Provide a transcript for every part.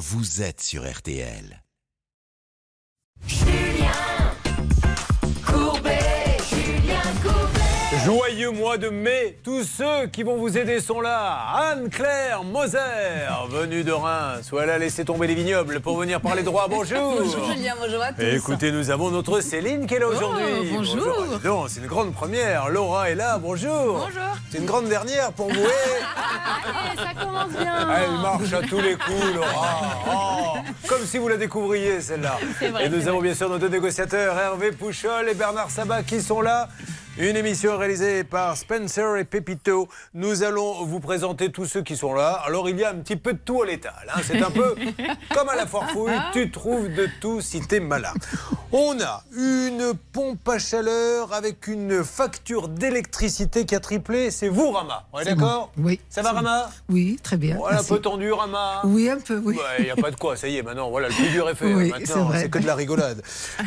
vous êtes sur RTL. Joyeux mois de mai, tous ceux qui vont vous aider sont là. Anne-Claire Moser, venue de Reims, où elle a laissé tomber les vignobles pour venir parler droit. Bonjour. Bonjour Julien, bonjour à tous. Et écoutez, nous avons notre Céline qui est là aujourd'hui. Oh, bonjour. Dis donc, C'est une grande première. Laura est là. Bonjour. Bonjour. C'est une grande dernière pour vous. Eh, ça commence bien. Elle marche à tous les coups, Laura. Oh, comme si vous la découvriez, celle-là. Et nous avons bien sûr nos deux négociateurs, Hervé Pouchol et Bernard Sabat, qui sont là. Une émission réalisée par Spencer et Pepito. Nous allons vous présenter tous ceux qui sont là. Alors, il y a un petit peu de tout à l'étal. hein. C'est un peu comme à la foire fouille. Tu trouves de tout si t'es malin. On a une pompe à chaleur avec une facture d'électricité qui a triplé. C'est vous, Rama. On est d'accord. Oui. Ça va, Rama Oui, très bien. Voilà, un peu tendu, Rama. Oui, un peu, oui. Il n'y a pas de quoi, ça y est, maintenant, voilà, le plus dur est fait. Oui, Maintenant, c'est que de la rigolade.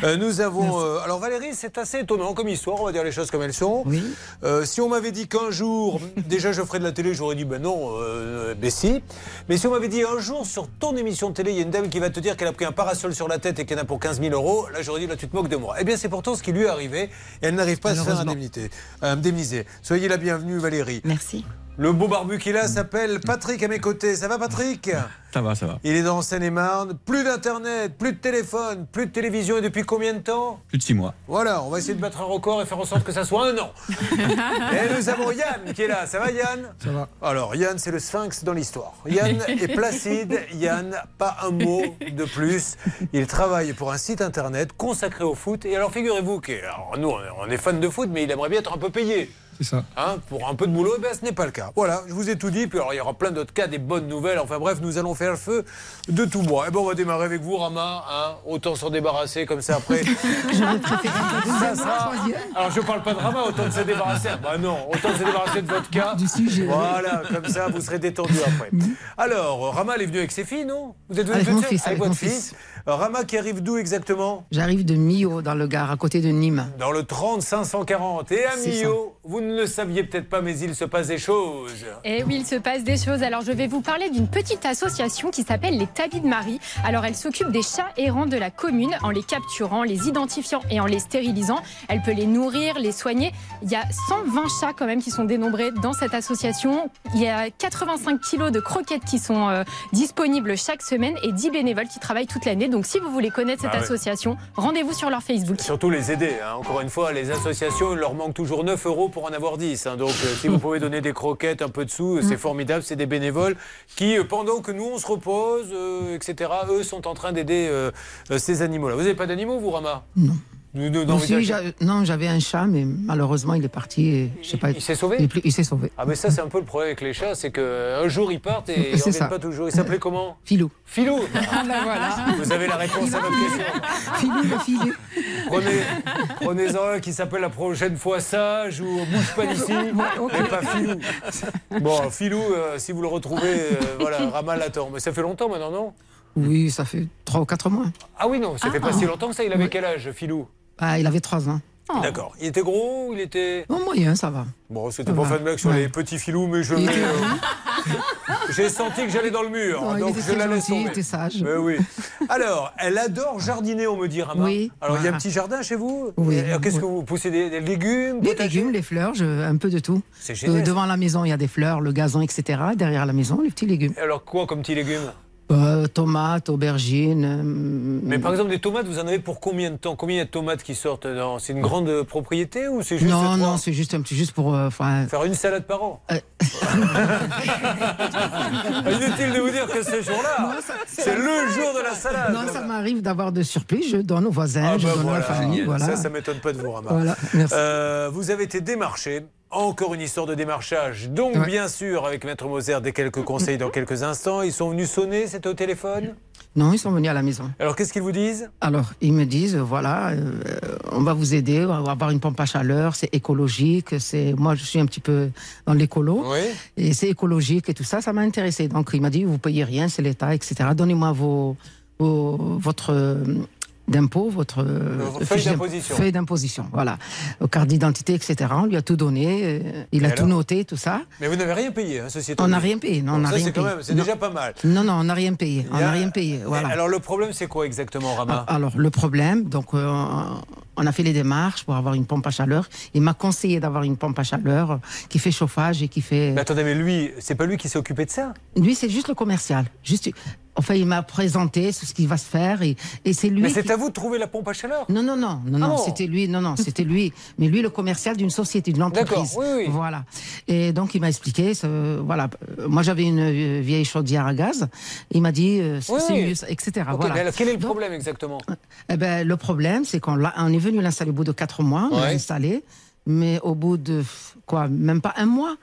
Euh, nous avons. euh, alors, Valérie, c'est assez étonnant comme histoire, on va dire les choses comme elles sont. Oui. Euh, si on m'avait dit qu'un jour, déjà je ferais de la télé, j'aurais dit ben non, euh, ben si. Mais si on m'avait dit un jour sur ton émission de télé, il y a une dame qui va te dire qu'elle a pris un parasol sur la tête et qu'elle en a pour 15 000 euros, là j'aurais dit là tu te moques de moi. Eh bien c'est pourtant ce qui lui est arrivé et elle n'arrive pas à se faire indemnité, indemniser. Soyez la bienvenue Valérie. Merci. Le beau barbu qu'il a s'appelle Patrick à mes côtés. Ça va Patrick? Ça va, ça va. Il est dans Seine-et-Marne. Plus d'internet, plus de téléphone, plus de télévision et depuis combien de temps? Plus de six mois. Voilà, on va essayer de battre un record et faire en sorte que ça soit un an. et nous avons Yann qui est là. Ça va Yann? Ça va. Alors Yann, c'est le sphinx dans l'histoire. Yann est placide. Yann, pas un mot de plus. Il travaille pour un site internet consacré au foot. Et alors figurez-vous que alors, nous, on est fans de foot, mais il aimerait bien être un peu payé. C'est ça. Hein, pour un peu de boulot, eh ben, ce n'est pas le cas. Voilà, je vous ai tout dit. Puis alors, il y aura plein d'autres cas, des bonnes nouvelles. Enfin bref, nous allons faire le feu de tout bois. Et ben, on va démarrer avec vous, Rama. Hein, autant s'en débarrasser comme ça après. J'aurais préféré Ça. Alors je parle pas de Rama, autant de se débarrasser. Bah non, autant se débarrasser de votre cas. Du sujet. Voilà, comme ça vous serez détendu après. Alors, Rama, elle est venue avec ses filles, non? Vous êtes venu Avec mon fils, avec votre mon fils. fils. Rama qui arrive d'où exactement J'arrive de Millau, dans le Gard, à côté de Nîmes. Dans le 30 540. Et à Millau, vous ne le saviez peut-être pas, mais il se passe des choses. Et Eh oui, il se passe des choses. Alors, je vais vous parler d'une petite association qui s'appelle les Tabis de Marie. Alors, elle s'occupe des chats errants de la commune en les capturant, les identifiant et en les stérilisant. Elle peut les nourrir, les soigner. Il y a 120 chats quand même qui sont dénombrés dans cette association. Il y a 85 kilos de croquettes qui sont euh, disponibles chaque semaine et 10 bénévoles qui travaillent toute l'année. Donc, si vous voulez connaître cette Ah ouais. association, rendez-vous sur leur Facebook. Surtout les aider. hein. Encore une fois, les associations, il leur manque toujours 9 euros pour en avoir 10. hein. Donc, euh, si vous pouvez donner des croquettes, un peu de sous, euh, c'est formidable. C'est des bénévoles qui, euh, pendant que nous, on se repose, euh, etc., eux sont en train d'aider euh, ces animaux-là. Vous n'avez pas d'animaux, vous, Rama? Non. Si, non, j'avais un chat, mais malheureusement, il est parti. Et, je sais pas, Il s'est sauvé il s'est sauvé. Ah, mais ça, c'est un peu le problème avec les chats, c'est qu'un jour, ils partent et ils C'est reviennent pas toujours. Il s'appelait comment Filou. Filou Ah ben voilà. Vous avez la réponse à votre question. Filou, le filet. Prenez, prenez-en un qui s'appelle la prochaine fois Sage ou Bouge pas d'ici, mais pas Filou. Bon, Filou, euh, si vous le retrouvez, euh, voilà, Rama l'attend. Mais ça fait longtemps maintenant, non? Oui, ça fait 3 ou 4 mois. Ah oui, non, ça fait pas si longtemps que ça. Il avait quel âge, Filou Ah, il avait 3 ans. D'accord. Il était gros ou il était. Bon, moyen, ça va. Bon, c'était pas faire de blague sur Ouais. les petits filous, mais je. Était- J'ai senti que j'allais dans le mur, Non, il donc était je très la laisse tomber. était sage. Mais oui. Alors, elle adore jardiner, on me dit, Rama. Oui. Alors, il y a un petit jardin chez vous? Oui. Alors, Qu'est-ce que vous poussez des, des légumes potagers légumes, les fleurs, je, un peu de tout. C'est Euh, génial. devant la maison, il y a des fleurs, le gazon, etc. Derrière la maison, les petits légumes. Alors, quoi comme petits légumes Euh, tomates, aubergines. euh, Mais par exemple, des tomates, vous en avez pour combien de temps? Combien il y a de tomates qui sortent C'est une grande euh, propriété ou c'est juste non, non, c'est juste un petit, juste pour. euh, Faire une salade par an? Euh. Inutile de vous dire que ce jour-là, c'est le jour de la salade. non, ça m'arrive d'avoir de surplus. Je donne aux voisins, Ah je bah donne à voilà. la famille. Voilà. Ça, ça m'étonne pas de vous, Rama. Voilà, merci. Vous avez été démarché. Encore une histoire de démarchage. Donc, Ouais. bien sûr, avec Maître Moser, des quelques conseils dans quelques instants. Ils sont venus sonner, c'était au téléphone? Non, ils sont venus à la maison. Alors, qu'est-ce qu'ils vous disent? Alors, ils me disent, euh, voilà, euh, on va vous aider, on va avoir une pompe à chaleur, c'est écologique, c'est, moi je suis un petit peu dans l'écolo, Oui. et c'est écologique et tout ça, ça m'a intéressé. Donc, il m'a dit, vous payez rien, c'est l'État, etc. Donnez-moi vos, vos- votre, d'impôt, votre euh, Votre feuille d'imposition. feuille d'imposition, voilà, Aux carte d'identité, etc. On lui a tout donné, euh, il Et a tout noté, tout ça. Mais vous n'avez rien payé, hein, ceci On n'a rien payé, non, on n'a rien payé. c'est déjà pas mal. Non, non, on n'a rien payé, on n'a rien payé, voilà. Alors le problème, c'est quoi exactement, Rama Ah, Alors, le problème, donc, euh, on a fait les démarches pour avoir une pompe à chaleur. Il m'a conseillé d'avoir une pompe à chaleur euh, qui fait chauffage et qui fait. Mais attendez, mais lui, c'est pas lui qui s'est occupé de ça? Lui, c'est juste le commercial. Juste, enfin, il m'a présenté ce qui va se faire et, et c'est lui. Mais c'est qui- à vous de trouver la pompe à chaleur Non, non, non, non, Ah non, bon c'était lui, non, non, c'était lui. Mais lui, le commercial d'une société, d'une entreprise. D'accord, oui, oui. Voilà. Et donc, il m'a expliqué, ce- voilà. Euh, Moi, j'avais une euh, vieille chaudière à gaz. Il m'a dit, euh, Oui, c'est mieux, etc. Voilà. alors, quel est le Donc, problème exactement? eh ben, le problème, c'est qu'on on est venu l'installer au bout de quatre mois, on l'a installé, mais au bout de, quoi, même pas un mois,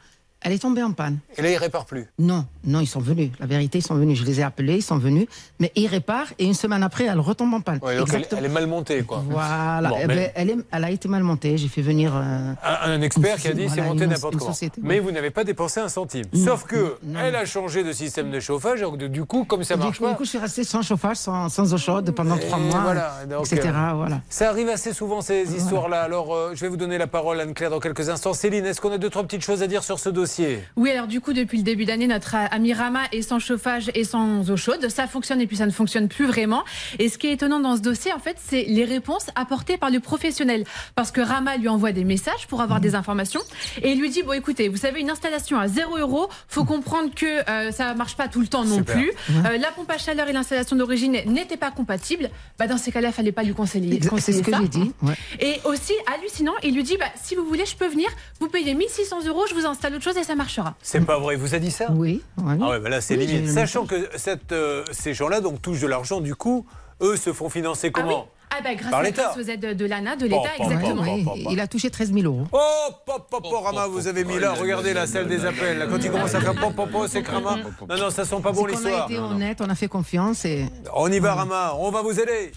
elle est tombée en panne. Et là, il répare plus? Non, non, ils sont venus. La vérité, ils sont venus. Je les ai appelés, ils sont venus. Mais ils réparent et une semaine après, elle retombe en panne. Ouais, elle, Exactement. elle est mal montée, quoi. Voilà. Bon, Eh mais- ben, elle, est- elle a été mal montée. J'ai fait venir. euh, Un, un expert qui a dit c'est Voilà, monté une- n'importe comment. société, Mais ouais. vous n'avez pas dépensé un centime. Non, Sauf que non, elle a changé de système de chauffage. Donc, du coup, comme ça du, marche coup, pas, du coup, je suis restée sans chauffage, sans, sans eau chaude pendant Et trois mois, voilà, donc, etc. euh, Voilà. ça arrive assez souvent ces histoires-là. Alors, euh, je vais vous donner la parole, Anne-Claire, dans quelques instants. Céline, est-ce qu'on a deux trois petites choses à dire sur ce dossier? Oui, alors du coup, depuis le début d'année, notre ami Rama est sans chauffage et sans eau chaude. Ça fonctionne et puis ça ne fonctionne plus vraiment. Et ce qui est étonnant dans ce dossier, en fait, c'est les réponses apportées par le professionnel. Parce que Rama lui envoie des messages pour avoir des informations et il lui dit, bon écoutez, vous savez, une installation à 0 euros, faut comprendre que euh, ça marche pas tout le temps non Super. plus. Euh, la pompe à chaleur et l'installation d'origine n'étaient pas compatibles. Bah, dans ces cas-là, il fallait pas lui conseiller. Conseiller ce que j'ai dit. ouais. Et aussi, hallucinant, il lui dit bah, si vous voulez, je peux venir, vous payez 1600 euros, je vous installe autre chose et ça marchera. C'est pas vrai, il vous a dit ça? Oui. Oui. Ah ouais, bah là, c'est Oui, limite. Sachant que cette, euh, ces gens-là donc touchent de l'argent, du coup, eux se font financer Ah oui comment ah bah, grâce, Par à, l'État. grâce aux aides de l'ANA, de l'État, bon, exactement. bon, Ouais, bon, bon. Il a touché 13 000 euros. Oh, pop, pop, pop, Rama, vous avez mis là, regardez la salle des appels. Là, quand il commence à faire pop, pop, pop, c'est que Rama. Non, non, ça sent pas bon C'est qu'on a l'histoire. été honnête, on a fait confiance et On y va, Rama, on va vous aider.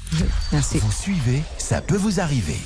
merci. Vous suivez, ça peut vous arriver.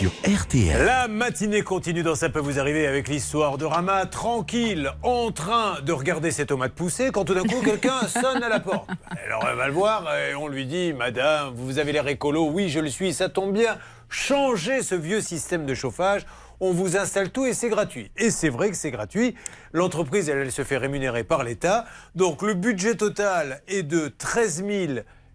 Sur RTL. La matinée continue dans Ça peut vous arriver avec l'histoire de Rama, tranquille, en train de regarder ses tomates pousser, quand tout d'un coup quelqu'un sonne à la porte. Alors elle va le voir et on lui dit Madame, vous avez l'air écolo, oui je le suis, ça tombe bien, changez ce vieux système de chauffage. On vous installe tout et c'est gratuit. Et c'est vrai que c'est gratuit. L'entreprise, elle, elle se fait rémunérer par l'État. Donc le budget total est de 13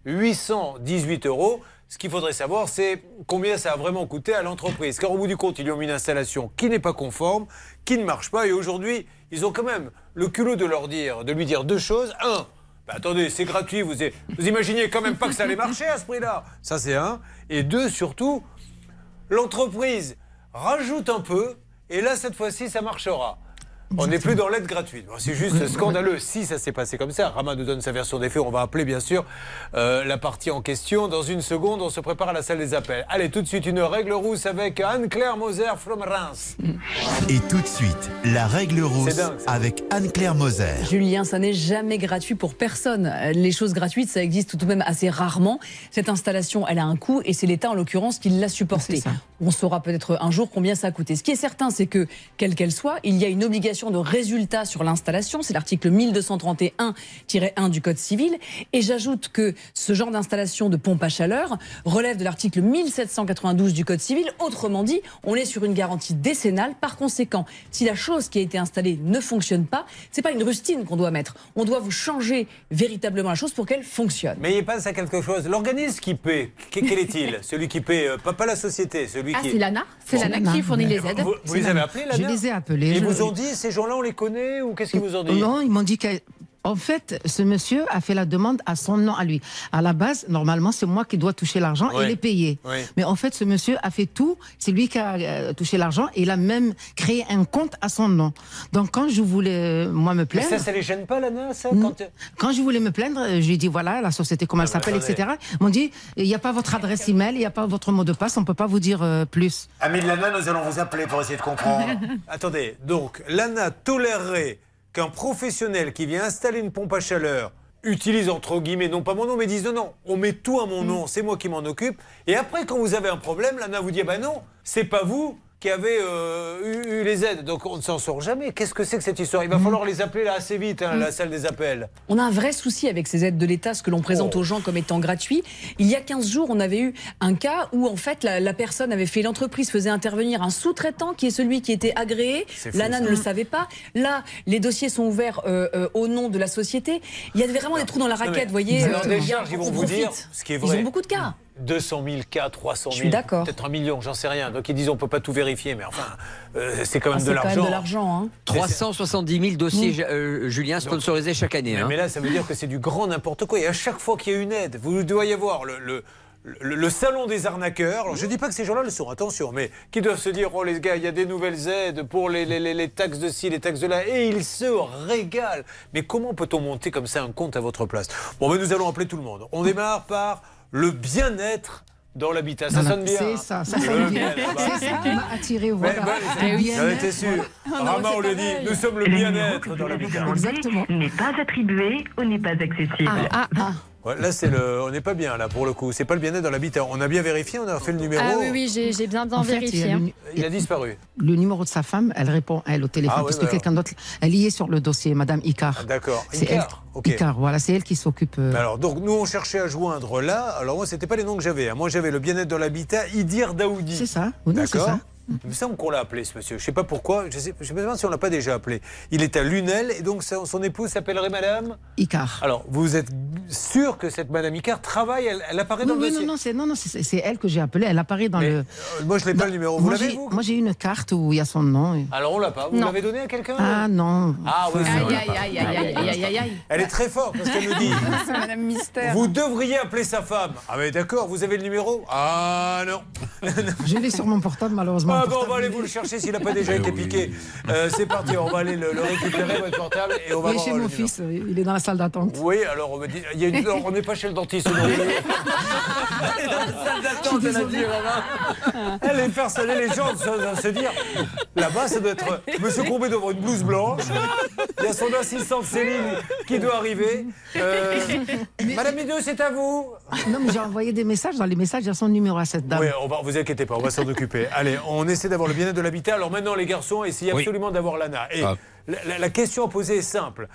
818 euros. Ce qu'il faudrait savoir, c'est combien ça a vraiment coûté à l'entreprise. Car au bout du compte, ils lui ont mis une installation qui n'est pas conforme, qui ne marche pas. Et aujourd'hui, ils ont quand même le culot de, leur dire, de lui dire deux choses. Un, bah attendez, c'est gratuit, vous, vous imaginez quand même pas que ça allait marcher à ce prix-là. Ça, c'est un. Et deux, surtout, l'entreprise rajoute un peu. Et là, cette fois-ci, ça marchera. On n'est plus dans l'aide gratuite. Bon, c'est juste scandaleux. Si ça s'est passé comme ça, Rama nous donne sa version des faits. On va appeler bien sûr euh, la partie en question. Dans une seconde, on se prépare à la salle des appels. Allez, tout de suite, une règle rousse avec Anne-Claire Moser from Reims. Et tout de suite, la règle rousse dingue, avec Anne-Claire Moser. Julien, ça n'est jamais gratuit pour personne. Les choses gratuites, ça existe tout de même assez rarement. Cette installation, elle a un coût et c'est l'État en l'occurrence qui l'a supporté. C'est ça. On saura peut-être un jour combien ça a coûté. Ce qui est certain, c'est que, quelle qu'elle soit, il y a une obligation de résultat sur l'installation. C'est l'article 1231-1 du Code civil. Et j'ajoute que ce genre d'installation de pompe à chaleur relève de l'article 1792 du Code civil. Autrement dit, on est sur une garantie décennale. Par conséquent, si la chose qui a été installée ne fonctionne pas, c'est pas une rustine qu'on doit mettre. On doit vous changer véritablement la chose pour qu'elle fonctionne. Mais il passe à quelque chose. L'organisme qui paie, que- quel est-il? Celui qui paie, euh, pas, pas la société, celui Ah, qui. c'est l'ANA C'est Bon. l'ANA qui fournit les aides. Vous, vous les avez appelés là Je les ai appelés. Ils je- vous ont dit, ces gens-là, on les connaît ou qu'est-ce qu'ils vous ont dit Non, ils m'ont dit que. En fait, ce monsieur a fait la demande à son nom à lui. À la base, normalement, c'est moi qui dois toucher l'argent Oui. et les payer. Oui. Mais en fait, ce monsieur a fait tout. C'est lui qui a euh, touché l'argent et il a même créé un compte à son nom. Donc, quand je voulais, euh, moi, me Mais plaindre. ça, ça les gêne pas, l'ANA, ça Non. quand... Quand je voulais me plaindre, euh, je lui ai dit voilà, la société, comment elle Ah, mais s'appelle, etc. Ils m'ont dit il n'y a pas votre adresse email, il n'y a pas votre mot de passe, on ne peut pas vous dire euh, plus. Amis de l'ANA, nous allons vous appeler pour essayer de comprendre. Attendez, donc l'ANA tolérerait qu'un professionnel qui vient installer une pompe à chaleur utilise entre guillemets, non pas mon nom, mais dise non, non, on met tout à mon nom, c'est moi qui m'en occupe. Et après, quand vous avez un problème, l'ANA vous dit, ah ben non, c'est pas vous qui avaient euh, eu, eu les aides. Donc on ne s'en sort jamais. Qu'est-ce que c'est que cette histoire? Il va falloir les appeler là assez vite, hein, la salle des appels. On a un vrai souci avec ces aides de l'État, ce que l'on présente Oh. aux gens comme étant gratuit. Il y a 15 jours, on avait eu un cas où en fait la, la personne avait fait, l'entreprise faisait intervenir un sous-traitant qui est celui qui était agréé. L'ANA ne le savait pas. Là, les dossiers sont ouverts euh, euh, au nom de la société. Il y a vraiment des trous dans la raquette, vous voyez. alors, euh, des charges, ils vont on vous dire ce qui est Ils vrai. ont beaucoup de cas. 200 000 cas, 300 000, Je suis d'accord. peut-être un million, j'en sais rien. Donc ils disent on peut pas tout vérifier, mais enfin, euh, c'est quand Ah, même c'est de quand même l'argent. de l'argent. hein. 370 000 dossiers, euh, Julien, sponsorisés chaque année. Mais, hein. mais là, ça veut dire que c'est du grand n'importe quoi. Et à chaque fois qu'il y a une aide, vous devez y avoir le, le- le- le salon des arnaqueurs. Alors, je ne dis pas que ces gens-là le sont, attention, mais qui doivent se dire oh les gars, il y a des nouvelles aides pour les, les- les- les taxes de ci, les taxes de là, et ils se régalent. Mais comment peut-on monter comme ça un compte à votre place? Bon, ben, nous allons appeler tout le monde. On démarre par le bien-être dans l'habitat. Ça sonne bien. C'est hein ça, ça Le sonne bien. bah. C'est ça qui m'a attiré, voilà. bah, Le bien-être, J'en étais sûr. Rama, on a dit, nous sommes le Le bien-être que dans vous avez l'habitat. demandé Exactement. n'est pas attribué ou n'est pas accessible. Ah, ah. Ouais, là, c'est le, on n'est pas bien là pour le coup. C'est pas le bien-être dans l'habitat. On a bien vérifié, on a fait le numéro. Ah oui, oui, j'ai bien, bien En fait, il y vérifié. a le hein. Il a disparu. le numéro de sa femme, elle répond elle au téléphone Ah parce que quelqu'un d'autre, elle y est sur le dossier, Madame Icar. Ah, D'accord. C'est elle. Icar, voilà, c'est elle qui s'occupe. euh, Alors, donc, nous, on cherchait à joindre là. Alors, moi, c'était pas les noms que j'avais. hein. Moi, j'avais le bien-être dans l'habitat, Idir Daoudi. c'est ça. Oui, non, c'est D'accord ça. Il me semble qu'on l'a appelé, ce monsieur? Je sais pas pourquoi. Je sais, je sais pas si on l'a pas déjà appelé. Il est à Lunel et donc son, épouse s'appellerait Madame? Icar. Alors, vous êtes sûr que cette Madame Icar travaille? Elle, elle apparaît Oui, dans le oui, dossier? non, non, c'est non, non, c'est c'est elle que j'ai appelée. Elle apparaît dans Mais, le. euh, moi, je n'ai pas le numéro. Vous l'avez Moi, j'ai une carte où il y a son nom. et- Alors, on l'a pas. Vous l'avez donné à quelqu'un Ah non. Ah oui, c'est Aïe, vrai. aïe, aïe, aïe, aïe, aïe, aïe, aïe. Elle est très forte parce qu'elle nous dit C'est Madame Mystère. Vous devriez appeler sa femme. Ah, mais d'accord, vous avez le numéro? Ah non. Je l'ai sur mon portable, malheureusement. Ah bon, on va aller est- vous le chercher s'il n'a pas déjà été piqué. Euh, c'est parti, on va aller le, le récupérer, votre portable, et on va Il est voir chez le mon fils, il est dans la salle d'attente. Oui, alors on me dit, il y a une, non, on n'est pas chez le dentiste non plus. Elle est persuadée, les gens doivent se dire, là-bas, ça doit être Monsieur Courbet devant une blouse blanche. Il y a son assistante Céline qui doit arriver. Euh, Madame Hideux, c'est à vous. Non, mais j'ai envoyé des messages. Dans les messages, il y a son numéro à cette dame. Oui, on va, vous inquiétez pas, on va s'en occuper. Allez, on essaie d'avoir le bien-être de l'habitat. Alors maintenant, les garçons, essayez Oui. absolument d'avoir l'ANA. Et Ah. la, la- la question à poser est simple.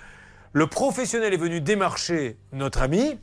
Le professionnel est venu démarcher notre ami,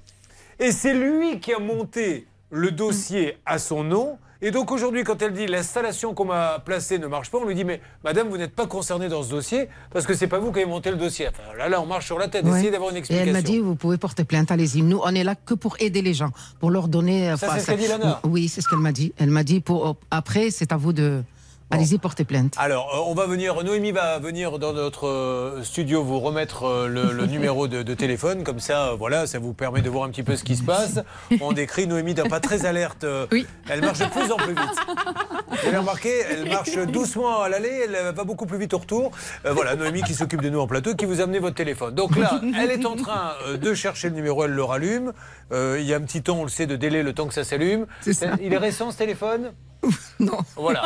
et c'est lui qui a monté le dossier à son nom. Et donc aujourd'hui, quand elle dit l'installation qu'on m'a placée ne marche pas, on lui dit mais madame, vous n'êtes pas concernée dans ce dossier parce que c'est pas vous qui avez monté le dossier. Enfin, là, là, on marche sur la tête. Ouais. Essayez d'avoir une Et explication. elle m'a dit, vous pouvez porter plainte, allez-y. Nous, on est là que pour aider les gens, pour leur donner. Ça, enfin, c'est ce qu'a dit Lana Oui, c'est ce qu'elle m'a dit. Elle m'a dit, pour, après, c'est à vous de. Allez-y, porter plainte. Alors, euh, on va venir, Noémie va venir dans notre euh, studio vous remettre euh, le, le numéro de, de téléphone, comme ça, voilà, ça vous permet de voir un petit peu ce qui se passe. On décrit, Noémie n'est pas très alerte, Oui. elle marche de plus en plus vite. Vous avez remarqué, elle marche doucement à l'aller, elle va beaucoup plus vite au retour. Euh, voilà, Noémie qui s'occupe de nous en plateau, qui vous a amené votre téléphone. Donc là, elle est en train de chercher le numéro, elle le rallume. Euh, il y a un petit temps, on le sait, de délai le temps que ça s'allume. C'est ça. Il est récent ce téléphone? Non. voilà.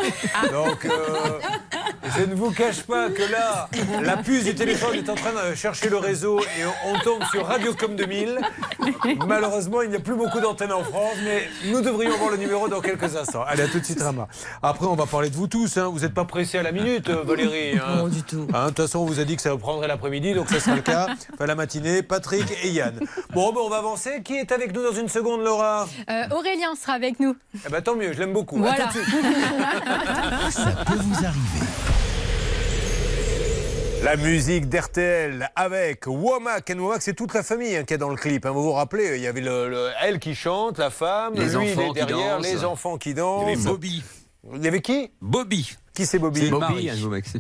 Donc, euh, je ne vous cache pas que là, la puce du téléphone est en train de chercher le réseau et on tombe sur Radiocom 2000. Malheureusement, il n'y a plus beaucoup d'antennes en France, mais nous devrions voir le numéro dans quelques instants. Allez, à tout de suite, Rama. Après, on va parler de vous tous. hein. Vous n'êtes pas pressés à la minute, euh, Valérie. hein. Non, du tout. Hein, De toute façon, on vous a dit que ça vous prendrait l'après-midi, donc ça sera le cas. Enfin, la matinée, Patrick et Yann. Bon, ben, on va avancer. Qui est avec nous dans une seconde, Laura? Euh, Aurélien sera avec nous. Eh ben, tant mieux, je l'aime beaucoup. Voilà. Ça peut vous arriver. La musique d'RTL avec Womack. Et Womack, c'est toute la famille hein, qui est dans le clip. hein. Vous vous rappelez, il y avait le, le- elle qui chante, la femme, Les lui il enfants est qui derrière, dansent. les enfants qui Il y dansent. avait Bobby. Il y avait qui? Bobby. Qui c'est Bobby? C'est Bobby. Hein,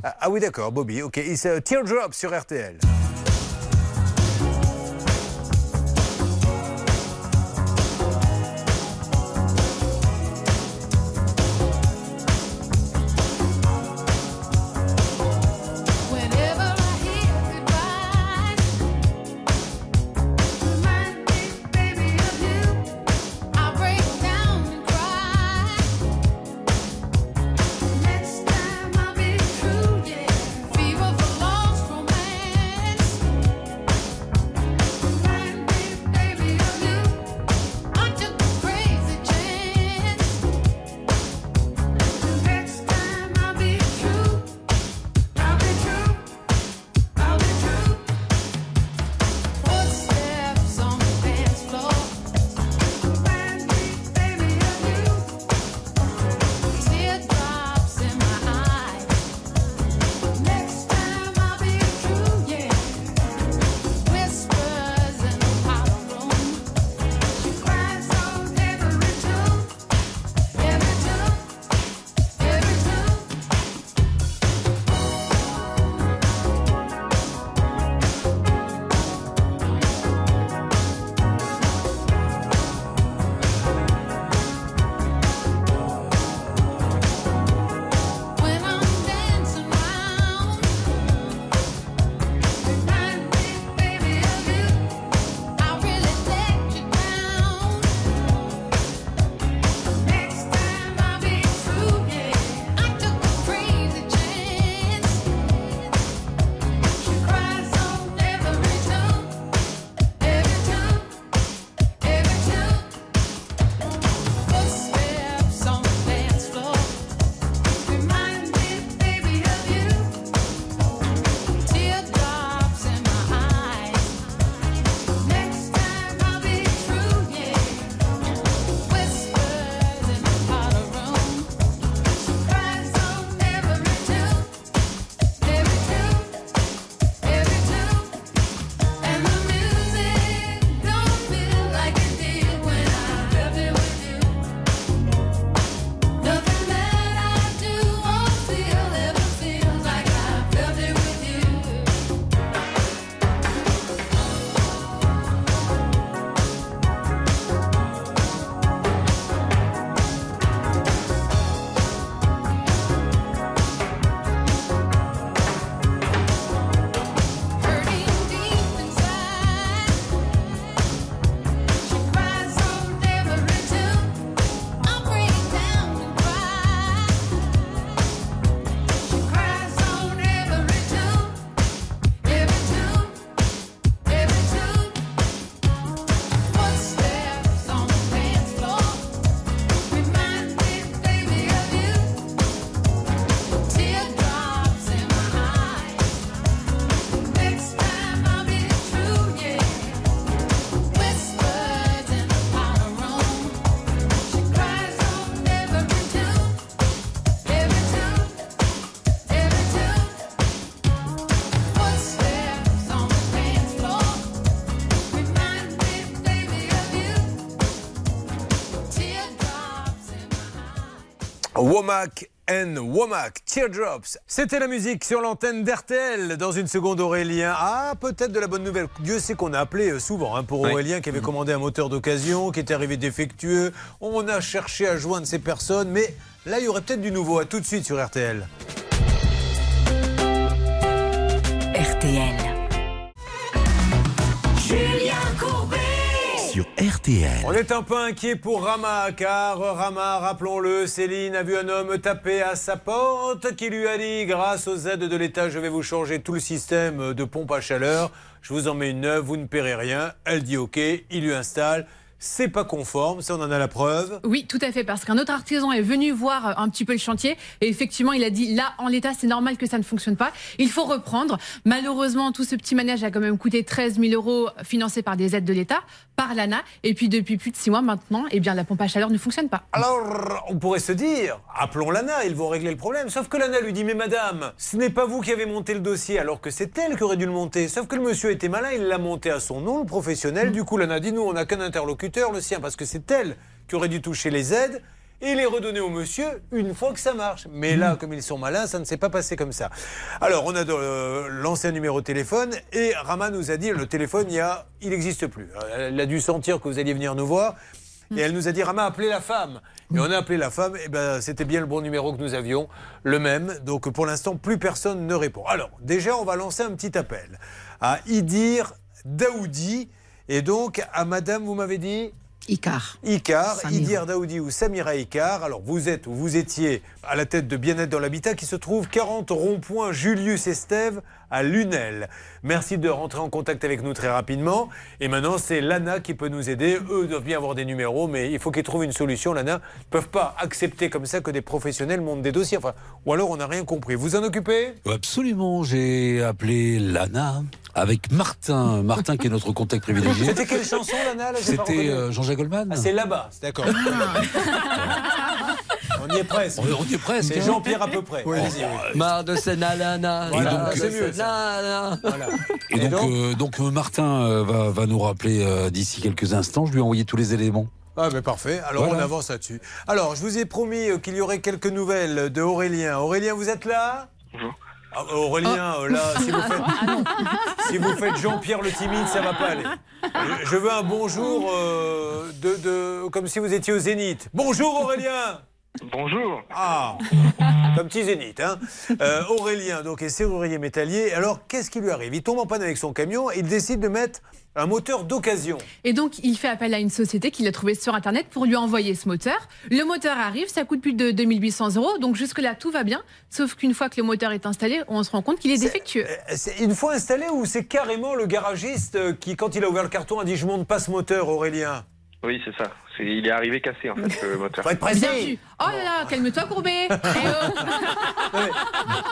Ah, ah oui, d'accord, Bobby. Ok, il c'est Teardrop sur RTL. Womack and Womack, Teardrops. C'était la musique sur l'antenne d'RTL. Dans une seconde, Aurélien. Ah, peut-être de la bonne nouvelle. Dieu sait qu'on a appelé euh, souvent hein, pour Oui. Aurélien qui avait commandé un moteur d'occasion, qui était arrivé défectueux. On a cherché à joindre ces personnes, mais là, il y aurait peut-être du nouveau. À tout de suite sur RTL. RTL. On est un peu inquiet pour Rama, car Rama, rappelons-le, Céline a vu un homme taper à sa porte qui lui a dit grâce aux aides de l'État, je vais vous changer tout le système de pompe à chaleur. Je vous en mets une neuve, vous ne paierez rien. Elle dit OK, il lui installe. C'est pas conforme, ça on en a la preuve. Oui, tout à fait, parce qu'un autre artisan est venu voir euh, un petit peu le chantier et effectivement, il a dit là, en l'état, c'est normal que ça ne fonctionne pas. Il faut reprendre. Malheureusement, tout ce petit manège a quand même coûté 13 000 euros financé par des aides de l'État, par l'ANA. Et puis depuis plus de six mois maintenant, eh bien, la pompe à chaleur ne fonctionne pas. Alors, on pourrait se dire, appelons l'ANA, ils vont régler le problème. Sauf que l'ANA lui dit, mais madame, ce n'est pas vous qui avez monté le dossier, alors que c'est elle qui aurait dû le monter. Sauf que le monsieur était malin, il l'a monté à son nom, le professionnel. Du coup, l'ANA dit, nous, on n'a qu'un interlocuteur, le sien, parce que c'est elle qui aurait dû toucher les aides et les redonner au monsieur une fois que ça marche. Mais là, comme ils sont malins, ça ne s'est pas passé comme ça. Alors, on a euh, lancé un numéro de téléphone et Rama nous a dit, le téléphone, il a, il n'existe plus. Elle a dû sentir que vous alliez venir nous voir. Et elle nous a dit, Rama, appelez la femme. Et on a appelé la femme, et ben c'était bien le bon numéro que nous avions, le même. Donc pour l'instant, plus personne ne répond. Alors, déjà, on va lancer un petit appel à Idir Daoudi, et donc à Madame, vous m'avez dit Icar. Icar. Idir Daoudi ou Samira Icar. Alors vous êtes ou vous étiez à la tête de Bien-être dans l'habitat qui se trouve 40 ronds-points Julius Estève à Lunel. Merci de rentrer en contact avec nous très rapidement. Et maintenant, c'est l'ANA qui peut nous aider. Eux doivent bien avoir des numéros, mais il faut qu'ils trouvent une solution. L'ANA ne peuvent pas accepter comme ça que des professionnels montent des dossiers. Enfin, ou alors on n'a rien compris. Vous en occupez? Absolument, j'ai appelé Lana avec Martin, Martin qui est notre contact privilégié. C'était quelle chanson, l'ANA? C'était euh, Jean-Jacques Goldman. Ah, c'est là-bas, d'accord. on y est presque. on, on y est presque. C'est hein. Jean-Pierre à peu près. Allez-y, oui. Marre de ces nanana. Voilà, donc, c'est mieux. ça. Nanana. Voilà. Et donc, euh, donc, euh, Martin euh, va, va nous rappeler euh, d'ici quelques instants. Je lui ai envoyé tous les éléments. Ah mais parfait, alors Voilà. on avance là-dessus. Alors je vous ai promis qu'il y aurait quelques nouvelles de Aurélien. Aurélien, vous êtes là? Bonjour. Ah, Aurélien, euh, là, si vous faites, si vous faites Jean-Pierre le timide, ça va pas aller. Je- Je veux un bonjour euh, de, de- comme si vous étiez au Zénith. Bonjour Aurélien Bonjour. Ah, comme petit Zénith. Hein. Euh, Aurélien, donc, est serrurier métallier. Alors, qu'est-ce qui lui arrive? Il tombe en panne avec son camion et il décide de mettre un moteur d'occasion. Et donc, il fait appel à une société qu'il a trouvée sur Internet pour lui envoyer ce moteur. Le moteur arrive, ça coûte plus de 2800 euros. Donc, jusque-là, tout va bien. Sauf qu'une fois que le moteur est installé, on se rend compte qu'il est défectueux. Euh, C'est une fois installé ou c'est carrément le garagiste euh, qui, quand il a ouvert le carton, a dit Je monte pas ce moteur, Aurélien Oui, c'est ça. Il est arrivé cassé, en fait, le moteur. Faut être pressé. Oh là là, calme-toi, Courbet. Eh oh.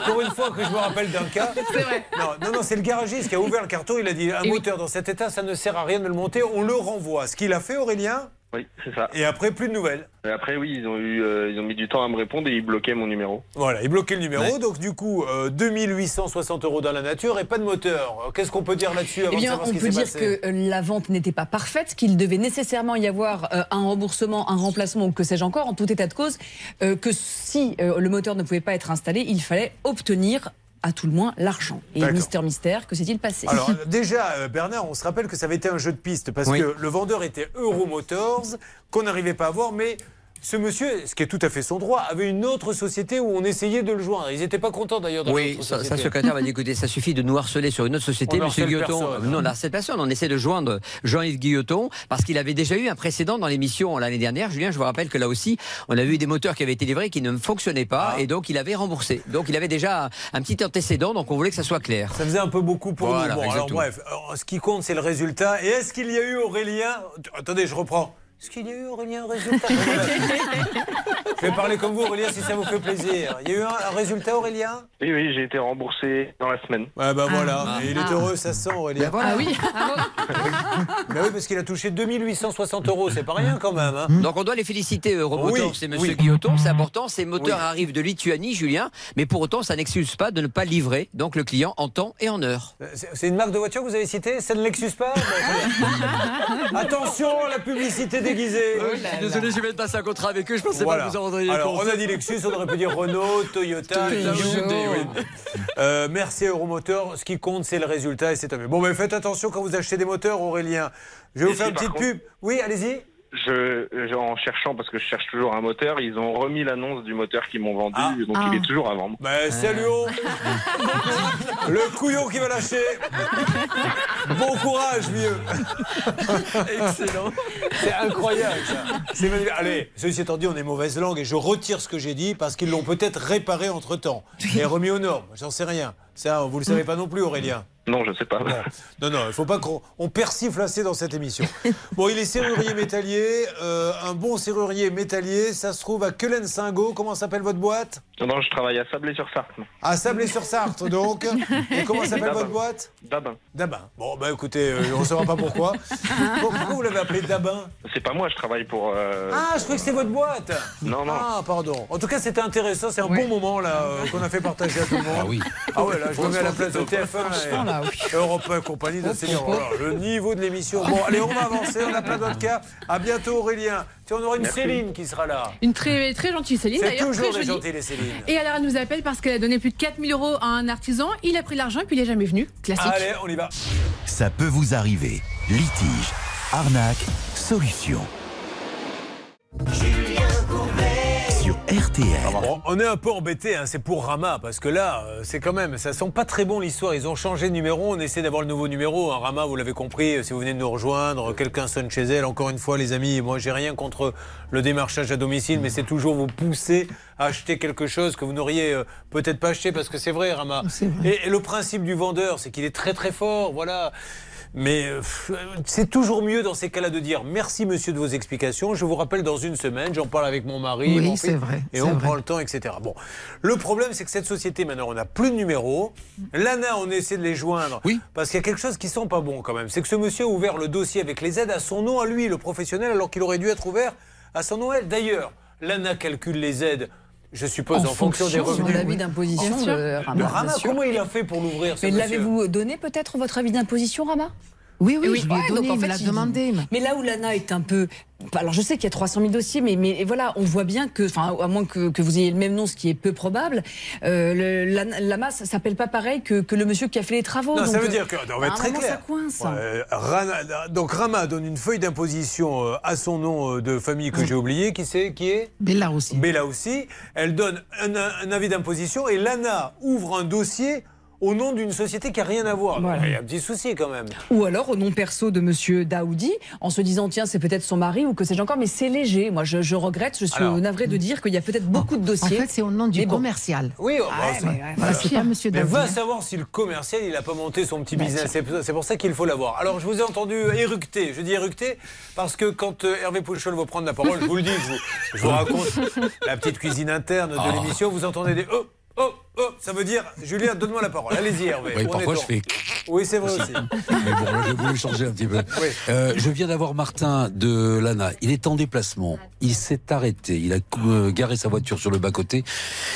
Pour une fois que je me rappelle d'un cas. C'est vrai. Non, non, non, c'est le garagiste qui a ouvert le carton. Il a dit Un Et oui. moteur dans cet état, ça ne sert à rien de le monter, on le renvoie. Ce qu'il a fait, Aurélien, Oui, c'est ça. et après, plus de nouvelles. Et après, oui, ils ont, eu, euh, ils ont mis du temps à me répondre et ils bloquaient mon numéro. Voilà, il bloquait le numéro, Ouais. donc du coup, euh, 2860 euros dans la nature et pas de moteur. Qu'est-ce qu'on peut dire là-dessus avant Eh de bien, savoir ce on qui peut s'est dire passé que euh, la vente n'était pas parfaite, qu'il devait nécessairement y avoir euh, un remboursement, un remplacement ou que sais-je encore, en tout état de cause, euh, que si euh, le moteur ne pouvait pas être installé, il fallait obtenir à tout le moins l'argent. Et mystère, mystère, que s'est-il passé? Alors déjà, euh, Bernard, on se rappelle que ça avait été un jeu de piste parce Oui. que le vendeur était Euromotors, qu'on n'arrivait pas à voir, mais ce monsieur, ce qui est tout à fait son droit, avait une autre société où on essayait de le joindre. Ils n'étaient pas contents d'ailleurs Oui, sa, secrétaire m'a dit écoutez, ça suffit de nous harceler sur une autre société, On Monsieur Guilloton. personne. Non, on harcèle personne. On essaie de joindre Jean-Yves Guilloton parce qu'il avait déjà eu un précédent dans l'émission l'année dernière. Julien, je vous rappelle que là aussi, on avait eu des moteurs qui avaient été livrés qui ne fonctionnaient pas Ah. et donc il avait remboursé. Donc il avait déjà un petit antécédent, donc on voulait que ça soit clair. Ça faisait un peu beaucoup pour Voilà, nous. Bon, alors bref, alors, ce qui compte, c'est le résultat. Et est-ce qu'il y a eu Aurélien Attendez, je reprends. Est-ce qu'il y a eu Aurélien un résultat Je vais parler comme vous, Aurélien, si ça vous fait plaisir. Il y a eu un, un résultat, Aurélien? Oui, oui, j'ai été remboursé dans la semaine. Ouais, bah voilà. Et il est Ah. heureux, ça se sent, Aurélien. Ah oui. Bah oui, parce qu'il a touché 2860 euros, c'est pas rien quand même. hein. Donc on doit les féliciter, Euromotors, Oui, c'est Monsieur oui. Guilloton, c'est important. Ces moteurs Oui. arrivent de Lituanie, Julien, mais pour autant, ça n'excuse pas de ne pas livrer donc le client en temps et en heure. C'est c'est une marque de voiture que vous avez citée? C'est ne Lexus pas? Attention, la publicité déguisé. Je suis désolé, je viens de passer un contrat avec eux, je pensais Voilà. pas que vous en rendriez Alors, compte. on a dit Lexus, on aurait pu dire Renault, Toyota, oui. Euh, merci Euromoteur. Ce qui compte, c'est le résultat et c'est. Bon, mais faites attention quand vous achetez des moteurs, Aurélien. Je vais vous faire si, une petite contre- pub. Oui, allez-y. Je, je- en cherchant, parce que je cherche toujours un moteur, ils ont remis l'annonce du moteur qu'ils m'ont vendu, Ah. donc il est toujours à vendre. Ben, salut oh. Le couillon qui va lâcher. Bon courage, vieux. Excellent. C'est incroyable, ça. Allez, ceci étant dit, on est mauvaise langue et je retire ce que j'ai dit parce qu'ils l'ont peut-être réparé entre temps et remis aux normes. J'en sais rien. Ça, vous le savez pas non plus, Aurélien. Non, je sais pas. Non, non, il ne faut pas qu'on on persifle assez dans cette émission. Bon, il est serrurier métallier, euh, un bon serrurier métallier. Ça se trouve à Quelen-Singo. Comment s'appelle votre boîte? Non, je travaille à Sablé-sur-Sarthe. À Sablé-sur-Sarthe, donc. Et comment s'appelle votre boîte? Dabin. Dabin. Bon, bah écoutez, euh, on ne saura pas pourquoi. Pourquoi vous l'avez appelé Dabin? C'est pas moi, je travaille pour. euh, Ah, je croyais que c'était votre boîte. Non, non. Ah, pardon. En tout cas, c'était intéressant. C'est un bon moment là euh, qu'on a fait partager à tout le monde. Ah oui. Ah ouais, là, je me mets à la place de TF1 Franchement, oui. et Europe 1 compagnie de Seigneur. Voilà, le niveau de l'émission. Bon, allez, on va avancer. On a plein d'autres cas. À bientôt, Aurélien. Tiens, on aura une Merci. Céline qui sera là. Une très, très gentille Céline, C'est d'ailleurs, toujours très gentils, les Céline. Et alors, elle nous appelle parce qu'elle a donné plus de 4000 euros à un artisan. Il a pris l'argent et puis il est jamais venu. Classique. Allez, on y va. Ça peut vous arriver. Litige, arnaque, solution. Sur RTL. Bon, on est un peu embêté, hein, c'est pour Rama, parce que là, euh, c'est quand même, ça sent pas très bon l'histoire. Ils ont changé de numéro, on essaie d'avoir le nouveau numéro. hein. Rama, vous l'avez compris, euh, si vous venez de nous rejoindre, quelqu'un sonne chez elle. Encore une fois, les amis, moi j'ai rien contre le démarchage à domicile, mais c'est toujours vous pousser à acheter quelque chose que vous n'auriez euh, peut-être pas acheté, parce que c'est vrai, Rama. Et, et le principe du vendeur, c'est qu'il est très très fort, voilà. Mais euh, c'est toujours mieux dans ces cas-là de dire merci monsieur de vos explications. Je vous rappelle dans une semaine, j'en parle avec mon mari. Oui, mon c'est fils, vrai, Et on vrai. prend le temps, etc. Bon, le problème c'est que cette société maintenant on n'a plus de numéro. L'ANA on essaie de les joindre. Oui. Parce qu'il y a quelque chose qui sent pas bon quand même. C'est que ce monsieur a ouvert le dossier avec les aides à son nom à lui, le professionnel, alors qu'il aurait dû être ouvert à son nom à elle. D'ailleurs, l'ANA calcule les aides. Je suppose en, fonction, des de revenus. l'avis d'imposition de Le Rama. Rama, comment il a fait pour l'ouvrir ce Mais l'avez-vous donné peut-être votre avis d'imposition, Rama? Oui, oui, Oui, je lui ai ouais, donné, donc en me fait, l'a demandé. mais- là où l'ANA est un peu. Alors je sais qu'il y a 300 000 dossiers, mais, mais voilà, on voit bien que, enfin, à moins que, que vous ayez le même nom, ce qui est peu probable, euh, le- la, la masse s'appelle pas pareil que, que le monsieur qui a fait les travaux. Non, ça veut euh, dire que, non, on va être très clair. ça coince. Ouais, Rana- donc Rama donne une feuille d'imposition euh, à son nom euh, de famille que j'ai oublié, qui c'est, qui est? Bella aussi. Bella aussi. Elle donne un, un avis d'imposition et l'ANA ouvre un dossier au nom d'une société qui n'a rien à voir. Voilà. Il y a un petit souci quand même. Ou alors au nom perso de Monsieur Daoudi, en se disant tiens c'est peut-être son mari ou que sais-je encore, mais c'est léger. Moi je, je regrette, je suis Alors. navré de dire qu'il y a peut-être beaucoup de En dossiers. fait, c'est au nom du Mais bon. commercial. Oui, oh, Ah bah, mais, ouais, Voilà, pas Monsieur Mais Daoudi. va hein. savoir si le commercial, il n'a pas monté son petit Bien business. C'est pour ça qu'il faut l'avoir. Alors, je vous ai entendu éructer. Je dis éructer parce que quand euh, Hervé Pouchol va prendre la parole, je vous le dis, je vous, je vous raconte la petite cuisine interne de Ah. l'émission. Vous entendez des oh, oh, oh. Ça veut dire, Julien, donne-moi la parole. Allez-y, Hervé. Oui, parfois je fais. Oui, c'est vrai aussi. Mais bon, j'ai voulu changer un petit peu. Oui. Euh, je viens d'avoir Martin de Lana. Il est en déplacement. Il s'est arrêté. Il a euh, garé sa voiture sur le bas-côté.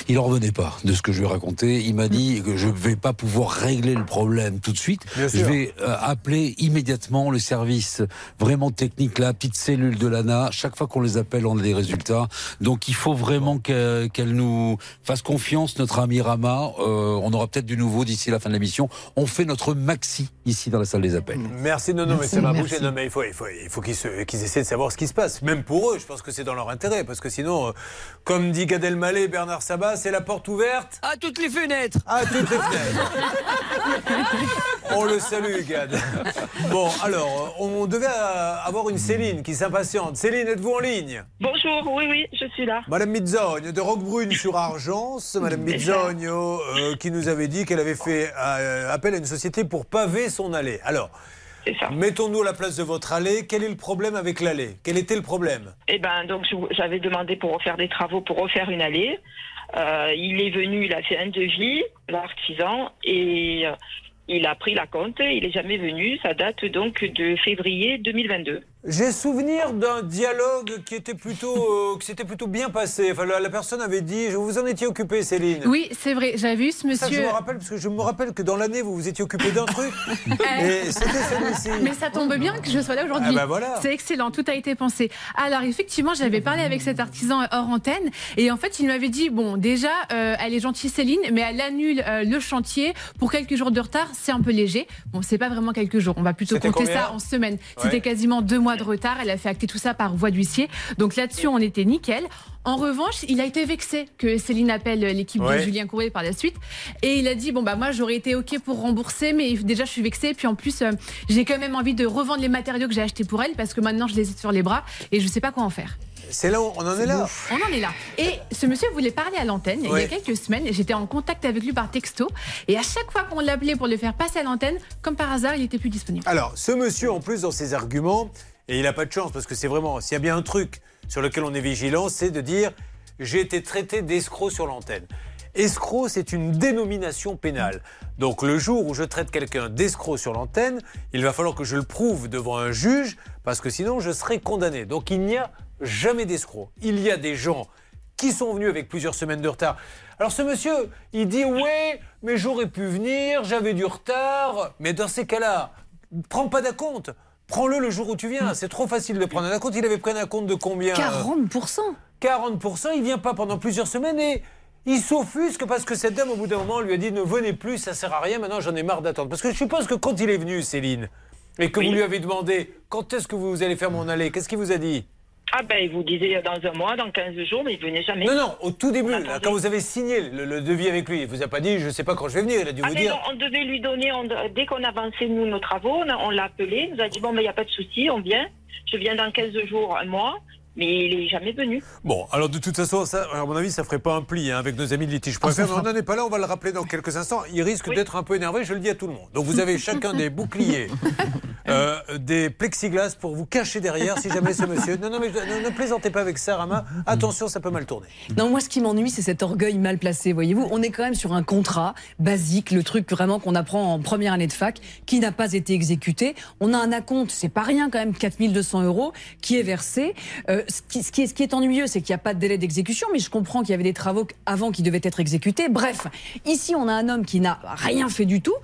Il en revenait pas de ce que je lui ai raconté. Il m'a dit que je vais pas pouvoir régler le problème tout de suite. Bien Je sûr. vais euh, appeler immédiatement le service vraiment technique, la petite cellule de l'ANA. Chaque fois qu'on les appelle, on a des résultats. Donc il faut vraiment que- qu'elle nous fasse confiance, notre ami Euh, on aura peut-être du nouveau d'ici la fin de l'émission. On fait notre maxi ici dans la salle des appels. Merci, non, non, mais ça m'a bougé. Non, mais il faut, il faut, il faut qu'ils qu'ils essaient de savoir ce qui se passe. Même pour eux, je pense que c'est dans leur intérêt. Parce que sinon, euh, comme dit Gad Elmaleh Bernard Sabat, c'est la porte ouverte À toutes les fenêtres à toutes les fenêtres. On le salue, Gad. Bon, alors, on devait euh, avoir une Céline qui s'impatiente. Céline, êtes-vous en ligne? Bonjour, oui, oui, je suis là. Madame Bizzogne de Roquebrune sur Argence. Madame Euh, qui nous avait dit qu'elle avait fait euh, appel à une société pour paver son allée. Alors, mettons-nous à la place de votre allée. Quel est le problème avec l'allée? Quel était le problème? Eh ben, donc, j'avais demandé pour refaire des travaux, pour refaire une allée. Euh, il est venu, il a fait un devis, l'artisan, et il a pris la compte. Il est jamais venu. Ça date donc de février 2022. J'ai souvenir d'un dialogue qui était plutôt, euh, qui s'était plutôt bien passé. Enfin, la, la personne avait dit, vous vous en étiez occupé, Céline. Oui, c'est vrai. J'avais vu ce Ça, je monsieur. me rappelle parce que je me rappelle que dans l'année vous vous étiez occupé d'un truc et c'était celui-ci. Mais ça tombe bien que je sois là aujourd'hui. Ah bah voilà. C'est excellent, tout a été pensé. Alors effectivement, j'avais parlé avec cet artisan hors antenne et en fait, il m'avait dit bon, déjà, euh, elle est gentille Céline, mais elle annule euh, le chantier pour quelques jours de retard. C'est un peu léger. Bon, c'est pas vraiment quelques jours. On va plutôt compter ça en semaines. Ouais. C'était quasiment deux mois de retard. Elle a fait acter tout ça par voie d'huissier. Donc là-dessus, on était nickel. En revanche, il a été vexé que Céline appelle l'équipe Ouais. de Julien Courbet par la suite. Et il a dit bon bah moi j'aurais été ok pour rembourser, mais déjà je suis vexé. Puis en plus, euh, j'ai quand même envie de revendre les matériaux que j'ai achetés pour elle parce que maintenant je les ai sur les bras et je sais pas quoi en faire. C'est là où on en est là. On en est là. Et ce monsieur voulait parler à l'antenne il y a quelques semaines. J'étais en contact avec lui par texto. Et à chaque fois qu'on l'appelait pour le faire passer à l'antenne, comme par hasard, il était plus disponible. Alors, ce monsieur, en plus, dans ses arguments, et il n'a pas de chance, parce que c'est vraiment, s'il y a bien un truc sur lequel on est vigilant, c'est de dire j'ai été traité d'escroc sur l'antenne. Escroc, c'est une dénomination pénale. Donc, le jour où je traite quelqu'un d'escroc sur l'antenne, il va falloir que je le prouve devant un juge, parce que sinon, je serai condamné. Donc, il n'y a jamais d'escroc. Il y a des gens qui sont venus avec plusieurs semaines de retard. Alors ce monsieur, il dit ouais, mais j'aurais pu venir, j'avais du retard. Mais dans ces cas-là, prends pas d'acompte. Prends-le le jour où tu viens. C'est trop facile de prendre un acompte. Il avait pris un acompte de combien euh 40% 40%, il vient pas pendant plusieurs semaines et il s'offusque parce que cette dame, au bout d'un moment, lui a dit ne venez plus, ça sert à rien, maintenant j'en ai marre d'attendre. Parce que je suppose que quand il est venu, Céline, et que vous lui avez demandé quand est-ce que vous allez faire mon allée, qu'est-ce qu'il vous a dit? Ah ben, il vous disait dans un mois, dans 15 jours, mais il venait jamais. Non, non, au tout début, là, quand vous avez signé le, le devis avec lui, il vous a pas dit je sais pas quand je vais venir, il a dû Ah, vous mais dire. non, on devait lui donner, on- dès qu'on avançait, nous, nos travaux, on, on l'a appelé, il nous a dit, bon, mais il n'y a pas de souci, on vient. Je viens dans 15 jours, un mois, mais il n'est jamais venu. Bon, alors de toute façon, ça, à mon avis, ça ferait pas un pli hein, avec nos amis de litige. Ah, mais on n'en est pas là, on va le rappeler dans quelques instants. Il risque d'être un peu énervé, je le dis à tout le monde. Donc vous avez chacun des boucliers, euh, des plexiglas pour vous cacher derrière si jamais ce monsieur. Non, non, mais ne, ne plaisantez pas avec ça, Rama. Attention, ça peut mal tourner. Non, moi, ce qui m'ennuie, c'est cet orgueil mal placé, voyez-vous. On est quand même sur un contrat basique, le truc vraiment qu'on apprend en première année de fac, qui n'a pas été exécuté. On a un acompte, c'est pas rien quand même, 4200 euros, qui est versé. Euh, ce, qui, est ennuyeux, c'est qu'il n'y a pas de délai d'exécution, mais je comprends qu'il y avait des travaux avant qui devaient être exécutés. Bref, ici, on a un homme qui n'a rien fait du tout.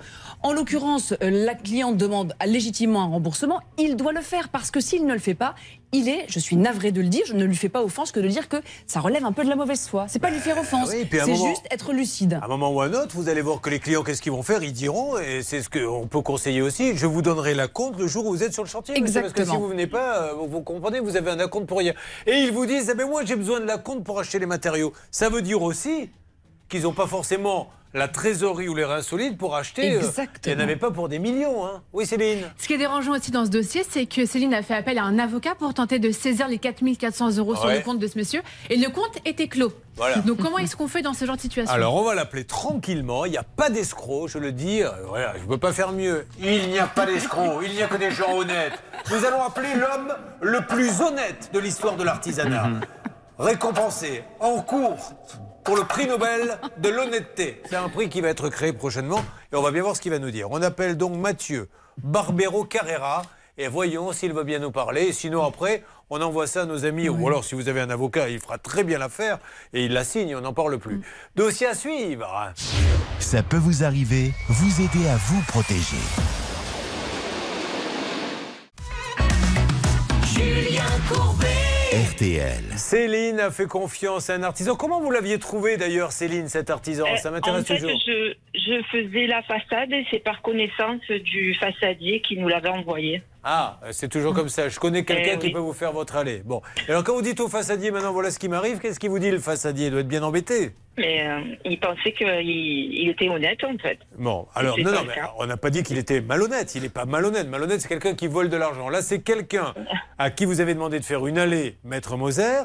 En l'occurrence, euh, la cliente demande légitimement un remboursement. Il doit le faire parce que s'il ne le fait pas, il est, je suis navré de le dire, je ne lui fais pas offense que de dire que ça relève un peu de la mauvaise foi. C'est pas lui faire offense, oui, à un c'est moment- juste être lucide. À un moment ou à un autre, vous allez voir que les clients, qu'est-ce qu'ils vont faire? Ils diront, et c'est ce qu'on peut conseiller aussi, je vous donnerai la compte le jour où vous êtes sur le chantier. monsieur, Parce que si Exactement. vous venez pas, euh, vous, comprenez, vous avez un acompte pour rien. Et ils vous disent, eh ben moi j'ai besoin de la compte pour acheter les matériaux. Ça veut dire aussi qu'ils n'ont pas forcément la trésorerie ou les reins solides pour acheter. euh, Exactement. Il n'y en avait pas pour des millions. Hein. Oui, Céline Ce qui est dérangeant aussi dans ce dossier, c'est que Céline a fait appel à un avocat pour tenter de saisir les 4400 euros sur le compte de ce monsieur. Et le compte était clos. Voilà. Donc comment est-ce qu'on fait dans ce genre de situation? Alors on va l'appeler tranquillement, il n'y a pas d'escroc, je le dis, euh, voilà, je ne peux pas faire mieux. Il n'y a pas d'escroc, il n'y a que des gens honnêtes. Nous allons appeler l'homme le plus honnête de l'histoire de l'artisanat. Récompensé en cours pour le prix Nobel de l'honnêteté. C'est un prix qui va être créé prochainement et on va bien voir ce qu'il va nous dire. On appelle donc Mathieu Barbero Carrera et voyons s'il veut bien nous parler. Sinon après, on envoie ça à nos amis ou alors si vous avez un avocat, il fera très bien l'affaire et il la signe, on n'en parle plus. Dossier à suivre. Ça peut vous arriver, vous aider à vous protéger. Julien Courbet. RTL. Céline a fait confiance à un artisan. Comment vous l'aviez trouvé d'ailleurs, Céline, cet artisan Ça Euh, m'intéresse en fait, toujours. Je, je faisais la façade et c'est par connaissance du façadier qui nous l'avait envoyé. Ah, c'est toujours comme ça. Je connais quelqu'un Eh qui oui. peut vous faire votre allée. Bon. Et alors, quand vous dites au façadier, maintenant voilà ce qui m'arrive, qu'est-ce qu'il vous dit le façadier? Il doit être bien embêté. Mais euh, il pensait qu'il il était honnête en fait. Bon, alors, non, non, mais on n'a pas dit qu'il était malhonnête. Il n'est pas malhonnête. Malhonnête, c'est quelqu'un qui vole de l'argent. Là, c'est quelqu'un à qui vous avez demandé de faire une allée, Maître Moser,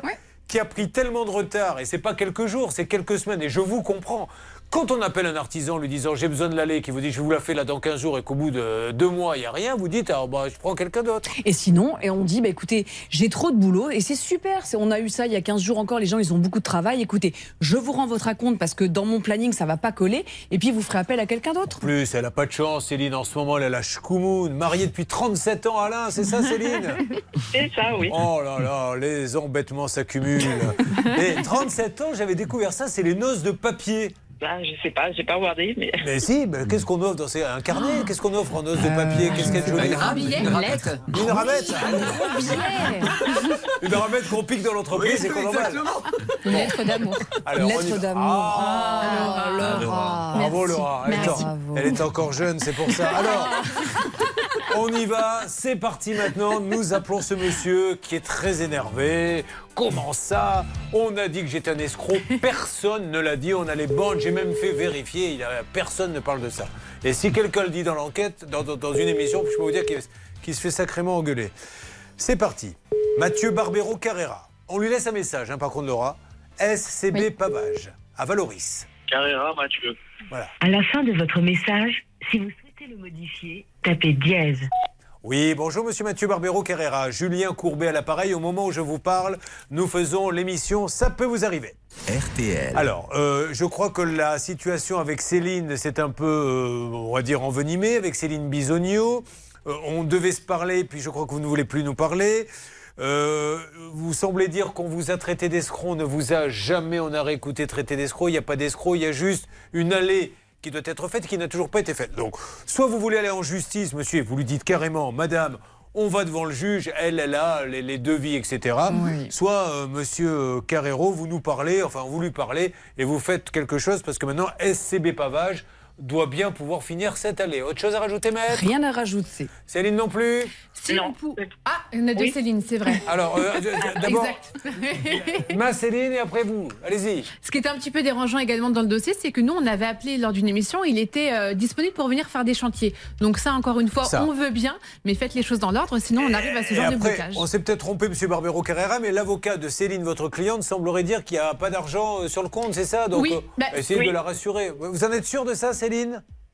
qui a pris tellement de retard, et c'est pas quelques jours, c'est quelques semaines, et je vous comprends. Quand on appelle un artisan lui disant j'ai besoin de l'aller, qui vous dit je vous la fais là dans 15 jours et qu'au bout de deux mois il n'y a rien, vous dites ah, bah, je prends quelqu'un d'autre. Et sinon, et on dit, bah, écoutez, j'ai trop de boulot et c'est super. C'est- On a eu ça il y a 15 jours encore, les gens, ils ont beaucoup de travail. Écoutez, je vous rends votre compte parce que dans mon planning, ça va pas coller et puis vous ferez appel à quelqu'un d'autre. Plus, elle a pas de chance, Céline. En ce moment, elle a la chkoumoun, mariée depuis 37 ans, Alain, c'est ça, Céline? C'est ça, oui. Oh là là, les embêtements s'accumulent. Et 37 ans, j'avais découvert ça, c'est les noces de papier. Ben, je sais pas, j'ai pas regardé, mais. Mais si, mais qu'est-ce qu'on offre dans ces... Un carnet Qu'est-ce qu'on offre en noces de papier Qu'est-ce qu'il y a de joli Un billet, une lettre. Une ramette Une ramette qu'on pique dans l'entreprise et qu'on emballe. Une lettre d'amour. Alors, Une lettre d'amour. Ah, Laura. Laura. Bravo. Laura. Elle est encore jeune, c'est pour ça. Alors, on y va. C'est parti maintenant. Nous appelons ce monsieur qui est très énervé. Comment ça? On a dit que j'étais un escroc. Personne ne l'a dit. On a les bandes. J'ai même fait vérifier. Il y a- Personne ne parle de ça. Et si quelqu'un le dit dans l'enquête, dans, dans- dans une émission, je peux vous dire qu'il qu'il se fait sacrément engueuler. C'est parti. Mathieu Barbero Carrera. On lui laisse un message, hein, par contre, Laura. SCB Pavage, à Valoris. Carrera, Mathieu. Voilà. À la fin de votre message, si vous souhaitez le modifier, tapez dièse. Oui, bonjour Monsieur Mathieu Barbero Carrera. Julien Courbet à l'appareil. Au moment où je vous parle, nous faisons l'émission Ça peut vous arriver. RTL. Alors, euh, je crois que la situation avec Céline, c'est un peu, euh, on va dire, envenimée, avec Céline Bisogno. Euh, on devait se parler, puis je crois que vous ne voulez plus nous parler. Euh, vous semblez dire qu'on vous a traité d'escroc, on ne vous a jamais, on a réécouté traité d'escroc, il n'y a pas d'escroc, il y a juste une allée qui doit être faite qui n'a toujours pas été faite. Donc, soit vous voulez aller en justice, monsieur, et vous lui dites carrément, madame, on va devant le juge, elle, elle a les, les devis, etc. Soit, euh, monsieur Carrero, vous nous parlez, enfin, vous lui parlez, et vous faites quelque chose, parce que maintenant, SCB Pavage doit bien pouvoir finir cette allée. Autre chose à rajouter, maître? Rien à rajouter. Céline non plus? Si on pou- Ah, il y en a deux Oui. Céline, c'est vrai. Alors, euh, d'abord, Exact. ma Céline, et après vous. Allez-y. Ce qui était un petit peu dérangeant également dans le dossier, c'est que nous, on avait appelé lors d'une émission, il était euh, disponible pour venir faire des chantiers. Donc ça, encore une fois, Ça. on veut bien, mais faites les choses dans l'ordre, sinon on arrive à ce Et genre de après, blocage. on s'est peut-être trompé, Monsieur Barbero Carrera, mais l'avocat de Céline, votre cliente, semblerait dire qu'il n'y a pas d'argent euh, sur le compte, c'est ça? Donc, Oui, euh, bah, essayez oui. de la rassurer. Vous en êtes sûr de ça, Céline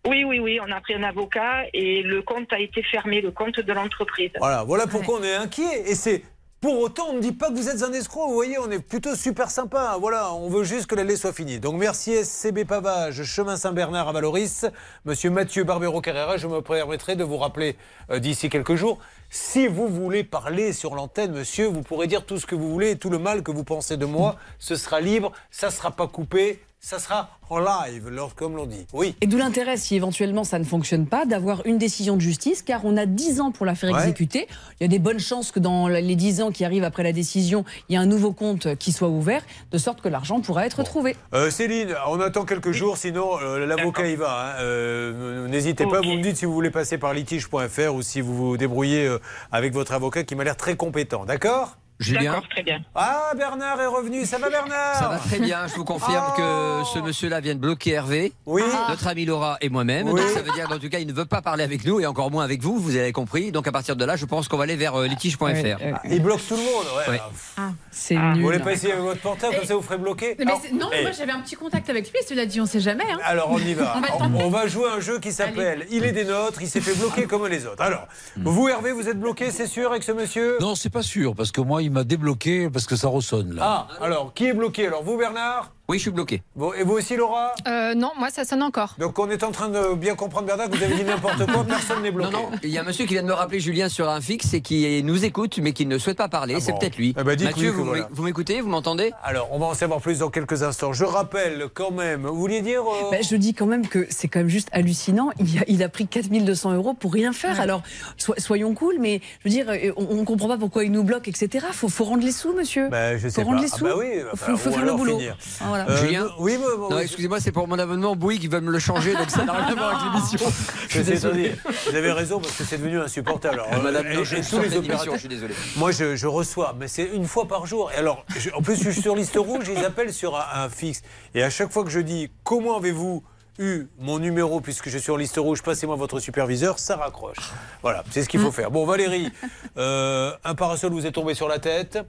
Oui, oui, oui, on a pris un avocat et le compte a été fermé, le compte de l'entreprise. Voilà, voilà pourquoi on est inquiet. Et c'est pour autant, on ne dit pas que vous êtes un escroc. Vous voyez, on est plutôt super sympa. Voilà, on veut juste que l'allée soit finie. Donc merci SCB Pavage, chemin Saint-Bernard à Valoris. Monsieur Mathieu Barbero Carrera, je me permettrai de vous rappeler euh, d'ici quelques jours. Si vous voulez parler sur l'antenne, monsieur, vous pourrez dire tout ce que vous voulez tout le mal que vous pensez de moi. Ce sera libre, ça ne sera pas coupé, ça sera en live, comme l'on dit. Oui. Et d'où l'intérêt, si éventuellement ça ne fonctionne pas, d'avoir une décision de justice, car on a 10 ans pour la faire Ouais. exécuter. Il y a des bonnes chances que dans les 10 ans qui arrivent après la décision, il y a un nouveau compte qui soit ouvert, de sorte que l'argent pourra être trouvé. Euh, Céline, on attend quelques jours, sinon euh, l'avocat y va. hein. Euh, N'hésitez pas, vous me dites si vous voulez passer par litige.fr ou si vous vous débrouillez euh, avec votre avocat qui m'a l'air très compétent. D'accord? Julien très bien. Ah, Bernard est revenu. Ça va, Bernard Ça va très bien, je vous confirme que ce monsieur-là vient de bloquer Hervé, Oui. notre ami Laura et moi-même. Oui. Donc ça veut dire qu'en tout cas, il ne veut pas parler avec nous et encore moins avec vous, vous avez compris. Donc à partir de là, je pense qu'on va aller vers euh, litige.fr. Ah, Il bloque tout le monde. ouais. Ouais. Ah, C'est Vous nul. voulez pas essayer avec votre portable, comme ça vous ferez bloquer Mais Alors, non, eh, moi j'avais un petit contact avec lui, cela dit, on sait jamais. hein. Alors on y va. On va on jouer à un jeu qui s'appelle Il est des nôtres, il s'est fait bloquer comme les autres. Alors, vous Hervé, vous êtes bloqué, c'est sûr, avec ce monsieur? Non, c'est pas sûr, parce que moi, il m'a débloqué parce que ça ressonne là. Ah, alors, qui est bloqué? Alors, vous Bernard? Oui, je suis bloqué. Et vous aussi Laura? Euh, non, moi ça sonne encore. Donc on est en train de bien comprendre Bernard que vous avez dit n'importe quoi, personne n'est Non, bloqué. non, il y a un monsieur qui vient de me rappeler Julien sur un fixe et qui nous écoute mais qui ne souhaite pas parler. Ah c'est bon. peut-être lui. Eh ben, Mathieu, vous, voilà. m'é- vous m'écoutez Vous m'entendez? Alors, on va en savoir plus dans quelques instants. Je rappelle quand même, vous vouliez dire euh, Ben, je dis quand même que c'est quand même juste hallucinant. Il a, il a pris 4200 euros pour rien faire. Alors, so- soyons cool, mais je veux dire, euh, on ne comprend pas pourquoi il nous bloque, etc. Faut, faut rendre les sous, monsieur. ben, je sais faut rendre pas. les Ah sous. bah oui, faut, ou faire le boulot. finir. Ah, voilà. Euh, Julien Oui, Non, oui. excusez-moi, c'est pour mon abonnement Bouygues qui veulent me le changer, donc ça n'a rien à voir avec l'émission. Je suis désolé. Vous avez raison parce que c'est devenu insupportable. Alors, Madame, euh, non, je sors tous les opérateurs. je suis désolé. Moi, je, je reçois, mais c'est une fois par jour. Et alors, je- en plus, je suis sur liste rouge, ils appellent sur un, un fixe. Et à chaque fois que je dis comment avez-vous eu mon numéro puisque je suis en liste rouge, passez-moi votre superviseur, ça raccroche. Voilà, c'est ce qu'il faut faire. Bon, Valérie, euh, un parasol vous est tombé sur la tête,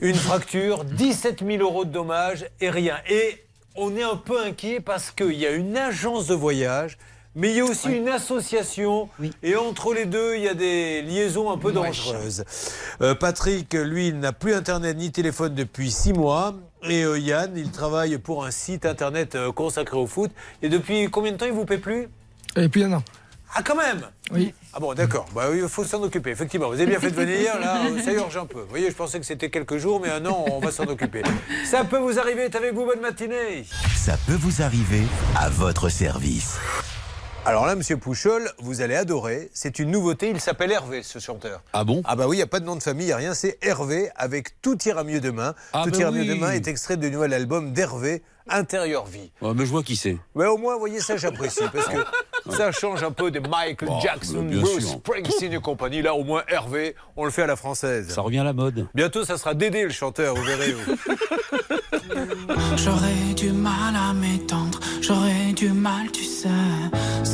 une fracture, 17 000 euros de dommages et rien. Et on est un peu inquiet parce qu'il y a une agence de voyage. Mais il y a aussi une association, et entre les deux, il y a des liaisons un peu dangereuses. Euh, Patrick, lui, il n'a plus Internet ni téléphone depuis six mois. Et euh, Yann, il travaille pour un site Internet euh, consacré au foot. Et depuis combien de temps il vous paie plus? Et puis un an. Ah, quand même? Oui. Ah bon, d'accord. Bah, oui, il faut s'en occuper. Effectivement, vous avez bien fait de venir. Là, euh, ça urge un peu. Vous voyez, je pensais que c'était quelques jours, mais un an, on va s'en occuper. Ça peut vous arriver. est avec vous. Bonne matinée. Ça peut vous arriver à votre service. Alors là, Monsieur Pouchol, vous allez adorer. C'est une nouveauté. Il s'appelle Hervé, ce chanteur. Ah bon? Ah bah oui, il n'y a pas de nom de famille, il n'y a rien. C'est Hervé avec Tout ira mieux demain. Ah Tout bah ira oui. mieux demain est extrait du nouvel album d'Hervé, Intérieur Vie. Ouais, mais je vois qui c'est. Mais au moins, vous voyez, ça j'apprécie parce que ça change un peu de Michael Bon, Jackson, Bruce sûr. Springsteen et compagnie. Là, au moins, Hervé, on le fait à la française. Ça revient à la mode. Bientôt, ça sera Dédé le chanteur, vous verrez. J'aurais du mal à m'étendre, j'aurais du mal, tu sais,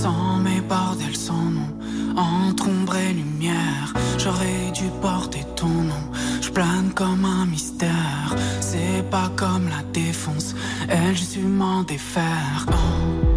sans mes bordels sans nom, entre ombre et lumière. J'aurais dû porter ton nom, je plane comme un mystère. C'est pas comme la défonce, elle, je suis m'en défaire. Oh.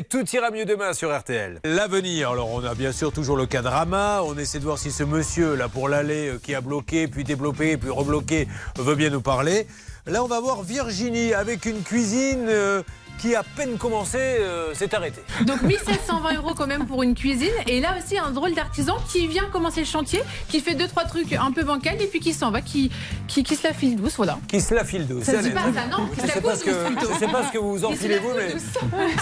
Hervé, tout ira mieux demain sur RTL. L'avenir, alors on a bien sûr toujours le cas de Rama. On essaie de voir si ce monsieur là pour l'aller euh, qui a bloqué, puis débloqué, puis rebloqué veut bien nous parler. Là, on va voir Virginie avec une cuisine euh, qui à peine commencé euh, s'est arrêtée. Donc 1720 euros quand même pour une cuisine. Et là aussi, un drôle d'artisan qui vient commencer le chantier, qui fait deux, trois trucs un peu bancals et puis qui s'en va, qui, qui, qui se la file douce, voilà. Qui se la file douce. Ça se dit Allez. pas ça, non Je sais pas ce que, vous vous enfilez vous, mais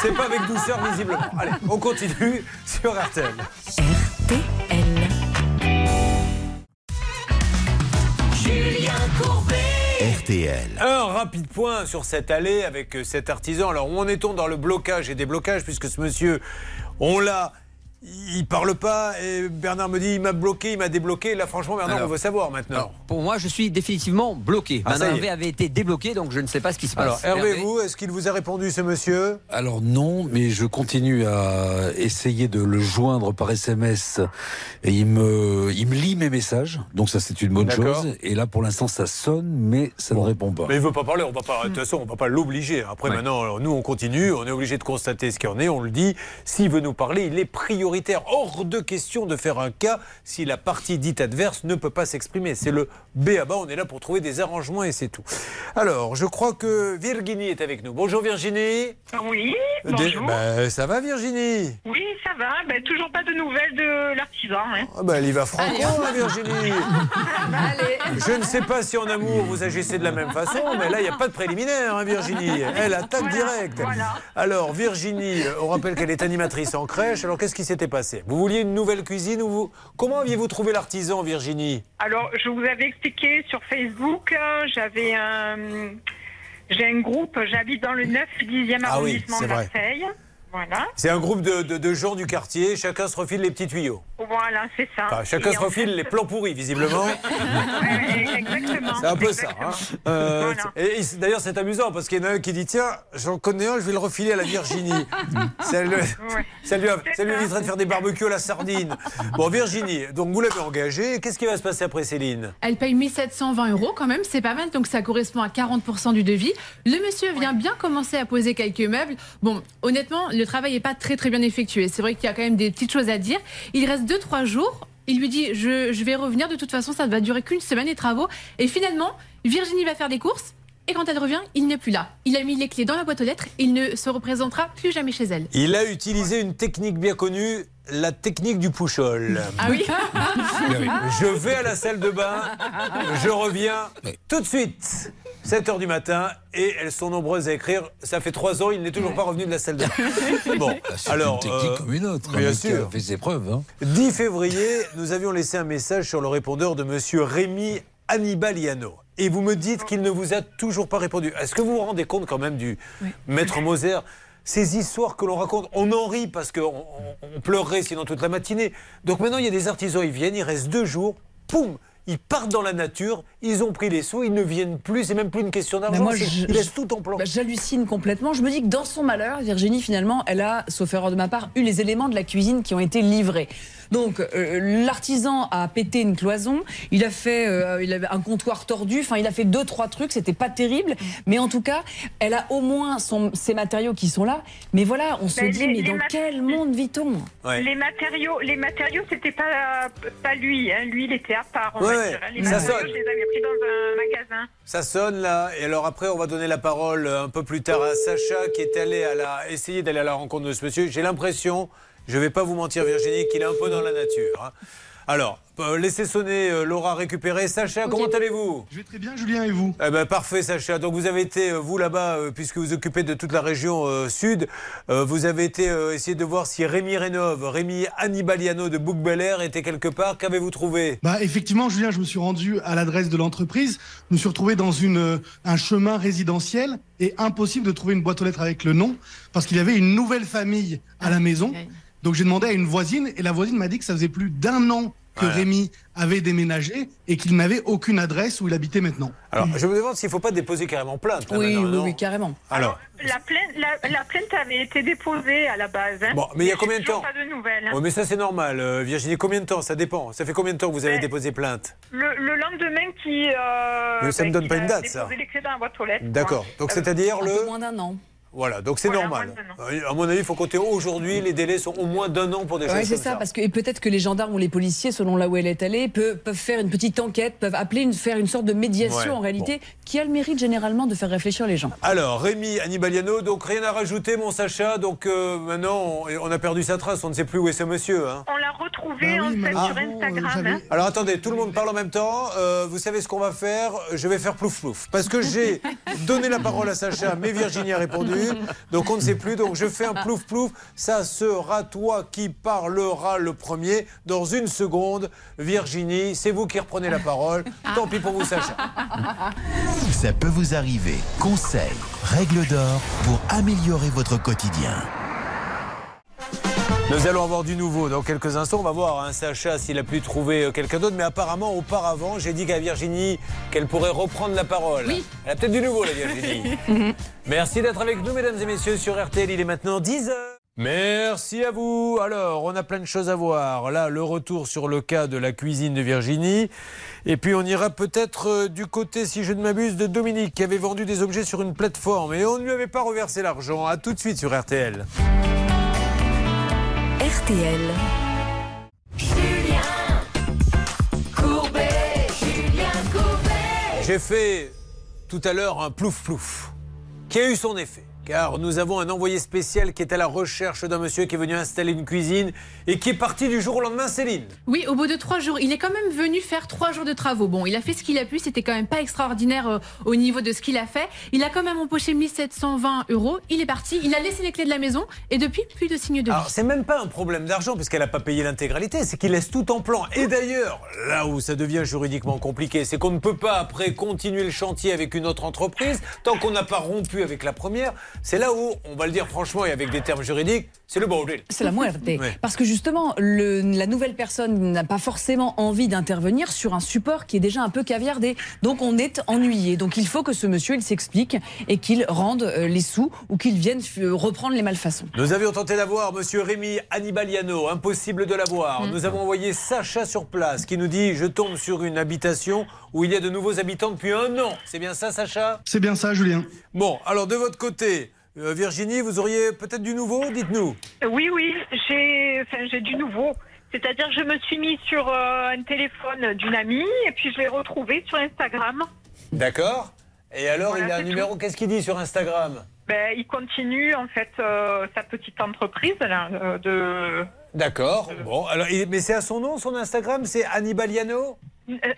c'est pas avec douceur visiblement. Allez, on continue sur RTL. Julien Courbet. Un rapide point sur cette allée avec euh, cet artisan. Alors, où en est-on dans le blocage et déblocage puisque ce monsieur, on l'a il parle pas et Bernard me dit il m'a bloqué, il m'a débloqué. Là, franchement, Bernard, Alors- on veut savoir maintenant. Alors, pour moi, je suis définitivement bloqué. Ah, est. Hervé avait été débloqué, donc je ne sais pas ce qui se passe. Alors, Hervé, vous, est-ce qu'il vous a répondu, ce monsieur? Alors non, mais je continue à essayer de le joindre par SMS et il me, il me lit mes messages, donc ça c'est une bonne chose. Et là pour l'instant ça sonne, mais ça ne répond pas. Mais il veut pas parler, on va pas, de toute façon, on va pas l'obliger. Après, Ouais. maintenant, alors, nous, on continue, on est obligé de constater ce qu'il y en est, on le dit. S'il veut nous parler, il est prioritaire. Hors de question de faire un cas si la partie dite adverse ne peut pas s'exprimer. C'est le B à bas, on est là pour trouver des arrangements et c'est tout. Alors, je crois que Virginie est avec nous. Bonjour Virginie. Oui, Des- bonjour. bah, ça va Virginie? Oui, ça va. Ben, toujours pas de nouvelles de l'artisan. Hein. Ah bah, elle y va franco, hein, Virginie. Je ne sais pas si en amour vous agissez de la même façon, mais là, il n'y a pas de préliminaire, hein, Virginie. Elle attaque direct. Alors, Virginie, euh, on rappelle qu'elle est animatrice en crèche. Alors, qu'est-ce qui s'était passé. Vous vouliez une nouvelle cuisine ou vous... Comment aviez-vous trouvé l'artisan, Virginie? Alors, je vous avais expliqué sur Facebook, euh, j'avais un, j'ai un groupe, j'habite dans le 9 10e Ah oui, arrondissement de vrai. Voilà. C'est un groupe de, de- de gens du quartier, chacun se refile les petits tuyaux. Voilà, c'est ça. Enfin, chacun Et se refile fait- les plans pourris, visiblement. Ouais, Exactement. C'est un peu ça. hein. Euh, Voilà. et il- D'ailleurs, c'est amusant parce qu'il y en a un qui dit Tiens, j'en connais un, je vais le refiler à la Virginie. ça, le- ça lui, a- ça lui éviterait de faire des barbecues à la sardine. Bon, Virginie, donc vous l'avez engagée. Qu'est-ce qui va se passer après Céline? Elle paye 1720 euros quand même, c'est pas mal, donc ça correspond à 40% du devis. Le monsieur vient bien commencer à poser quelques meubles. Bon, honnêtement, le travail n'est pas très très bien effectué. C'est vrai qu'il y a quand même des petites choses à dire. Il reste 2-3 jours. Il lui dit je, je vais revenir, de toute façon ça ne va durer qu'une semaine les travaux. Et finalement, Virginie va faire des courses. Et quand elle revient, il n'est plus là. Il a mis les clés dans la boîte aux lettres. Il ne se représentera plus jamais chez elle. Il a utilisé une technique bien connue, la technique du pouchol. Ah oui Je vais à la salle de bain, je reviens tout de suite. 7 h du matin et elles sont nombreuses à écrire. Ça fait 3 ans, il n'est toujours pas revenu de la salle de bain. Bon, C'est alors. une technique euh, comme une autre. Bien qui sûr. a fait ses preuves. hein. 10 février, nous avions laissé un message sur le répondeur de monsieur Rémi Annibaliano. Et vous me dites qu'il ne vous a toujours pas répondu. Est-ce que vous vous rendez compte quand même du maître Moser? Ces histoires que l'on raconte, on en rit parce qu'on on- on pleurerait sinon toute la matinée. Donc maintenant, il y a des artisans, ils viennent, ils restent deux jours, poum, ils partent dans la nature, ils ont pris les sous, ils ne viennent plus, c'est même plus une question d'argent, je- ils laissent tout en plan. Bah, J'hallucine complètement. Je me dis que dans son malheur, Virginie, finalement, elle a, sauf erreur de ma part, eu les éléments de la cuisine qui ont été livrés. Donc, euh, l'artisan a pété une cloison, il a fait euh, il avait un comptoir tordu, enfin, il a fait deux, trois trucs, c'était pas terrible. Mais en tout cas, elle a au moins son, ses matériaux qui sont là. Mais voilà, on se Ben, dit, les- mais les dans quel monde vit-on? Les matériaux, les matériaux, c'était pas pas lui. Hein. Lui, il était à part. On Ouais, va ouais, dire. Les ça sonne. je les avais pris dans un magasin. Ça sonne là, et alors après on va donner la parole euh, un peu plus tard à Sacha qui est allé à la, essayer d'aller à la rencontre de ce monsieur. J'ai l'impression, je vais pas vous mentir Virginie, qu'il est un peu dans la nature. hein. Alors, euh, laissez sonner euh, Laura récupérée. Sacha, comment allez-vous? Je vais très bien, Julien, et vous? Eh ben, parfait, Sacha. Donc, vous avez été, euh, vous là-bas, euh, puisque vous occupez de toute la région euh, sud, euh, vous avez été euh, essayer de voir si Rémi Rénov, Rémi Annibaliano de Bouc Bel Air était quelque part. Qu'avez-vous trouvé? Bah, effectivement, Julien, je me suis rendu à l'adresse de l'entreprise. Je me suis retrouvé dans une, euh, un chemin résidentiel et impossible de trouver une boîte aux lettres avec le nom parce qu'il y avait une nouvelle famille à la maison. Donc j'ai demandé à une voisine et la voisine m'a dit que ça faisait plus d'un an que Voilà. Rémi avait déménagé et qu'il n'avait aucune adresse où il habitait maintenant. Alors, je me demande s'il ne faut pas déposer carrément plainte. là, Oui, maintenant, oui, non oui, carrément. Alors, La plainte, la, la plainte avait été déposée à la base. hein. Bon, mais il y a combien de temps Pas de nouvelles. hein. Mais ça c'est normal, euh, Virginie. Combien de temps Ça dépend. Ça fait combien de temps que vous avez déposé plainte Le, le lendemain qui. Euh, Mais ça me ben, donne pas une a date, ça. D'accord. Donc Euh, c'est-à-dire le. moins d'un an. Voilà, donc c'est Voilà, normal. À mon avis, il faut compter aujourd'hui. Les délais sont au moins d'un an pour des Ouais, choses c'est comme ça, ça. parce que et peut-être que les gendarmes ou les policiers, selon là où elle est allée, peuvent, peuvent faire une petite enquête, peuvent appeler, une, faire une sorte de médiation Ouais, en réalité, qui a le mérite généralement de faire réfléchir les gens. Alors, Rémi Annibaliano, donc rien à rajouter, mon Sacha. Donc euh, maintenant, on, on a perdu sa trace. On ne sait plus où est ce monsieur. hein. On l'a retrouvé oui, en fait sur avant, Instagram. hein. Alors attendez, tout le monde parle en même temps. Euh, vous savez ce qu'on va faire? Je vais faire plouf plouf. Parce que j'ai donné la parole à Sacha, mais Virginie a répondu. Donc on ne sait plus. Donc je fais un plouf plouf. Ça sera toi qui parlera le premier. Dans une seconde, Virginie, c'est vous qui reprenez la parole. Tant pis pour vous, Sacha. Ça peut vous arriver. Conseils, règles d'or pour améliorer votre quotidien. Nous allons avoir du nouveau dans quelques instants. On va voir hein, Sacha s'il a pu trouver euh, quelqu'un d'autre. Mais apparemment, auparavant, j'ai dit qu'à Virginie qu'elle pourrait reprendre la parole. Oui. Elle a peut-être du nouveau, la Virginie. Merci d'être avec nous, mesdames et messieurs, sur RTL. Il est maintenant 10h. Merci à vous. Alors, on a plein de choses à voir. Là, le retour sur le cas de la cuisine de Virginie. Et puis, on ira peut-être euh, du côté, si je ne m'abuse, de Dominique, qui avait vendu des objets sur une plateforme. Et on ne lui avait pas reversé l'argent. À tout de suite sur RTL. J'ai fait tout à l'heure un plouf-plouf qui a eu son effet. Car nous avons un envoyé spécial qui est à la recherche d'un monsieur qui est venu installer une cuisine et qui est parti du jour au lendemain, Céline. Oui, au bout de trois jours, il est quand même venu faire trois jours de travaux. Bon, il a fait ce qu'il a pu, c'était quand même pas extraordinaire euh, au niveau de ce qu'il a fait. Il a quand même empoché 1720 euros. Il est parti, il a laissé les clés de la maison et depuis, plus de signes de vie. Alors, c'est même pas un problème d'argent, puisqu'elle n'a pas payé l'intégralité, c'est qu'il laisse tout en plan. Et d'ailleurs, là où ça devient juridiquement compliqué, c'est qu'on ne peut pas après continuer le chantier avec une autre entreprise tant qu'on n'a pas rompu avec la première. C'est là où, on va le dire franchement et avec des termes juridiques, c'est le bordel. C'est la muerte. Parce que justement, le- la nouvelle personne n'a pas forcément envie d'intervenir sur un support qui est déjà un peu caviardé. Donc on est ennuyé. Donc il faut que ce monsieur, il s'explique et qu'il rende euh, les sous ou qu'il vienne euh, reprendre les malfaçons. Nous avions tenté d'avoir Monsieur Rémi Annibaliano, impossible de l'avoir. Mm. Nous avons envoyé Sacha sur place qui nous dit Je tombe sur une habitation où il y a de nouveaux habitants depuis un an. C'est bien ça, Sacha? C'est bien ça, Julien. Bon, alors de votre côté, euh, Virginie, vous auriez peut-être du nouveau Dites-nous. Oui, oui, j'ai enfin, du nouveau. C'est-à-dire que je me suis mis sur euh, un téléphone d'une amie et puis je l'ai retrouvé sur Instagram. D'accord Et alors, Voilà, il a un numéro. Qu'est-ce qu'il dit sur Instagram? Ben, il continue en fait euh, sa petite entreprise là, de D'accord. Bon, alors, mais c'est à son nom, son Instagram? C'est Annibaliano?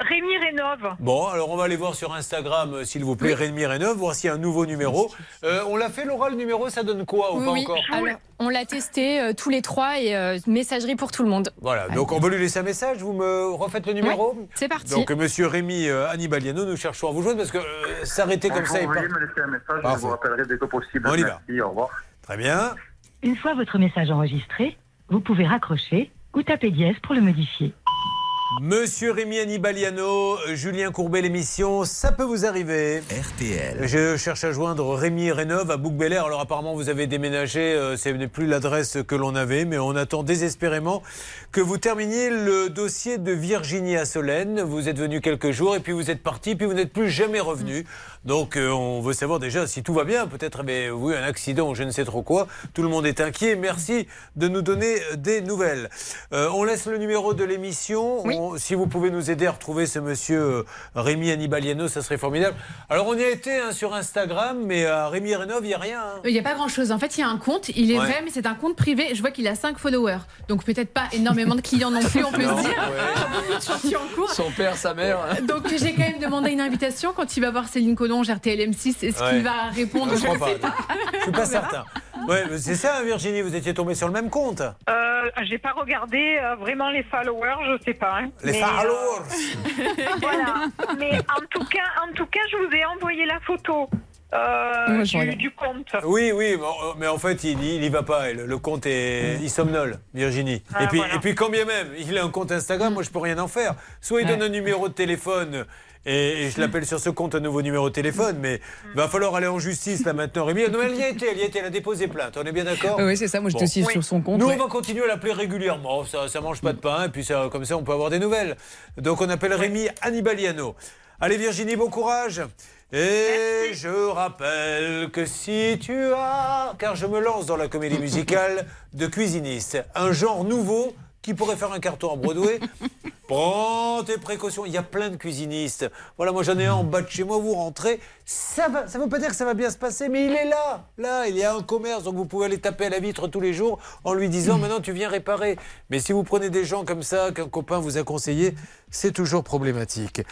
Rémi Rénove. Bon, alors on va aller voir sur Instagram, euh, s'il vous plaît, Rémi Rénov, voir s'il y a un nouveau numéro. Euh, on l'a fait, Laura, le numéro, ça donne quoi ou Oui, pas oui. encore Alors, on l'a testé euh, tous les trois et euh, messagerie pour tout le monde. Voilà, donc on va lui laisser un message. Vous me refaites le numéro c'est parti. Donc, euh, monsieur Rémi euh, Annibaliano, nous cherchons à vous joindre parce que euh, s'arrêter comme ça Vous et pas. pouvez me laisser un message, Parfait. je vous rappellerai dès que possible. On y va. Merci, au revoir. Très bien. Une fois votre message enregistré, vous pouvez raccrocher ou taper dièse pour le modifier. Monsieur Rémi Annibaliano, Julien Courbet, l'émission, ça peut vous arriver. RTL. Je cherche à joindre Rémi Rénov à bouc Air. Alors apparemment vous avez déménagé, euh, ce n'est plus l'adresse que l'on avait, mais on attend désespérément que vous terminiez le dossier de Virginie à Solène. Vous êtes venu quelques jours et puis vous êtes parti, puis vous n'êtes plus jamais revenu. Donc euh, on veut savoir déjà si tout va bien, peut-être mais oui un accident ou je ne sais trop quoi. Tout le monde est inquiet. Merci de nous donner euh, des nouvelles. Euh, on laisse le numéro de l'émission. On- Si vous pouvez nous aider à retrouver ce monsieur euh, Rémi Annibaliano, ça serait formidable. Alors on y a été hein, sur Instagram, mais à Rémi Rénov, il n'y a rien. hein. Il n'y a pas grand chose. En fait, il y a un compte, il est Ouais. vrai, mais c'est un compte privé. Je vois qu'il a 5 followers. Donc peut-être pas énormément de clients non plus, on peut Non, se dire. ouais. Beaucoup de chantiers en cours. Son père, sa mère. Donc j'ai quand même demandé une invitation quand il va voir Céline Collonge, RTLM6. Est-ce Ouais. qu'il va répondre? Je ne pas. sais pas. Je suis pas certain. Ouais, c'est ça, hein, Virginie, vous étiez tombé sur le même compte. Euh, j'ai pas regardé euh, vraiment les followers, je sais pas. hein. Les Mais, followers. euh, voilà. Mais en tout cas, en tout cas, je vous ai envoyé la photo euh, du, du compte. Oui, oui, mais en- mais en fait, il, il y va pas. Le, le compte est, il somnole, Virginie. Ah, et puis, voilà. et puis, quand bien même, il a un compte Instagram, moi, je peux rien en faire. Soit il donne un numéro de téléphone. Et, et je l'appelle sur ce compte un nouveau numéro de téléphone, mais il va falloir aller en justice là maintenant, Rémi. Non, elle y a été, elle y a été, elle a déposé plainte, on est bien d'accord Oui, c'est ça, moi j'étais aussi sur son compte. Nous, ouais. on va continuer à l'appeler régulièrement, ça, ça mange pas de pain, et puis ça, comme ça, on peut avoir des nouvelles. Donc on appelle Rémi Annibaliano. Allez Virginie, bon courage et je rappelle que si tu as, car je me lance dans la comédie musicale de cuisiniste, un genre nouveau qui pourrait faire un carton à Broadway, prends tes précautions. Il y a plein de cuisinistes. Voilà, moi j'en ai un en bas de chez moi, vous rentrez. Ça va, ça veut pas dire que ça va bien se passer, mais il est là. Là, il y a un commerce, donc vous pouvez aller taper à la vitre tous les jours en lui disant maintenant tu viens réparer. Mais si vous prenez des gens comme ça, qu'un copain vous a conseillé, c'est toujours problématique.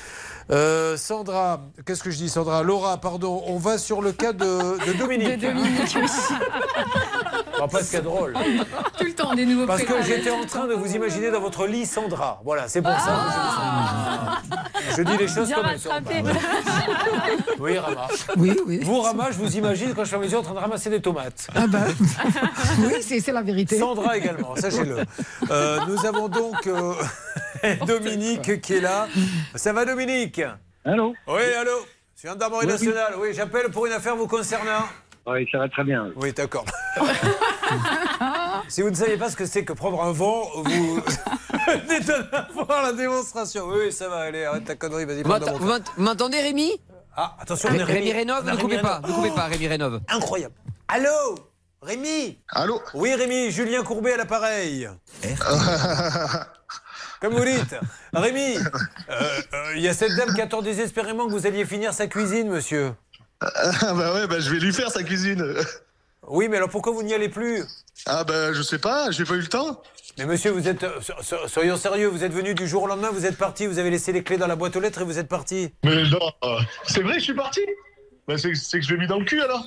Euh, Sandra, qu'est-ce que je dis Sandra? Laura, pardon, on va sur le cas de, de Dominique. De Dominique, va pas ce cas drôle. Tout le temps, des nouveaux Parce que j'étais en train de vous imaginer dans votre lit Sandra. Voilà, c'est pour ça que je dis les choses comme elles sont. Oui, Rama. Oui, oui. Vous, Rama, je vous imagine quand je suis à mesure en train de ramasser des tomates. Ah bah, oui, c'est la vérité. Sandra également, sachez-le. Euh, nous avons donc euh, Dominique qui est là. Ça va, Dominique? Allô? Oui, allô? Je suis gendarmerie Oui, oui. nationale. Oui, j'appelle pour une affaire vous concernant. Oui, ça va très bien. Oui, d'accord. si vous ne savez pas ce que c'est que prendre un vent, vous venez de voir la démonstration. Oui, ça va, allez, arrête ta connerie, vas-y, Vous m'entendez, Rémi? Ah, attention, on est Rémi Rénov, ne coupez Rémi pas, ne coupez pas, Rémi Rénov. Incroyable. Allô? Rémi? Allô? Oui, Rémi, Julien Courbet à l'appareil. Comme vous dites. Rémi, euh, euh, il y a cette dame qui attend désespérément que vous alliez finir sa cuisine, monsieur. Ah bah ouais, bah je vais lui faire sa cuisine. Oui, mais alors pourquoi vous n'y allez plus? Ah bah je sais pas, j'ai pas eu le temps. Mais monsieur, vous êtes. euh, so- so- soyons sérieux, vous êtes venu du jour au lendemain, vous êtes parti, vous avez laissé les clés dans la boîte aux lettres et vous êtes parti. Mais non, c'est vrai, je suis parti. Bah c'est c'est que je l'ai mis dans le cul alors.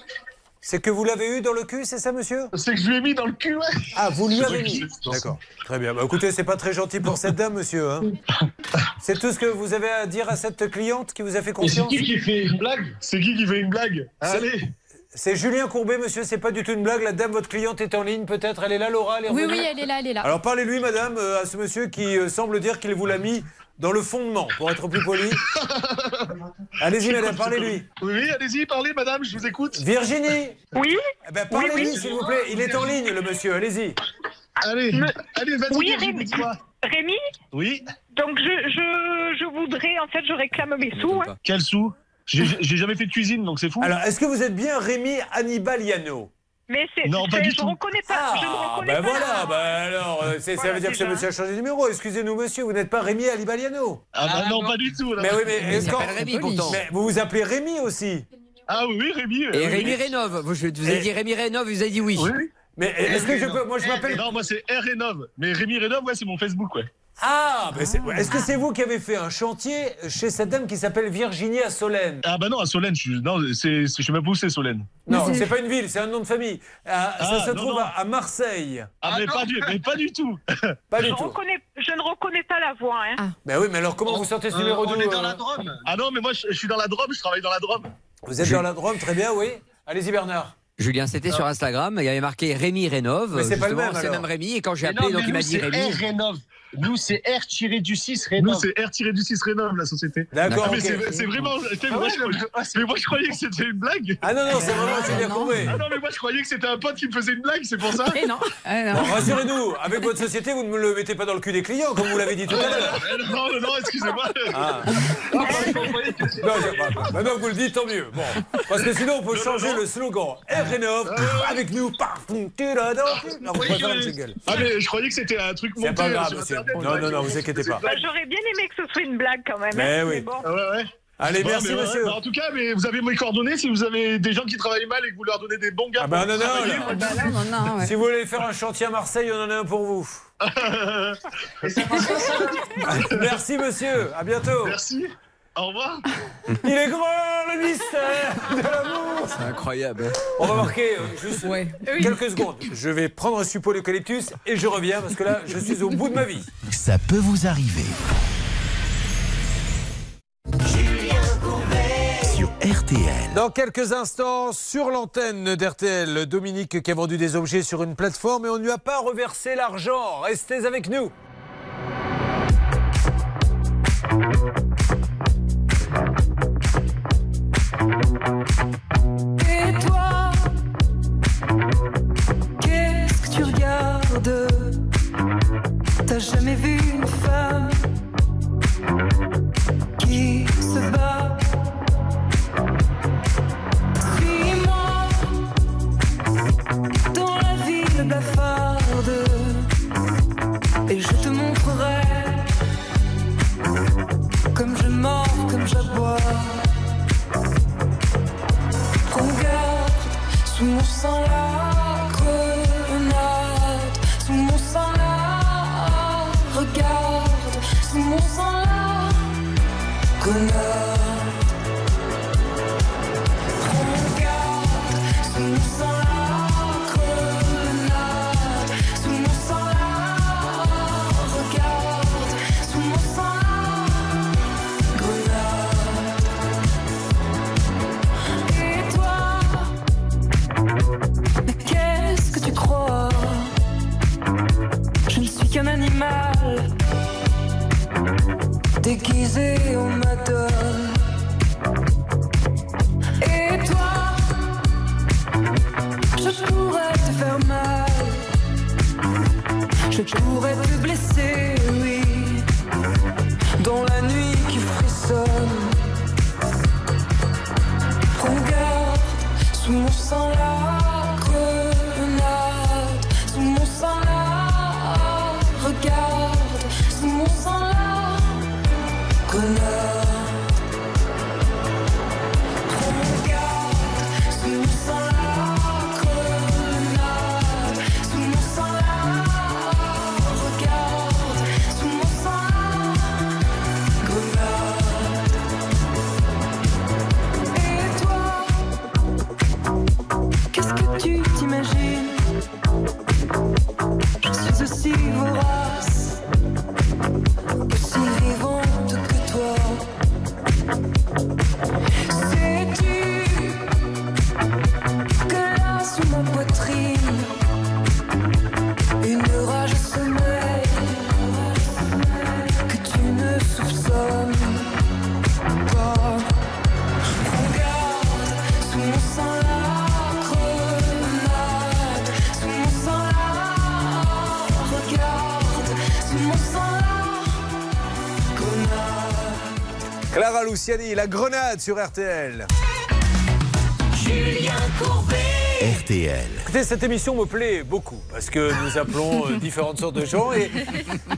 C'est que vous l'avez eu dans le cul, c'est ça, monsieur? C'est que je lui ai mis dans le cul, ouais. Ah, vous lui avez mis D'accord. Très bien. Bah, écoutez, c'est pas très gentil pour cette dame, monsieur. hein. C'est tout ce que vous avez à dire à cette cliente qui vous a fait Et c'est confiance? qui qui fait une blague? C'est qui qui fait une blague? Allez C'est Julien Courbet, monsieur, c'est pas du tout une blague. La dame, votre cliente est en ligne, peut-être. Elle est là, Laura elle est Oui, oui, elle est là, elle est là. Alors parlez-lui, madame, euh, à ce monsieur qui euh, semble dire qu'il vous l'a mis dans le fondement, pour être plus poli. Allez-y, madame, parlez-lui. Oui, oui, allez-y, parlez, madame, je vous écoute. Virginie Oui Eh ben, parlez-lui, Oui, oui. s'il vous plaît. Il est en ligne, le monsieur. Allez-y. Allez, allez, vas-y, Oui, Rémi. Rémi Oui Donc je, je, je voudrais, en fait, je réclame mes sous. hein. Quel sou J'ai j'ai jamais fait de cuisine, donc c'est fou. Alors, est-ce que vous êtes bien Rémi Annibaliano Mais c'est, Non, pas c'est- du je tout. reconnais pas. je ne Ah, reconnais ben pas. voilà, ben alors, ça veut dire que ce déjà. monsieur a changé de numéro. Excusez-nous, monsieur, vous n'êtes pas Rémi Annibaliano. Ah bah non, pas du tout. là. Mais oui, mais est-ce Rémi, pourtant. Mais vous vous appelez Rémi aussi Ah oui, Rémi. euh, Et oui, Rémi. Rénov, vous, je- vous avez dit Rémi Rénov, vous avez dit oui. Oui, oui. Mais est-ce que je peux. Moi, je m'appelle. Non, moi c'est R Rénov. Mais Rémi Rénov, ouais, c'est mon Facebook, ouais. Ah, c'est- est-ce que c'est vous qui avez fait un chantier chez cette dame qui s'appelle Virginie à Solène? Ah bah non, à Solène, je suis, non, c'est, je sais même pas où c'est Solène. Non, c'est- pas une ville, c'est un nom de famille. Ah, ça Ah, se non, trouve non. à, à Marseille. Ah, mais, pas du, mais pas du tout. Pas Je, du tout. reconnais, je ne reconnais pas la voix. Hein. Mais oui, mais alors comment vous sortez ce numéro d'où euh Drôme. Ah non, mais moi je, je suis dans la Drôme, je travaille dans la Drôme. Vous êtes dans la Drôme, très bien, oui. Allez-y, Bernard. Julien, c'était sur Instagram, il y avait marqué Rémi Rénov. Mais c'est pas le même, C'est même Rémi, et quand j'ai appelé, non, donc il m'a dit Rémi. Rénov. Nous, c'est R-du-6 Nous, Rénov. c'est R-du-6 Rénov, la société. D'accord, Ah, mais c'est, c'est vraiment. Ah moi, ouais, je, mais moi, je croyais que c'était une blague. Ah non, non, c'est vraiment, c'est bien courbé. Ah non, mais moi, je croyais que c'était un pote qui me faisait une blague, c'est pour ça. Et non. Ah, Bon, non. rassurez-nous, avec votre société, vous ne me le mettez pas dans le cul des clients, comme vous l'avez dit tout à l'heure. Euh, non, non, non, excusez-moi. Ah. Non, je croyais que c'était- Non, j'ai pas- maintenant que vous le dites, tant mieux. Bon, parce que sinon, on peut changer le slogan. R Rénov, avec nous, paf, tu la dent. Non, vous pouvez faire un jingle. Ah, mais je croyais que c'était un truc monté C'est pas grave, sur monsieur. Internet. Non, non, non, vous inquiétez pas. Bah, J'aurais bien aimé que ce soit une blague quand même. Mais hein. oui. bon. Ah ouais, ouais. Allez, Bon, merci, mais ouais, monsieur. bah, en tout cas, mais vous avez mes coordonnées si vous avez des gens qui travaillent mal et que vous leur donnez des bons gars. Ah bah non, non, non. Bah là, non, non, ouais. Si vous voulez faire un chantier à Marseille, on en a un pour vous. Merci, monsieur. À bientôt. Merci. Au revoir. Il est grand, le mystère de l'amour. C'est incroyable. On va marquer euh, juste Ouais. quelques secondes. Je vais prendre un suppôt d'eucalyptus et je reviens parce que là, je suis au bout de ma vie. Ça peut vous arriver. Sur RTL. Dans quelques instants, sur l'antenne d'RTL, Dominique qui a vendu des objets sur une plateforme et on ne lui a pas reversé l'argent. Restez avec nous. Et toi, qu'est-ce que tu regardes? T'as jamais vu sous mon la grenade sur RTL. Julien Courbet. RTL. Écoutez, cette émission me plaît beaucoup parce que nous appelons euh, différentes sortes de gens et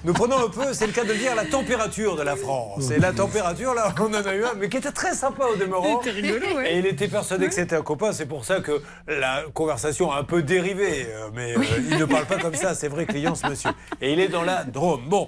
nous prenons un peu, c'est le cas de le dire, la température de la France. Et la température, là, on en a eu un, mais qui était très sympa au demeurant. C'était rigolo, ouais. Et il était persuadé que c'était un copain, c'est pour ça que la conversation a un peu dérivé. euh, Mais euh, il ne parle pas comme ça, c'est vrai, client, ce monsieur. Et il est dans la Drôme. Bon.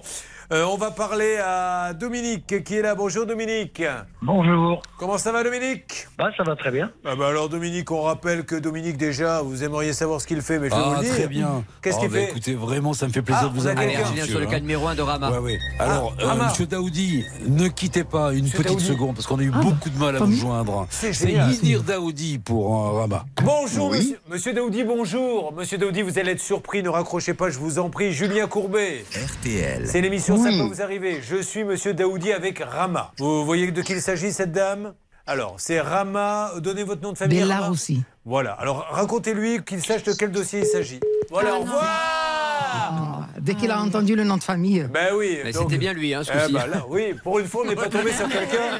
Euh, on va parler à Dominique qui est là. Bonjour Dominique. Bonjour. Comment ça va Dominique? Bah, ça va très bien. ah bah alors Dominique, on rappelle que Dominique déjà, vous aimeriez savoir ce qu'il fait, mais je vais Ah, vous le dire. très bien. Qu'est-ce Oh, qu'il bah, fait? Écoutez, vraiment, ça me fait plaisir Ah, de vous avoir. monsieur, sur le hein. cas numéro 1 de Rama. Ouais, ouais. Alors, Ah, euh. Monsieur Daoudi, ne quittez pas une Monsieur petite Daoudi. seconde parce qu'on a eu Ah, beaucoup de mal à vous joindre. C'est. Yidir Daoudi pour euh, Rama. Bonjour Oui. monsieur, monsieur Daoudi, bonjour. Monsieur Daoudi, vous allez être surpris, ne raccrochez pas, je vous en prie. Julien Courbet. RTL. C'est l'émission Oui. Ça peut vous arriver? Je suis monsieur Daoudi avec Rama. Vous voyez de qui il s'agit cette dame? Alors, c'est Rama, donnez votre nom de famille. Bella Rama. aussi. Voilà, alors racontez-lui qu'il sache de quel dossier il s'agit. Voilà, au revoir Dès qu'il a entendu le nom de famille. Ben oui. C'était bien lui, hein, ce Eh ben là, oui, pour une fois, on n'est pas tombé sur quelqu'un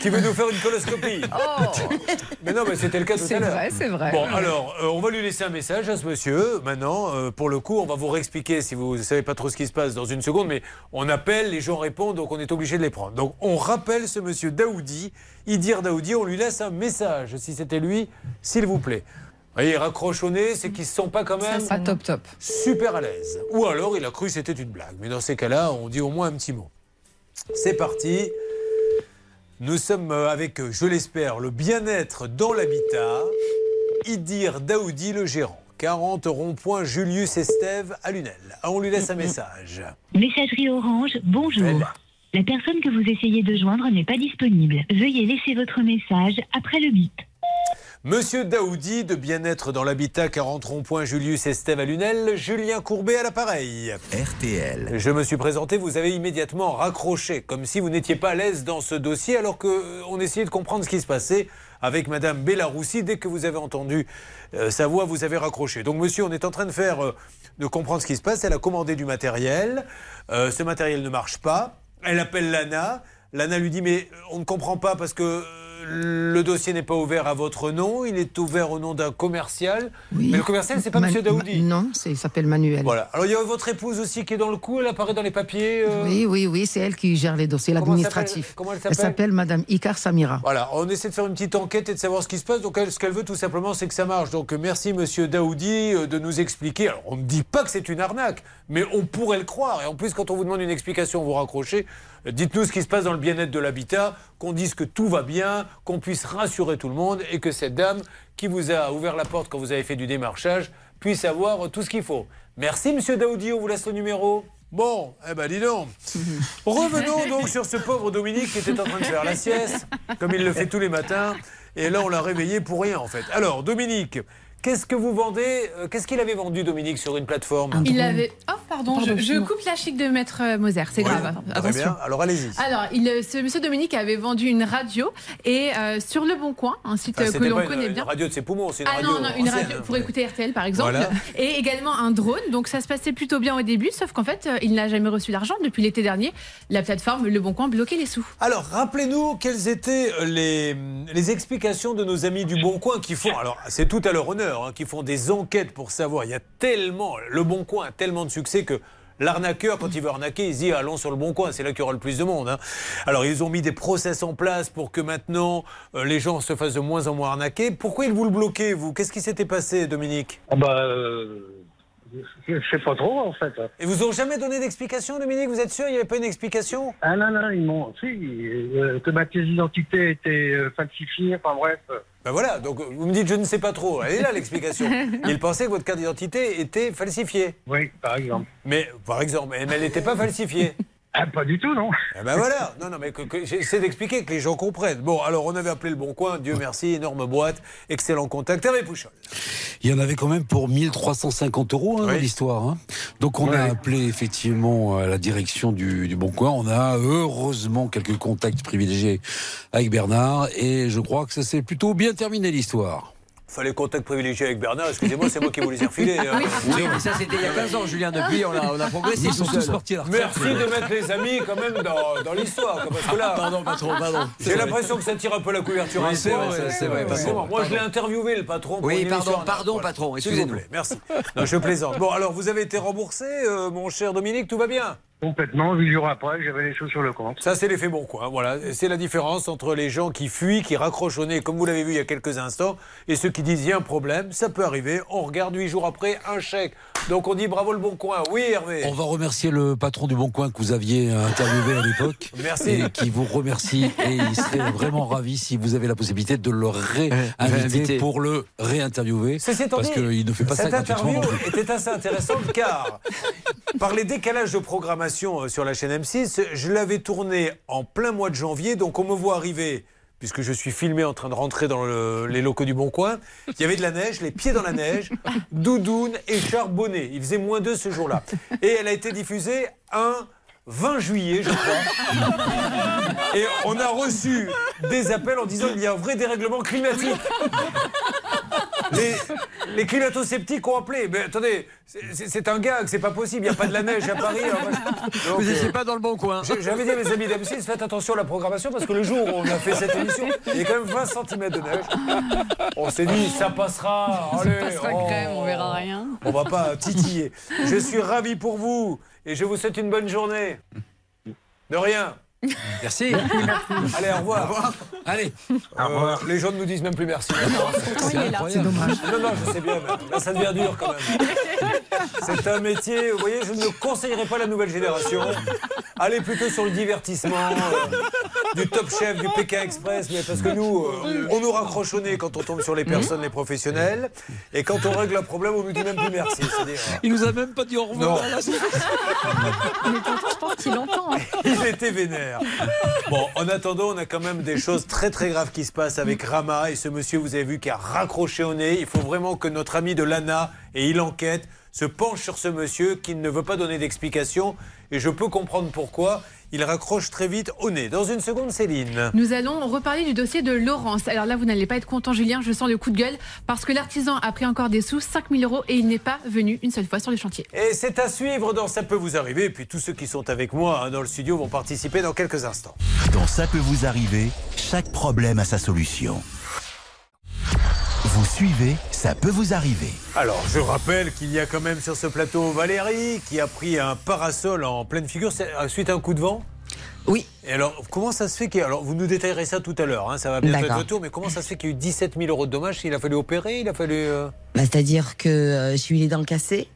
qui veut nous faire une coloscopie. Mais non, mais c'était le cas tout C'est à l'heure. vrai, c'est vrai. Bon, alors, euh, on va lui laisser un message à ce monsieur. Maintenant, euh, pour le coup, on va vous réexpliquer si vous ne savez pas trop ce qui se passe dans une seconde, mais on appelle, les gens répondent, donc on est obligé de les prendre. Donc, on rappelle ce monsieur Daoudi, Idir Daoudi, on lui laisse un message, si c'était lui, s'il vous plaît. Vous voyez, raccroche au nez, c'est qu'il ne se sent pas quand même Pas top top. super à l'aise. Ou alors il a cru que c'était une blague. Mais dans ces cas-là, on dit au moins un petit mot. C'est parti. Nous sommes avec, je l'espère, le bien-être dans l'habitat. Idir Daoudi, le gérant. 40 rond-point Julius Estève à Lunel. Ah, On lui laisse un message. Messagerie Orange, bonjour. La personne que vous essayez de joindre n'est pas disponible. Veuillez laisser votre message après le bip. Monsieur Daoudi, de bien-être dans l'habitat, 40 rond-point Julius Estève à Lunel. Julien Courbet à l'appareil. RTL. Je me suis présenté, vous avez immédiatement raccroché, comme si vous n'étiez pas à l'aise dans ce dossier, alors qu'on essayait de comprendre ce qui se passait avec Madame Bellaroussi. Dès que vous avez entendu euh, sa voix, vous avez raccroché. Donc, monsieur, on est en train de faire, euh, de comprendre ce qui se passe. Elle a commandé du matériel. Euh, ce matériel ne marche pas. Elle appelle Lana. Lana lui dit, mais on ne comprend pas parce que euh, le dossier n'est pas ouvert à votre nom, il est ouvert au nom d'un commercial. Mais le commercial, c'est pas Monsieur Daoudi. Non, il s'appelle Manuel. Voilà. Alors il y a votre épouse aussi qui est dans le coup, elle apparaît dans les papiers. euh, Oui, oui, oui, c'est elle qui gère les dossiers, Comment l'administratif. s'appelle- comment elle Elle s'appelle Madame Icar Samira. Voilà, on essaie de faire une petite enquête et de savoir ce qui se passe. Donc, elle, ce qu'elle veut tout simplement, c'est que ça marche. Donc, merci, monsieur Daoudi, euh, de nous expliquer. Alors, on ne dit pas que c'est une arnaque, mais on pourrait le croire. Et en plus, quand on vous demande une explication, vous raccrochez. Dites-nous ce qui se passe dans le bien-être de l'habitat, qu'on dise que tout va bien, qu'on puisse rassurer tout le monde et que cette dame qui vous a ouvert la porte quand vous avez fait du démarchage puisse avoir tout ce qu'il faut. Merci, monsieur Daoudi, on vous laisse le numéro. Bon, eh ben dis donc. Revenons donc sur ce pauvre Dominique qui était en train de faire la sieste, comme il le fait tous les matins. Et là, on l'a réveillé pour rien, en fait. Alors, Dominique, qu'est-ce que vous vendez euh, Qu'est-ce qu'il avait vendu, Dominique, sur une plateforme Il avait. Oh, pardon, Pardon, je, coupe la chic de Maître euh, Moser, c'est Oui. grave. Très Attention. bien. Alors allez-y. Alors, il, euh, ce monsieur Dominique avait vendu une radio et euh, sur Le Bon Coin, un site Ah, que l'on une- connaît une bien. radio de ses poumons, c'est une Ah radio. non, non, une radio pour écouter RTL par exemple. Voilà. Et également un drone. Donc ça se passait plutôt bien au début, sauf qu'en fait, il n'a jamais reçu d'argent depuis l'été dernier. La plateforme Le Bon Coin bloquait les sous. Alors, rappelez-nous quelles étaient les, les explications de nos amis du Bon Coin qui font, alors c'est tout à leur honneur, hein, qui font des enquêtes pour savoir. Il y a tellement, le Bon Coin a tellement de succès que l'arnaqueur, quand il veut arnaquer, il se dit allons sur le Bon Coin, c'est là qu'il y aura le plus de monde. hein. Alors, ils ont mis des process en place pour que maintenant euh, les gens se fassent de moins en moins arnaquer. Pourquoi ils vous le bloquez, vous? Qu'est-ce qui s'était passé, Dominique? Ah bah, euh, je je sais pas trop en fait. Et vous ont jamais donné d'explication, Dominique? Vous êtes sûr Il n'y avait pas une explication? Ah non, non, ils m'ont. Si, euh, que ma pièce d'identité était euh, falsifiée, enfin bref. Ben voilà, donc vous me dites je ne sais pas trop. Elle est là l'explication. Il pensait que votre carte d'identité était falsifiée. Oui, par exemple. Mais par exemple, mais elle n'était pas falsifiée. Ah, pas du tout, non. Eh ben voilà. Non, non, mais que- que- j'essaie d'expliquer que les gens comprennent. Bon, alors on avait appelé le Bon Coin, Dieu merci, énorme boîte, excellent contact. Hervé Pouchol. Il y en avait quand même pour 1350 euros hein, dans l'histoire. hein. Donc on a appelé effectivement à la direction du, du Bon Coin. On a heureusement quelques contacts privilégiés avec Bernard et je crois que ça s'est plutôt bien terminé l'histoire. Fallait contact privilégié avec Bernard, excusez-moi, c'est moi qui vous les ai refilés. hein. Oui, mais ça c'était il y a 15 ans, Julien. Depuis, on a, on a progressé. Ils sont tous seul. partis à la retraite. Merci de mettre les amis quand même dans, dans l'histoire. quoi, Parce que là, Pardon, patron, pardon. J'ai l'impression que ça tire un peu la couverture. Oui, à c'est vrai, c'est- c'est vrai, Excusez-moi, pardon, Moi, je l'ai interviewé, le patron. pour Oui, une pardon, émission. pardon, Voilà. patron, S'il vous excusez-nous. plaît, merci. Non, je plaisante. Bon, alors, vous avez été remboursé, euh, mon cher Dominique, tout va bien? Complètement, huit jours après, j'avais les choses sur le compte. Ça, c'est l'effet bon coin. Voilà. C'est la différence entre les gens qui fuient, qui raccrochent au nez, comme vous l'avez vu il y a quelques instants, et ceux qui disent il y a un problème, ça peut arriver. On regarde huit jours après un chèque. Donc on dit bravo le bon coin. Oui, Hervé. On va remercier le patron du Bon Coin que vous aviez interviewé à l'époque. Merci. Et qui vous remercie. Et il serait vraiment ravi si vous avez la possibilité de le réinviter pour le réinterviewer. Étant Parce qu'il ne fait pas ça cette interview était assez intéressante car, par les décalages de programmation euh, sur la chaîne M6, je l'avais tournée en plein mois de janvier, donc on me voit arriver. Puisque je suis filmé en train de rentrer dans le- les locaux du Bon Coin, il y avait de la neige, les pieds dans la neige, doudoune et charbonné. Il faisait moins 2 ce jour-là. Et elle a été diffusée un 20 juillet, je crois. Et on a reçu des appels en disant qu'il y a un vrai dérèglement climatique. Les, les climato-sceptiques ont appelé. Mais attendez, c'est- un gag, c'est pas possible. Il n'y a pas de la neige à Paris. hein. Donc, Vous n'étiez euh, pas dans le bon coin. J'avais dit à mes amis d'M6, faites attention à la programmation parce que le jour où on a fait cette émission, il y a quand même 20 cm de neige. On s'est dit, ça passera. Allez, passera oh, crème, on verra rien. On va pas titiller. Je suis ravi pour vous et je vous souhaite une bonne journée. De rien. Merci. Allez, au revoir. Allez. Euh, les gens ne nous disent même plus merci. C'est dommage. Non, non, je sais bien, mais là, ça devient dur quand même. C'est un métier, vous voyez, je ne conseillerais pas la nouvelle génération. Allez plutôt sur le divertissement, euh, du Top Chef, du Pékin Express, mais parce que nous, euh, on nous raccroche au nez quand on tombe sur les personnes, les professionnels, et quand on règle un problème, on nous dit même plus merci. Il nous a même pas dit au revoir. Non. là, c'est- Mais pourtant, je pense qu'il entend. hein. Il était vénère. Bon, en attendant, on a quand même des choses très très graves qui se passent avec Rama et ce monsieur, vous avez vu, qui a raccroché au nez. Il faut vraiment que notre ami de l'ANA, et il enquête, se penche sur ce monsieur qui ne veut pas donner d'explication. Et je peux comprendre pourquoi. Il raccroche très vite au nez. Dans une seconde, Céline. Nous allons reparler du dossier de Laurence. Alors là, vous n'allez pas être content, Julien, je sens le coup de gueule, parce que l'artisan a pris encore des sous, 5000 euros, et il n'est pas venu une seule fois sur le chantier. Et c'est à suivre dans Ça peut vous arriver. Et puis tous ceux qui sont avec moi hein, dans le studio vont participer dans quelques instants. Dans Ça peut vous arriver, chaque problème a sa solution. Vous suivez, ça peut vous arriver. Alors, je rappelle qu'il y a quand même sur ce plateau Valérie qui a pris un parasol en pleine figure euh, suite à un coup de vent? Oui. Et alors, comment ça se fait qu'il y a- Alors, vous nous détaillerez ça tout à l'heure, hein, ça va bientôt être D'accord. votre tour, mais comment ça se fait qu'il y a eu 17 000 euros de dommages Il a fallu opérer Il a fallu. euh, Bah, C'est-à-dire que euh, j'ai eu les dents cassées.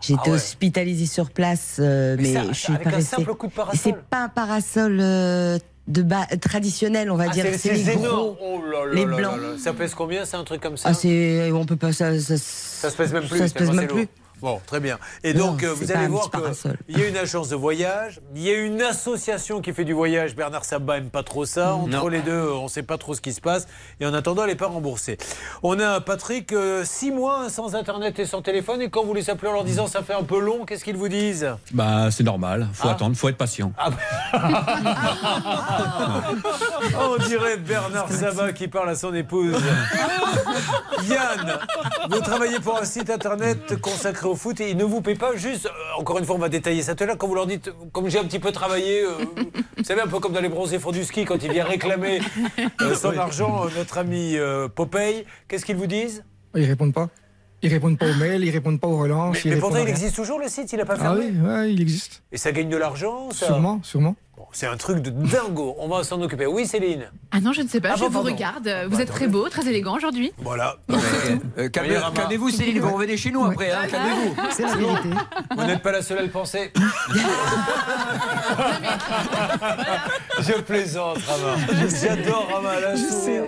J'ai été Ah ouais. hospitalisée sur place, euh, Mais mais, ça- je suis avec pas un restée. simple coup de parasol C'est pas un parasol euh, de bas, traditionnel, on va Ah, dire. c'est les gros. Oh là là les blancs. là. Ça pèse combien C'est un truc comme ça? Ah, c'est, on peut pas ça. Ça, Ça se pèse même plus. Ça se pèse même plus. Bon, très bien. Et Non, donc, euh, vous allez voir qu'il y a une agence de voyage, il y a une association qui fait du voyage. Bernard Sabat aime pas trop ça. Entre Non. les deux, on ne sait pas trop ce qui se passe. Et en attendant, elle n'est pas remboursée. On a Patrick, euh, six mois sans Internet et sans téléphone. Et quand vous les appelez en leur disant ça fait un peu long, qu'est-ce qu'ils vous disent? Bah, c'est normal. Faut Ah. attendre, faut être patient. On dirait Bernard Sabat qui parle à son épouse. Yann, vous travaillez pour un site internet consacré au foot et ils ne vous paient pas juste, euh, encore une fois on va détailler ça tout à l'heure, quand vous leur dites, comme j'ai un petit peu travaillé, euh, vous savez un peu comme dans les bronzés fonds du ski quand il vient réclamer euh, son argent, euh, notre ami Popeye, qu'est-ce qu'ils vous disent? Ils répondent pas. Ils répondent pas aux mails, ils répondent pas aux relances. Mais, pourtant il existe toujours le site, il n'a pas Ah fermé? oui, ouais, il existe. Et ça gagne de l'argent ça? Sûrement, sûrement. C'est un truc de dingo, on va s'en occuper. Oui Céline Ah non, je ne sais pas, Ah je bon, vous pardon. regarde. Vous êtes très beau, très élégant aujourd'hui. Voilà. Euh, calmez-. Calmez-vous, Céline, vous revenez chez nous après. hein, Calmez-vous. C'est la vérité. Vous n'êtes pas la seule à le penser. je plaisante, Rama. J'adore Rama. Elle, a un sourire.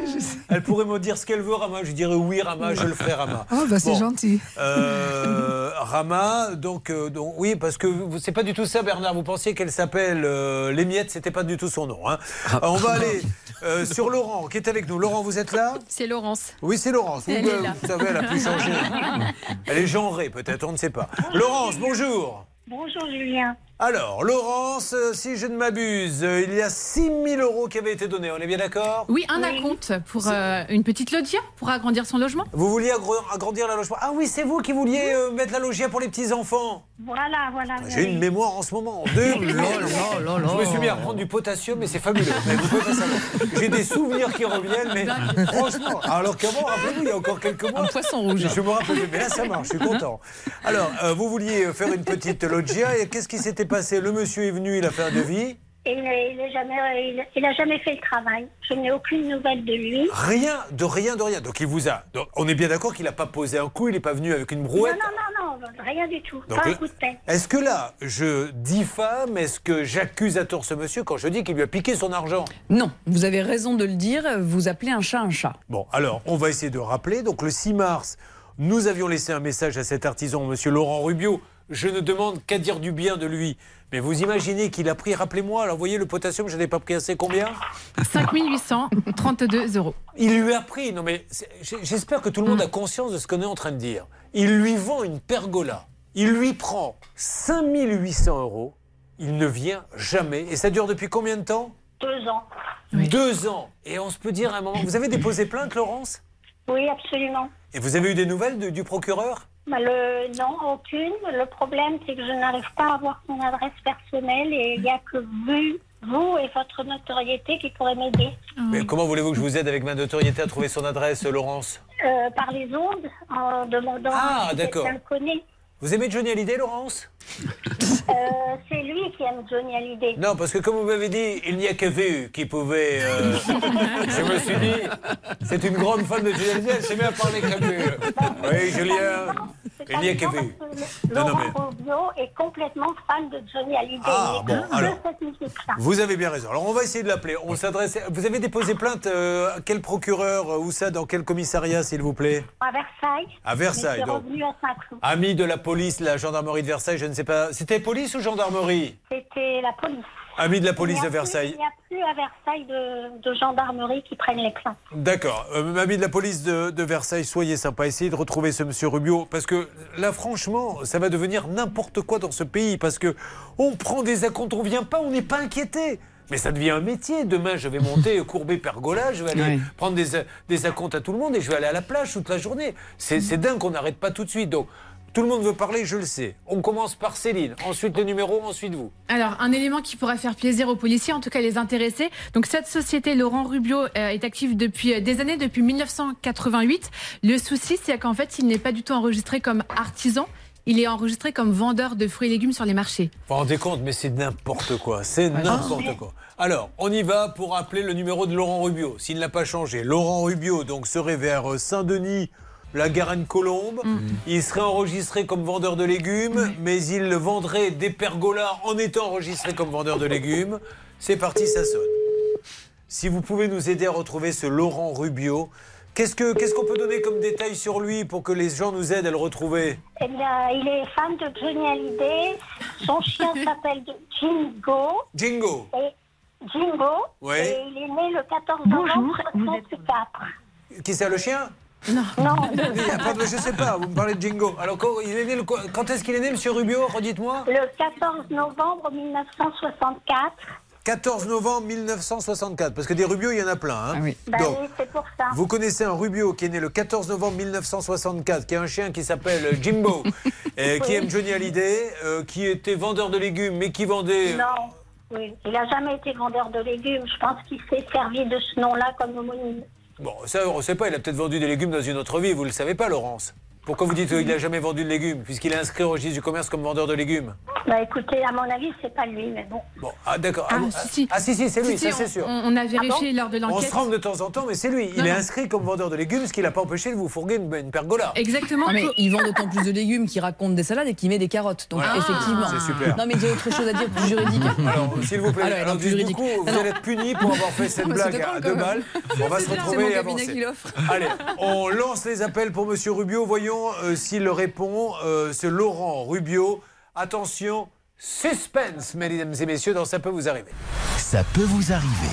Elle pourrait me dire ce qu'elle veut, Rama. Je dirais oui, Rama, je le ferai, Rama. Ah, bah c'est Bon. gentil. Euh, Rama, donc, euh, donc, oui, parce que c'est pas du tout ça, Bernard. Vous pensiez qu'elle s'appelle euh, C'était pas du tout son nom. hein. Ah. Euh, on va aller euh, sur Laurent, qui est avec nous. Laurent, vous êtes là? C'est Laurence. Oui, c'est Laurence. Vous, Elle euh, est là. vous savez, elle a pu changer. Elle est genrée, peut-être, on ne sait pas. Laurence, bonjour. Bonjour Julien. Alors, Laurence, euh, si je ne m'abuse, euh, il y a 6 000 euros qui avaient été donnés, on est bien d'accord? Oui, un acompte pour euh, une petite loggia pour agrandir son logement? Vous vouliez agrandir la logement Ah oui, c'est vous qui vouliez euh, mettre la logia pour les petits-enfants Voilà, voilà. J'ai une mémoire en ce moment. Deux Oh là là là. Je me suis mis à prendre du potassium, mais c'est fabuleux. J'ai des souvenirs qui reviennent, mais franchement. Alors qu'avant, rappelez-vous, il y a encore quelques mois. Un poisson rouge. Je me rappelle, mais là ça marche, je suis content. Alors, euh, vous vouliez faire une petite loggia, et qu'est-ce qui s'était passé Le monsieur est venu, il a fait un devis. Et il n'a jamais, il, il a jamais fait le travail. Je n'ai aucune nouvelle de lui. Rien, de rien, de rien. Donc il vous a. donc, on est bien d'accord qu'il n'a pas posé un coup, il n'est pas venu avec une brouette. Non, non, non, non, rien du tout. Donc pas un là- coup de tête. Est-ce que là, je diffame, est-ce que j'accuse à tort ce monsieur quand je dis qu'il lui a piqué son argent? Non, vous avez raison de le dire, vous appelez un chat un chat. Bon, alors, on va essayer de rappeler. Donc, le 6 mars, nous avions laissé un message à cet artisan, monsieur Laurent Rubio. Je ne demande qu'à dire du bien de lui. Mais vous imaginez qu'il a pris, rappelez-moi, alors vous voyez le potassium, je n'ai pas pris assez combien 5832 euros. Il lui a pris, non mais j'espère que tout le monde a conscience de ce qu'on est en train de dire. Il lui vend une pergola. Il lui prend 5800 euros. Il ne vient jamais. Et ça dure depuis combien de temps? Deux ans. Deux ans. Et on se peut dire à un moment. Vous avez déposé plainte, Laurence? Oui, absolument. Et vous avez eu des nouvelles de- du procureur? Bah, le, non, aucune. Le problème, c'est que je n'arrive pas à avoir son adresse personnelle et il n'y a que vous, vous et votre notoriété qui pourraient m'aider. Mais comment voulez-vous que je vous aide avec ma notoriété à trouver son adresse, Laurence? Euh, par les ondes, en demandant Ah, si d'accord. quelqu'un le connaît. Vous aimez Johnny Hallyday, Laurence? Euh, c'est lui qui aime Johnny Hallyday. Non, parce que comme vous m'avez dit, il n'y a que vous qui pouvez. euh, je me suis dit, c'est une grande fan de Johnny Hallyday, elle à parler comme lui. Oui, Julien, n'y a que vous. Non, non, Laurent mais- Rubio est complètement fan de Johnny Hallyday. Ah, bon, alors. Vous avez bien raison. Alors on va essayer de l'appeler. On s'adresse. Vous avez déposé plainte euh, à quel procureur Où ça Dans quel commissariat, s'il vous plaît? À Versailles. À Versailles, c'est donc. à. Ami de la police, la gendarmerie de Versailles, je ne sais pas. C'était police ou gendarmerie? C'était la police. Ami de la police de plus- Versailles. Il n'y a plus à Versailles de, de gendarmerie qui prennent les plaintes. D'accord. Euh, ami de la police de, de Versailles, soyez sympa. Essayez de retrouver ce monsieur Rubio. Parce que là, franchement, ça va devenir n'importe quoi dans ce pays. Parce que on prend des acomptes, on vient pas, on n'est pas inquiété. Mais ça devient un métier. Demain, je vais monter courbé pergola, je vais aller prendre des, des acomptes à tout le monde et je vais aller à la plage toute la journée. C'est c'est dingue qu'on n'arrête pas tout de suite. Donc, tout le monde veut parler, je le sais. On commence par Céline, ensuite le numéro, ensuite vous. Alors, un élément qui pourra faire plaisir aux policiers, en tout cas les intéressés. Donc, cette société, Laurent Rubio, euh, est active depuis euh, des années, depuis 1988. Le souci, c'est qu'en fait, il n'est pas du tout enregistré comme artisan. Il est enregistré comme vendeur de fruits et légumes sur les marchés. Vous vous rendez compte, mais c'est n'importe quoi. C'est n'importe quoi. Alors, on y va pour appeler le numéro de Laurent Rubio. S'il n'a pas changé, Laurent Rubio donc serait vers euh, Saint-Denis, la Garenne-Colombe. Il serait enregistré comme vendeur de légumes, mais il vendrait des pergolas en étant enregistré comme vendeur de légumes. C'est parti, ça sonne. Si vous pouvez nous aider à retrouver ce Laurent Rubio, Qu'est-ce que qu'est-ce qu'on peut donner comme détail sur lui pour que les gens nous aident à le retrouver? Eh bien, il est fan de Johnny Hallyday. Son chien s'appelle Jingo. Jingo. Et Jingo. Oui. Et il est né le 14 novembre 64. Qui c'est le chien? Non. Non. Il y a pas de- je sais pas, vous me parlez de Jingo. Alors quand, il est né le- quand est-ce qu'il est né, monsieur Rubio Redites-moi? Le 14 novembre 1964. 14 novembre 1964, parce que des Rubio, il y en a plein. hein. Bah Donc, oui, c'est pour ça. vous connaissez un Rubio qui est né le 14 novembre 1964, qui a un chien qui s'appelle Jimbo, et qui Oui. aime Johnny Hallyday, euh, qui était vendeur de légumes, mais qui vendait... Non. Oui. Il n'a jamais été vendeur de légumes. Je pense qu'il s'est servi de ce nom-là comme homonyme. Bon, ça, on ne sait pas, il a peut-être vendu des légumes dans une autre vie, vous ne le savez pas, Laurence. Pourquoi vous dites qu'il n'a jamais vendu de légumes, puisqu'il est inscrit au registre du commerce comme vendeur de légumes Bah écoutez, à mon avis, c'est pas lui, mais bon. Bon, ah d'accord. Ah, bon, si, si. Ah si, si, c'est lui, Si, si, ça c'est sûr. on- on a vérifié lors de On l'enquête. se trompe de temps en temps, mais c'est lui. Il Non, est non. inscrit comme vendeur de légumes, ce qui l'a pas empêché de vous fourguer une, une pergola. Exactement. Ah, mais il vend d'autant plus de légumes qu'il raconte des salades et qu'il met des carottes. Donc Voilà. effectivement. C'est super. Non mais il y a autre chose à dire plus juridique. Alors, s'il vous plaît, Alors, alors, non, plus du juridique. coup, vous Non, allez être puni pour avoir fait cette C'est blague drôle, à quand deux même. balles. On va se C'est retrouver et avancer. l'offre. Allez, on lance les appels pour Monsieur Rubio. Voyons euh, s'il répond. Euh, C'est Laurent Rubio. Attention, suspense, mesdames et messieurs, dans Ça peut vous arriver. Ça peut vous arriver.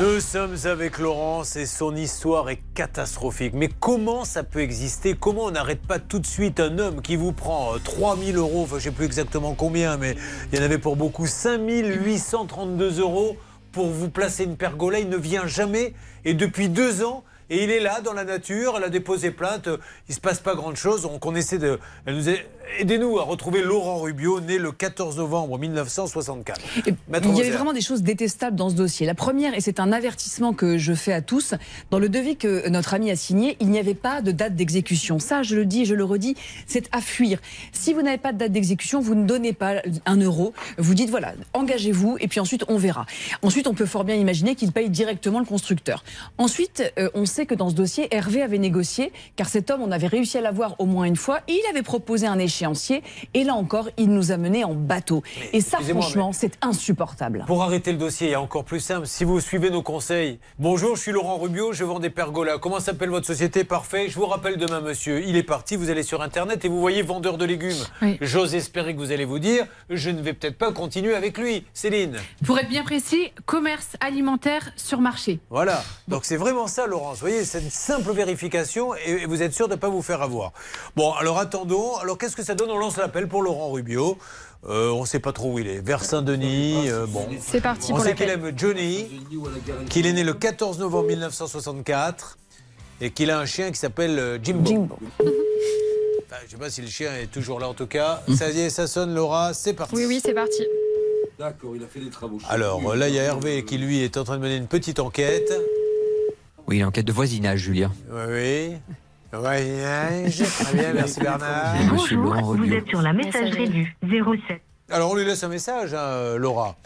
Nous sommes avec Laurence et son histoire est catastrophique. Mais comment ça peut exister? Comment on n'arrête pas tout de suite un homme qui vous prend euh, 3000 euros, enfin je ne sais plus exactement combien, mais il y en avait pour beaucoup, 5832 euros pour vous placer une pergola. Il ne vient jamais et depuis deux ans, et il est là dans la nature, elle a déposé plainte, euh, il ne se passe pas grand-chose. Donc on essaie de... elle nous a- Aidez-nous à retrouver Laurent Rubio, né le 14 novembre 1964. Maître Il y avait vraiment des choses détestables dans ce dossier. La première, et c'est un avertissement que je fais à tous, dans le devis que notre ami a signé, il n'y avait pas de date d'exécution. Ça, je le dis je le redis, c'est à fuir. Si vous n'avez pas de date d'exécution, vous ne donnez pas un euro. Vous dites, voilà, engagez-vous et puis ensuite on verra. Ensuite, on peut fort bien imaginer qu'il paye directement le constructeur. Ensuite, euh, on sait que dans ce dossier, Hervé avait négocié, car cet homme, on avait réussi à l'avoir au moins une fois, et il avait proposé un échéancier. Et là encore, il nous a menés en bateau. Et ça, franchement, c'est insupportable. Pour arrêter le dossier, il y a encore plus simple. Si vous suivez nos conseils, bonjour, je suis Laurent Rubio, je vends des pergolas. Comment s'appelle votre société? Parfait. Je vous rappelle demain, monsieur. Il est parti. Vous allez sur Internet et vous voyez vendeur de légumes. Oui. J'ose espérer que vous allez vous dire, je ne vais peut-être pas continuer avec lui. Céline. Pour être bien précis, commerce alimentaire sur marché. Voilà. Donc c'est vraiment ça, Laurence. Vous voyez, c'est une simple vérification et vous êtes sûr de ne pas vous faire avoir. Bon, alors attendons. Alors qu'est-ce que ça donne? On lance l'appel pour Laurent Rubio. Euh, on ne sait pas trop où il est. Vers Saint-Denis. euh, bon. C'est parti On pour sait qu'il aime Johnny, qu'il est né le 14 novembre 1964 et qu'il a un chien qui s'appelle euh, Jimbo. Enfin, je ne sais pas si le chien est toujours là en tout cas. Ça y est, ça sonne Laura, c'est parti. Oui, oui, c'est parti. D'accord, il a fait des travaux. Alors là, il y a Hervé qui lui est en train de mener une petite enquête. Oui, une enquête de voisinage, Julien. Oui, oui. Voyage. Très bien, merci Bernard. Monsieur Laurent Rubio. sur la messagerie du 07 Alors on lui laisse un message, hein, euh, Laura.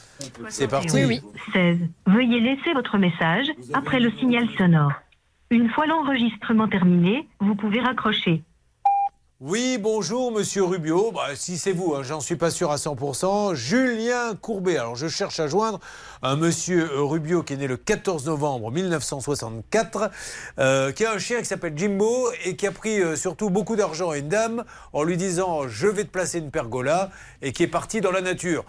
C'est parti. 16. Veuillez laisser votre message après le signal sonore. Une fois l'enregistrement terminé, vous pouvez raccrocher. Oui, bonjour Monsieur Rubio. Bah, si c'est vous, hein, j'en suis pas sûr à 100%. Julien Courbet. Alors je cherche à joindre un Monsieur Rubio qui est né le 14 novembre 1964, euh, qui a un chien qui s'appelle Jimbo et qui a pris euh, surtout beaucoup d'argent à une dame en lui disant je vais te placer une pergola et qui est parti dans la nature.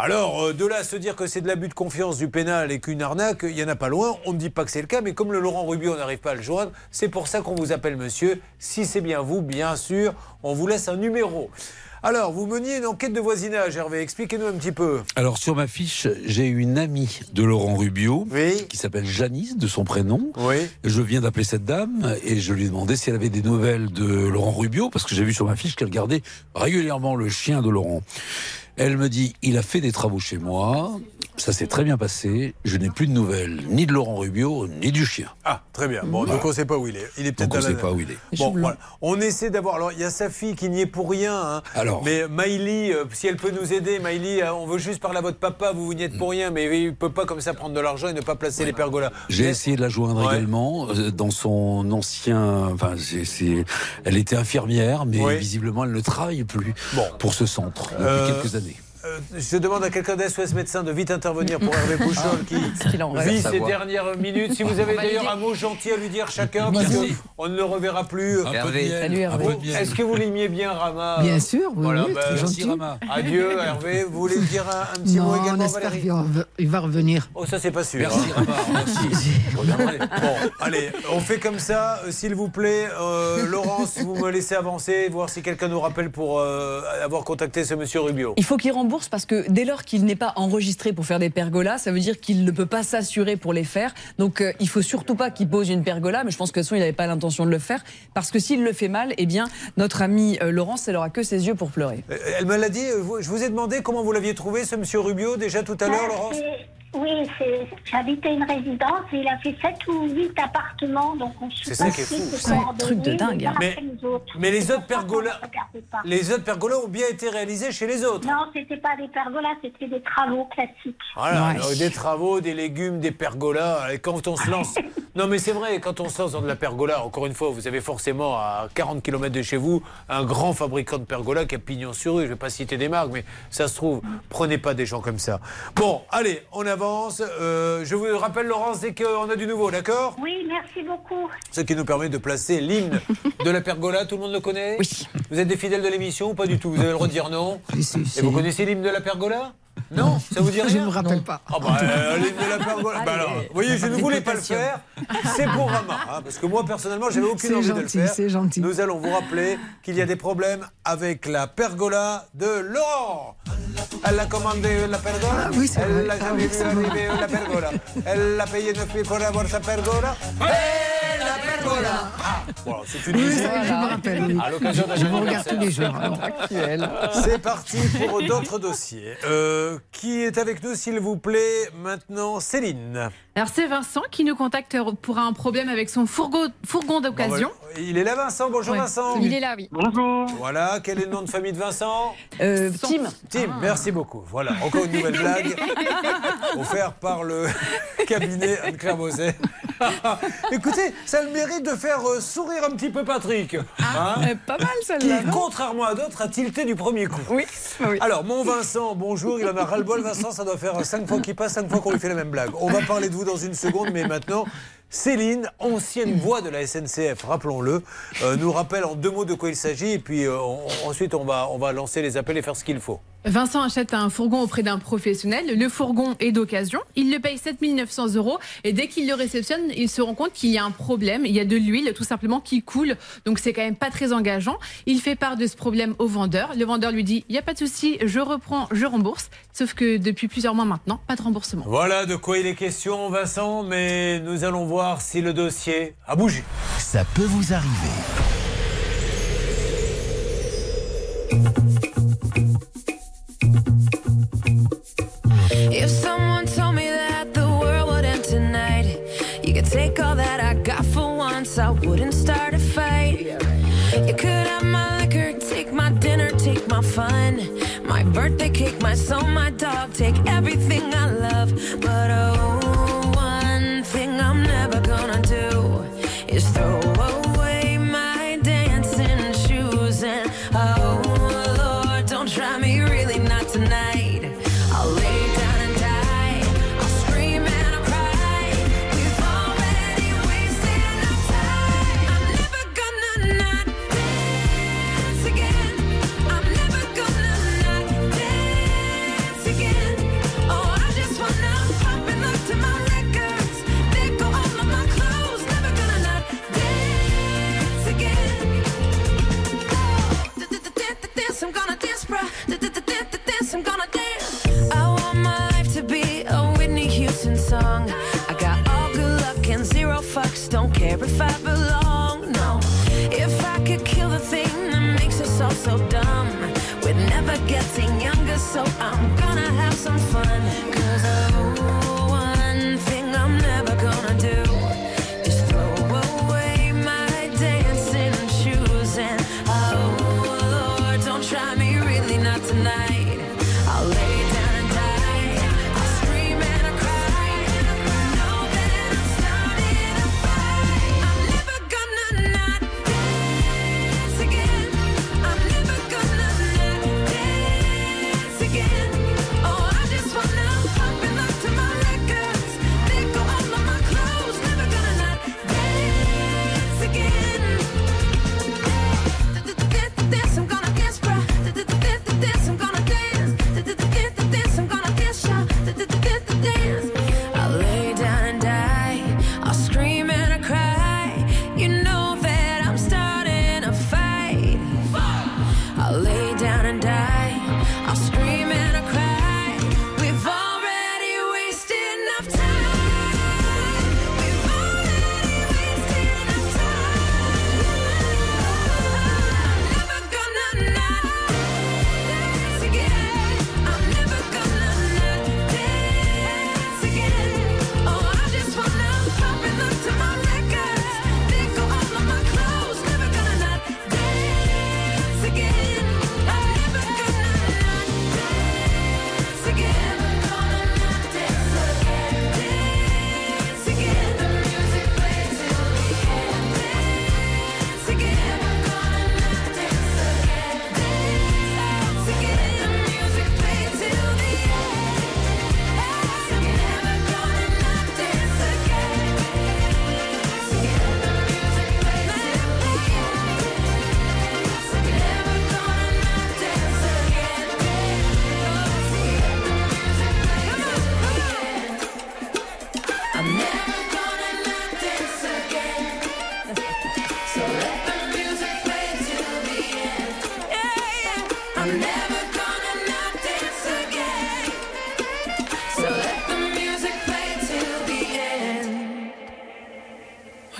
Alors, euh, de là à se dire que c'est de l'abus de confiance du pénal et qu'une arnaque, il n'y en a pas loin. On ne dit pas que c'est le cas, mais comme le Laurent Rubio, on n'arrive pas à le joindre, c'est pour ça qu'on vous appelle monsieur. Si c'est bien vous, bien sûr, on vous laisse un numéro. Alors, vous meniez une enquête de voisinage, Hervé. Expliquez-nous un petit peu. Alors sur ma fiche, j'ai une amie de Laurent Rubio qui s'appelle Janice de son prénom. Je viens d'appeler cette dame et je lui ai demandé si elle avait des nouvelles de Laurent Rubio parce que j'ai vu sur ma fiche qu'elle gardait régulièrement le chien de Laurent. Elle me dit il a fait des travaux chez moi, ça s'est très bien passé, je n'ai plus de nouvelles ni de Laurent Rubio ni du chien. Ah, très bien. Bon, donc on ne sait pas où il est. Il est peut-être on la- sait pas où il est. Bon, voilà. On essaie d'avoir. Alors, il y a sa fille qui n'y est pour rien. hein. Alors. Mais Maïli, euh, si elle peut nous aider, Maïli, euh, on veut juste parler à votre papa, vous, vous n'y êtes pour rien, mais il ne peut pas comme ça prendre de l'argent et ne pas placer les pergolas. J'ai Mais- essayé de la joindre Ouais. également euh, dans son ancien. Enfin, c'est- c'est- elle était infirmière, mais Oui. visiblement elle ne travaille plus pour ce centre depuis Euh, quelques années. Euh, je demande à quelqu'un d'SOS médecin de vite intervenir pour Hervé Pouchol qui en reste vit ses dernières minutes. Si vous On avez d'ailleurs un mot gentil à lui dire chacun, parce on ne le reverra plus. Un peu de Hervé. Est-ce que vous l'aimiez bien, Rama Bien sûr, oui, oui, bah, très Merci gentil. Rama. Adieu, Hervé. Vous voulez dire un, un petit non, mot on également, espère Valérie va rev- il va revenir. Oh, ça, c'est pas sûr. Merci hein. Rama. Merci. Bon, allez, on fait comme ça, euh, s'il vous plaît. Euh, Laurence, vous me laissez avancer, voir si quelqu'un nous rappelle pour euh, avoir contacté ce monsieur Rubio. Il faut qu'il rembourse parce que dès lors qu'il n'est pas enregistré pour faire des pergolas, ça veut dire qu'il ne peut pas s'assurer pour les faire. Donc euh, il faut surtout pas qu'il pose une pergola, mais je pense que de toute façon il n'avait pas l'intention de le faire parce que s'il le fait mal, eh bien notre ami euh, Laurence, elle aura que ses yeux pour pleurer. Euh, Elle me l'a dit, euh, vous- je vous ai demandé comment vous l'aviez trouvé, ce monsieur Rubio, déjà tout à l'heure, Laurence? Oui, c'est- j'habitais une résidence et il a fait 7 ou 8 appartements, donc on se C'est ça qui est fou. C'est un truc de dingue, hein. Mais- mais les autres pergolas- Les autres pergolas ont bien été réalisés chez les autres. Non, c'était pas des pergolas, c'était des travaux classiques. Voilà, Ouais. alors, des travaux, des légumes, des pergolas. Et quand on se lance. Non, mais c'est vrai, quand on se lance dans de la pergola, encore une fois, vous avez forcément à 40 km de chez vous un grand fabricant de pergola qui a pignon sur rue. Je ne vais pas citer des marques, mais ça se trouve. Prenez pas des gens comme ça. Bon, allez, on Euh, je vous rappelle, Laurence, dès qu'on a du nouveau, d'accord? Oui, merci beaucoup. Ce qui nous permet de placer l'hymne de la pergola. Tout le monde le connaît? Oui. Vous êtes des fidèles de l'émission ou pas du tout? Vous avez le droit de dire non Et vous connaissez l'hymne de la pergola? Non Ça vous dit rien Je ne me rappelle pas. Ah bah, euh, de la pergola. Bah alors, vous voyez, je ne voulais pas le faire. C'est pour Rama. hein, parce que moi, personnellement, j'avais aucune C'est envie de le gentil, faire. c'est gentil. Nous allons vous rappeler qu'il y a des problèmes avec la pergola de Laurent. Elle a commandé la pergola. Ah oui, c'est Elle vrai. l'a jamais oui, vu c'est vrai. arriver la pergola. Elle a payé 9 000 pour avoir sa pergola. La pergola. Ah, voilà, c'est une Oui, musique. je me rappelle. oui. À l'occasion d'un Je vous regarde tous les jours. alors. C'est parti pour d'autres dossiers. Euh, qui est avec nous, s'il vous plaît, maintenant? Céline. Alors c'est Vincent qui nous contacte pour un problème avec son fourgon, fourgon d'occasion. Bon, voilà. Il est là, Vincent. Bonjour, Ouais. Vincent. Il est là, oui. Bonjour. Voilà, quel est le nom de famille de Vincent? Euh, Tim, Tim, merci beaucoup. Voilà, encore une nouvelle blague offerte par le cabinet Anne-Claire Moset. Écoutez, ça le mérite de faire euh, sourire un petit peu Patrick. Hein euh, pas mal qui, celle-là. non contrairement à d'autres, a tilté du premier coup. Oui, oui. Alors, mon Vincent, bonjour, il en a ras-le-bol. Vincent, ça doit faire cinq fois qu'il passe, cinq fois qu'on lui fait la même blague. On va parler de vous dans une seconde, mais maintenant, Céline, ancienne voix de la SNCF, rappelons-le, euh, nous rappelle en deux mots de quoi il s'agit, et puis euh, on- ensuite on va, on va lancer les appels et faire ce qu'il faut. Vincent achète un fourgon auprès d'un professionnel. Le fourgon est d'occasion. Il le paye 7 900 euros. Et dès qu'il le réceptionne, il se rend compte qu'il y a un problème. Il y a de l'huile, tout simplement, qui coule. Donc, c'est quand même pas très engageant. Il fait part de ce problème au vendeur. Le vendeur lui dit Il n'y a pas de souci, je reprends, je rembourse. Sauf que depuis plusieurs mois maintenant, pas de remboursement. Voilà de quoi il est question, Vincent, mais nous allons voir si le dossier a bougé. Ça peut vous arriver. If someone told me that the world would end tonight, you could take all that I got for once, I wouldn't start a fight. You could have my liquor, take my dinner, take my fun, my birthday cake, my soul, my dog, take everything I love. But oh,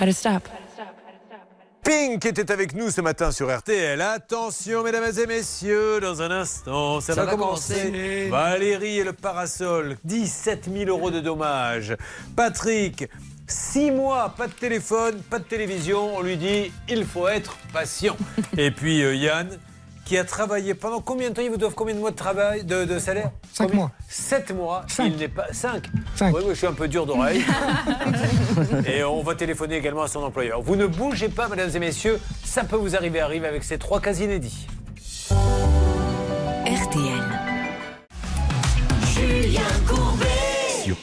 to stop? Pink était avec nous ce matin sur RTL. Attention, mesdames et messieurs, dans un instant, ça, Ça va, va commencer. commencer. Valérie et le parasol, 17 000 euros de dommages. Patrick, 6 mois, pas de téléphone, pas de télévision. On lui dit, il faut être patient. et puis euh, Yann, qui a travaillé pendant combien de temps? Ils vous doivent combien de mois de travail, de, de salaire? Cinq mois. 7 mois. Cinq. Il n'est pas 5. Oui, je suis un peu dur d'oreille. et on va téléphoner également à son employeur. Vous ne bougez pas, mesdames et messieurs. Ça peut vous arriver, arrive avec ces trois cas inédits.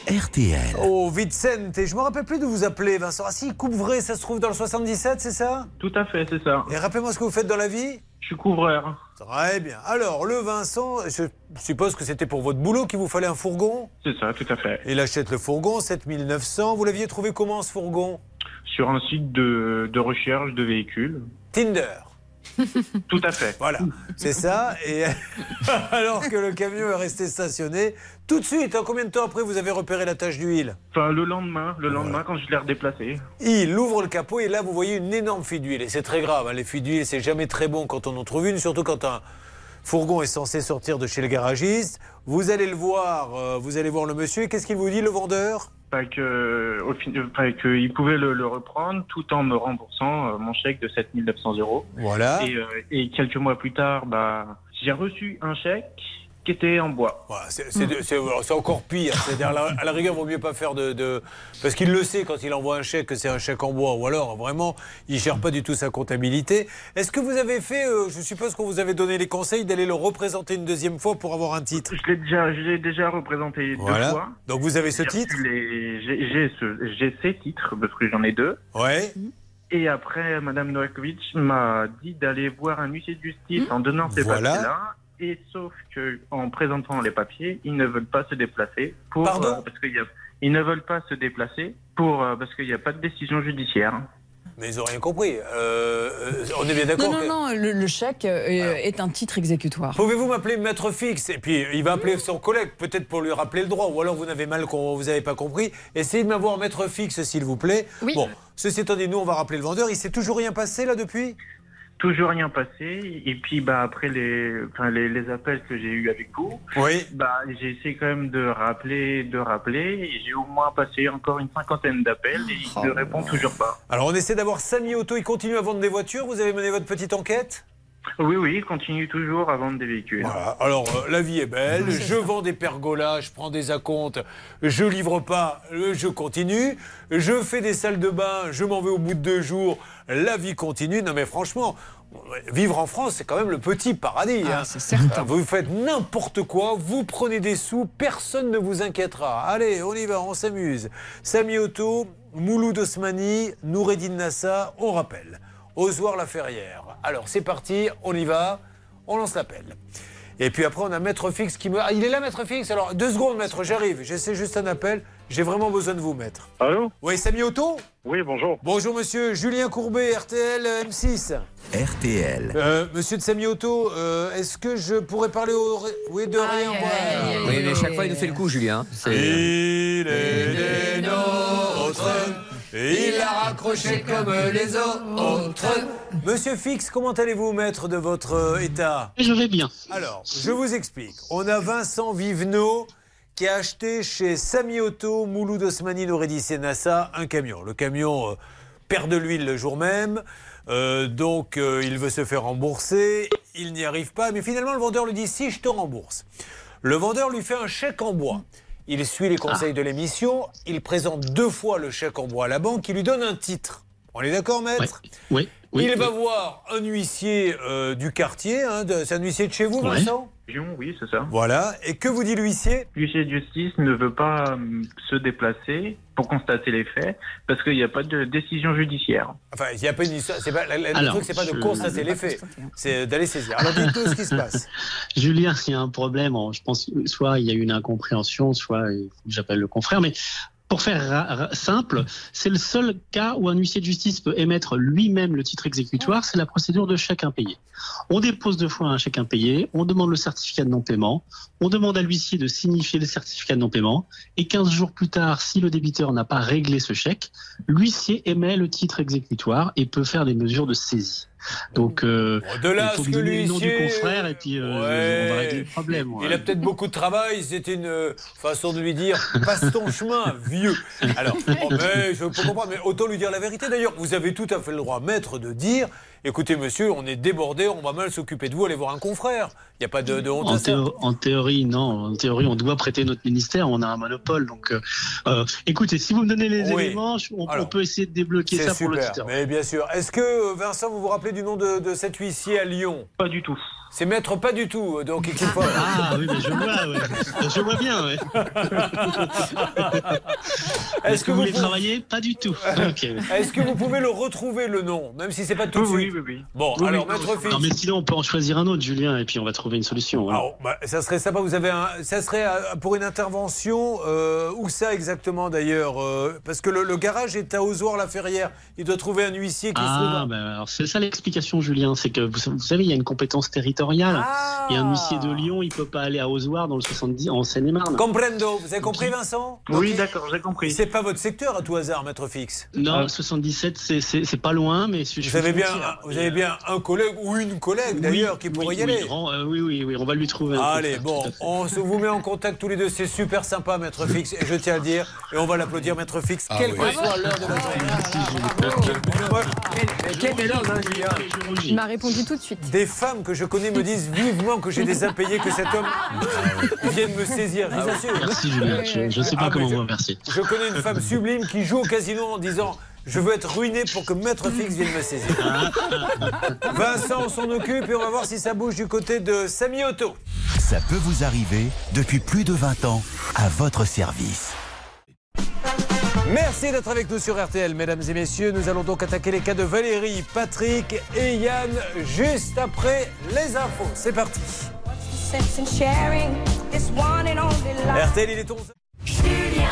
RTL. Oh, Vicente, je me rappelle plus d'où vous appelez, Vincent. Ah si, Couvré, ça se trouve dans le 77, c'est ça? Tout à fait, c'est ça. Et rappelez-moi ce que vous faites dans la vie? Je suis couvreur. Très bien. Alors, le Vincent, je suppose que c'était pour votre boulot qu'il vous fallait un fourgon? C'est ça, tout à fait. Il achète le fourgon, 7900. Vous l'aviez trouvé comment ce fourgon? Sur un site de, de recherche de véhicules. Tinder. Tout à fait. Voilà, c'est ça. Et alors que le camion est resté stationné, tout de suite, hein, combien de temps après vous avez repéré la tache d'huile? Enfin, le lendemain, le lendemain quand je l'ai redéplacé. Il ouvre le capot et là vous voyez une énorme fuite d'huile. Et c'est très grave, hein, les fuites d'huile c'est jamais très bon quand on en trouve une, surtout quand un fourgon est censé sortir de chez le garagiste. Vous allez le voir, euh, vous allez voir le monsieur. Et Qu'est-ce qu'il vous dit le vendeur? Pas que, au pas que il pouvait le, le reprendre tout en me remboursant euh, mon chèque de 7900 euros. Voilà. Et, euh, et quelques mois plus tard, bah, j'ai reçu un chèque qui était en bois. Voilà, c'est- encore pire. C'est-à-dire, à la, à la rigueur, il vaut mieux pas faire de. de- parce qu'il le sait quand il envoie un chèque que c'est un chèque en bois. Ou alors, vraiment, il gère pas du tout sa comptabilité. Est-ce que vous avez fait. euh, je suppose qu'on vous avait donné les conseils d'aller le représenter une deuxième fois pour avoir un titre? Je l'ai déjà, je déjà représenté Voilà. deux fois. Donc vous avez ce titre? ce- j'ai ces titres parce que j'en ai deux. Ouais. Et après, Madame Novakovic m'a dit d'aller voir un huissier de justice en donnant ces Voilà. papiers-là. Et sauf que en présentant les papiers, ils ne veulent pas se déplacer pour Pardon euh, parce qu'il y a, ils ne veulent pas se déplacer pour euh, parce qu'il n'y a pas de décision judiciaire. Mais ils ont rien compris. Euh, on est bien Non, d'accord non, que- non, le, le chèque est un titre exécutoire. Pouvez-vous m'appeler maître fixe Et puis il va appeler son collègue, peut-être pour lui rappeler le droit, ou alors vous n'avez mal, vous n'avez pas compris. Essayez de m'avoir maître fixe, s'il vous plaît. Oui. Bon, ceci étant dit, nous on va rappeler le vendeur. Il s'est toujours rien passé là depuis? Toujours rien passé. Et puis bah après les, enfin, les, les appels que j'ai eu avec vous, Oui. bah j'ai essayé quand même de rappeler, de rappeler. J'ai au moins passé encore une cinquantaine d'appels et Oh. ils ne répondent toujours pas. Alors on essaie d'avoir Samy Auto, il continue à vendre des voitures. Vous avez mené votre petite enquête? Oui, oui, ils continuent toujours à vendre des véhicules. Voilà. Alors, euh, la vie est belle. Je vends des pergolas, je prends des acomptes, je livre pas, euh, je continue. Je fais des salles de bain, je m'en vais au bout de deux jours. La vie continue. Non, mais franchement, vivre en France, c'est quand même le petit paradis. Ah, hein. c'est certain. Vous faites n'importe quoi, vous prenez des sous, personne ne vous inquiétera. Allez, on y va, on s'amuse. Samy Auto, Mouloud Osmani, Noureddin Nassa, on rappelle. Ozoir la Ferrière. Alors, c'est parti, on y va, on lance l'appel. Et puis après, on a Maître Fixe qui me. Ah, il est là, Maître Fixe Alors, deux secondes, Maître, j'arrive. J'essaie juste un appel. J'ai vraiment besoin de vous, Maître. Allô? Oui, Samy Auto Oui, bonjour. Bonjour, monsieur. Julien Courbet, RTL euh, M6. RTL. Euh, monsieur de Samy Auto, euh, est-ce que je pourrais parler au. Oui, de rien, voilà. Oui, mais chaque fois, il nous fait le coup, Julien. Il est des nôtres, il a raccroché comme les autres. Monsieur Fix, comment allez-vous, maître de votre euh, état? Je vais bien. Alors, je vous explique. On a Vincent Vivenot qui a acheté chez Samy Auto, Mouloud Osmani, Nouredis et Nassa, un camion. Le camion euh, perd de l'huile le jour même. Euh, donc, euh, il veut se faire rembourser. Il n'y arrive pas. Mais finalement, le vendeur lui dit si, je te rembourse. Le vendeur lui fait un chèque en bois. Il suit les conseils de l'émission. Il présente deux fois le chèque en bois à la banque qui lui donne un titre. On est d'accord, maître? Oui. oui Il va voir un huissier euh, du quartier. hein, c'est un huissier de chez vous. Vincent? Oui, c'est ça. Voilà. Et que vous dit l'huissier? L'huissier de justice ne veut pas euh, se déplacer pour constater les faits parce qu'il n'y a pas de décision judiciaire. Enfin, il n'y a pas une histoire. c'est Pas, la- la- le Alors, truc, c'est pas de constater les faits. C'est d'aller saisir. Alors, dites-nous ce qui se passe. Julien, il y a un problème. Je pense soit il y a eu une incompréhension, soit il faut que j'appelle le confrère. Mais Pour faire simple, c'est le seul cas où un huissier de justice peut émettre lui-même le titre exécutoire, c'est la procédure de chèque impayé. On dépose deux fois un chèque impayé, on demande le certificat de non-paiement, on demande à l'huissier de signifier le certificat de non-paiement, et 15 jours plus tard, si le débiteur n'a pas réglé ce chèque, l'huissier émet le titre exécutoire et peut faire des mesures de saisie. Donc, euh, de là il faut ce que donner le nom du l'huissier- confrère et puis euh, Ouais. on va régler le problème. ouais. Il a peut-être beaucoup de travail, c'était une euh, façon de lui dire passe ton chemin, vieux. Alors, oh, mais je peux comprendre, mais autant lui dire la vérité. D'ailleurs, vous avez tout à fait le droit, maître, de dire écoutez, monsieur, on est débordé, on va mal s'occuper de vous, allez voir un confrère. Il n'y a pas de, de honte En, à ça. en théorie, non. En théorie, on doit prêter notre ministère. On a un monopole. Donc, euh, euh, écoutez, si vous me donnez les Oui. éléments, on, peut essayer de débloquer C'est ça pour l'auditeur. mais bien sûr. Est-ce que, euh, Vincent, vous vous rappelez du nom de, de cet huissier à Lyon? Pas du tout. C'est maître pas du tout, donc il faut... Ah oui, mais je vois, ouais. je vois bien. Ouais. Est-ce que vous voulez pouvez- travailler Pas du tout. Ok. Est-ce que vous pouvez le retrouver, le nom, même si c'est pas tout de Oui, suite oui, oui, Bon, Oui, alors, oui, maître non, Fix. Non, mais sinon, on peut en choisir un autre, Julien, et puis on va trouver une solution. voilà. Alors, bah, ça serait sympa. Vous avez un, ça serait euh, pour une intervention euh, où ça exactement d'ailleurs euh, Parce que le, le garage est à Ozoir-la-Ferrière. Il doit trouver un huissier qui se Ah, trouve. ben, alors c'est ça l'explication, Julien, c'est que vous, vous savez, il y a une compétence territoriale. Ah. Et un huissier de Lyon, il peut pas aller à Ozoir dans le 70 en Seine-et-Marne. Comprendo. Vous avez compris, Vincent? Oui, d'accord, j'ai compris. C'est pas votre secteur à tout hasard, maître Fix? Non, le 77, c'est- pas loin, mais je Vous avez bien, vous avez bien un collègue ou une collègue d'ailleurs qui pourrait y aller. Oui, on- euh, oui, oui, oui, on va lui trouver. un Allez, bon, on se vous met en contact tous les deux. C'est super sympa, maître Fix, et je tiens à le dire. Et on va l'applaudir, maître Fix, Ah quelle oui. que soit l'heure de la journée. Quel hein, m'a répondu tout de suite. Des femmes que je connais me disent vivement que j'ai des impayés, que cet homme vienne me saisir. Assure. Merci, Julien. Je ne sais pas Ah, comment vous remercier. Je connais une femme sublime qui joue au casino en disant je veux être ruiné pour que Maître Fix vienne me saisir. Vincent on s'en occupe et on va voir si ça bouge du côté de Samy Otto. Ça peut vous arriver depuis plus de 20 ans à votre service. Merci d'être avec nous sur RTL, mesdames et messieurs. Nous allons donc attaquer les cas de Valérie, Patrick et Yann juste après les infos. C'est parti. RTL, il est 11. Julien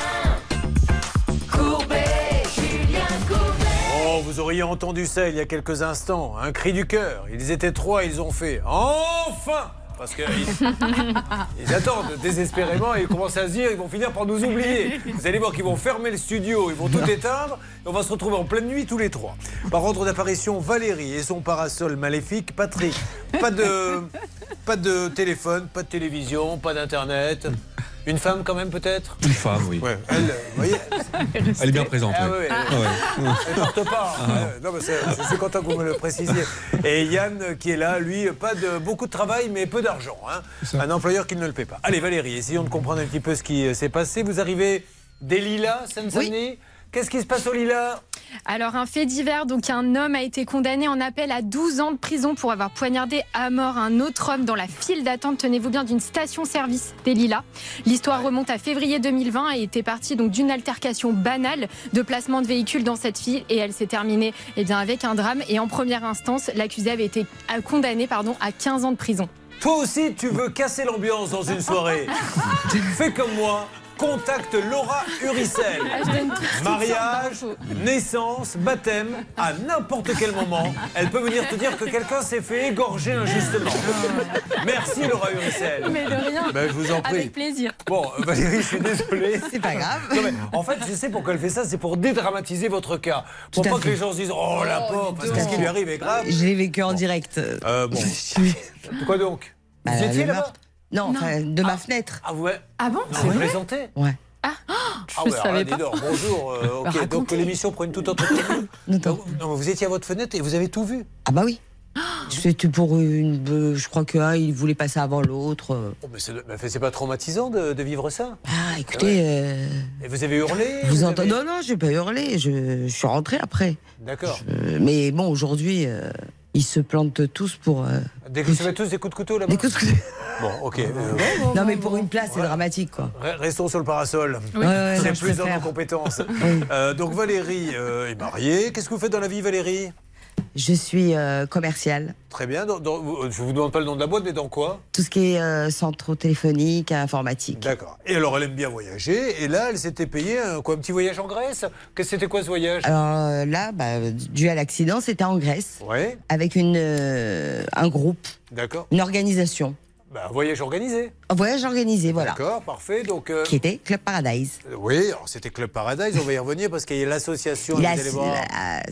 Courbet, Julien Courbet. Oh, vous auriez entendu ça il y a quelques instants. Un cri du cœur. Ils étaient trois, ils ont fait enfin parce qu'ils ils attendent désespérément et ils commencent à se dire ils vont finir par nous oublier. Vous allez voir qu'ils vont fermer le studio, ils vont tout éteindre et on va se retrouver en pleine nuit tous les trois. Par ordre d'apparition, Valérie et son parasol maléfique. Patrick, pas de, pas de téléphone, pas de télévision, pas d'internet. Une femme quand même peut-être? Une femme, oui. Ouais, elle, vous voyez Elle est bien présente. Ah oui. ouais, Ah ouais. ouais. Elle porte pas. Ah. Euh, non, mais c'est- je suis content que vous me le précisiez. Et Yann euh, qui est là, lui, pas de beaucoup de travail, mais peu d'argent. hein. Un employeur qui ne le paie pas. Allez, Valérie, essayons de comprendre un petit peu ce qui euh, s'est passé. Vous arrivez des Lilas, Seine-Saint-Denis Qu'est-ce qui se passe au Lilas Alors, un fait divers, donc un homme a été condamné en appel à 12 ans de prison pour avoir poignardé à mort un autre homme dans la file d'attente, tenez-vous bien, d'une station-service des Lilas. L'histoire remonte à février 2020 et était partie donc d'une altercation banale de placement de véhicules dans cette file et elle s'est terminée eh bien, avec un drame. Et en première instance, l'accusé avait été euh, condamné pardon, à 15 ans de prison. Toi aussi, tu veux casser l'ambiance dans une soirée Fais comme moi. Contacte Laura Uricel. Ah, Mariage, naissance, baptême, à n'importe quel moment, elle peut venir te dire que quelqu'un s'est fait égorger injustement. Merci Laura Uricel. Mais de rien. Ben, je vous en prie. Avec plaisir. Bon, euh, Valérie, je suis désolé. C'est pas grave. Non, mais en fait, je sais pourquoi elle fait ça, c'est pour dédramatiser votre cas. Pour Tout pas que les gens se disent Oh la pauvre, parce que ce qui lui arrive est grave. Je l'ai vécu en direct. Euh, bon. Quoi donc? Vous Bah, étiez le là-bas? Non, enfin, de ma fenêtre. Ah ouais Ah bon Vous vous présentez Ouais. Ah Je ouais, savais alors là, pas. dis donc, bonjour. euh, ok, Bah, donc racontez. l'émission prend une toute autre tournure. Donc, non, mais vous étiez à votre fenêtre et vous avez tout vu. Ah bah oui. C'était pour une. euh, je crois que il voulait passer avant l'autre. euh. Oh, mais c'est mais c'est pas traumatisant de, de vivre ça Ah, écoutez. euh, Et vous avez hurlé vous avez- entendez Non, non, j'ai pas hurlé. Je, je suis rentré après. D'accord. Euh, mais bon, aujourd'hui, euh, ils se plantent tous pour. euh, Des coups, ça met tous des coups de couteau là-bas des coups de couteau. Bon, ok. euh, Non, mais pour une place, c'est dramatique, quoi. Re- Restons sur le parasol. Oui. Ouais, ouais, c'est plus dans nos compétences. Euh, donc Valérie euh, est mariée. Qu'est-ce que vous faites dans la vie, Valérie? Je suis euh, commerciale. Très bien. Dans- dans- je vous demande pas le nom de la boîte, mais dans quoi? Tout ce qui est euh, centre téléphonique, informatique. D'accord. Et alors, elle aime bien voyager. Et là, elle s'était payée un, quoi, un petit voyage en Grèce? Qu'est-ce que c'était quoi ce voyage? Alors euh, là, bah, dû à l'accident, c'était en Grèce. Ouais. Avec une, un groupe, D'accord. une organisation. Bah, un voyage organisé. Un voyage organisé, voilà. D'accord, parfait. Donc, euh, Qui était Club Paradise. oui, alors c'était Club Paradise. On va y revenir parce qu'il y a l'association. Euh,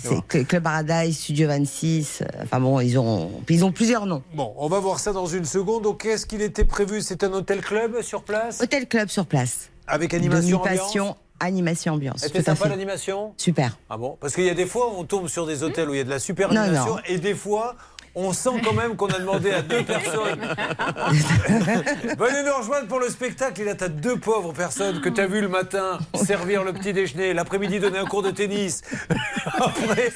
c'est Cl- Club Paradise, Studio 26. euh, Enfin bon, ils ont, ils ont plusieurs noms. Bon, on va voir ça dans une seconde. Donc, qu'est-ce qu'il était prévu? C'est un hôtel club sur place? Hôtel Club sur place. Avec animation Demi-passion, animation ambiance. C'était sympa l'animation? Super. Ah bon? Parce qu'il y a des fois, on tombe sur des hôtels où il y a de la super Non, animation non. et des fois. On sent quand même qu'on a demandé à deux personnes. Venez nous rejoindre pour le spectacle. Et là, t'as deux pauvres personnes que t'as vu le matin servir le petit déjeuner, l'après-midi donner un cours de tennis. Après,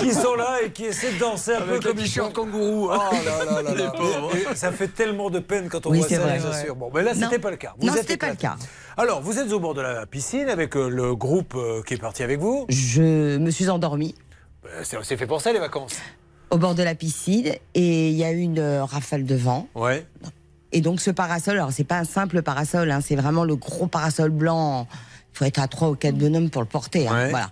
qui sont là et qui essaient de danser un Avec peu comme ils font. kangourou. Oh là là là Les là. pauvres. Et- et ça fait tellement de peine quand on Oui, voit ça, vrai. vous Ouais. Bon, mais là, Non. c'était pas le cas. Non, êtes c'était pas le cas. Alors, vous êtes au bord de la piscine avec euh, le groupe euh, qui est parti avec vous. Je me suis endormie Euh, c'est fait pour ça, les vacances. Au bord de la piscine et il y a eu une euh, rafale de vent. Ouais. Et donc ce parasol, alors c'est pas un simple parasol, hein, c'est vraiment le gros parasol blanc. Il faut être à trois ou quatre bonhommes pour le porter. hein, Ouais. Voilà.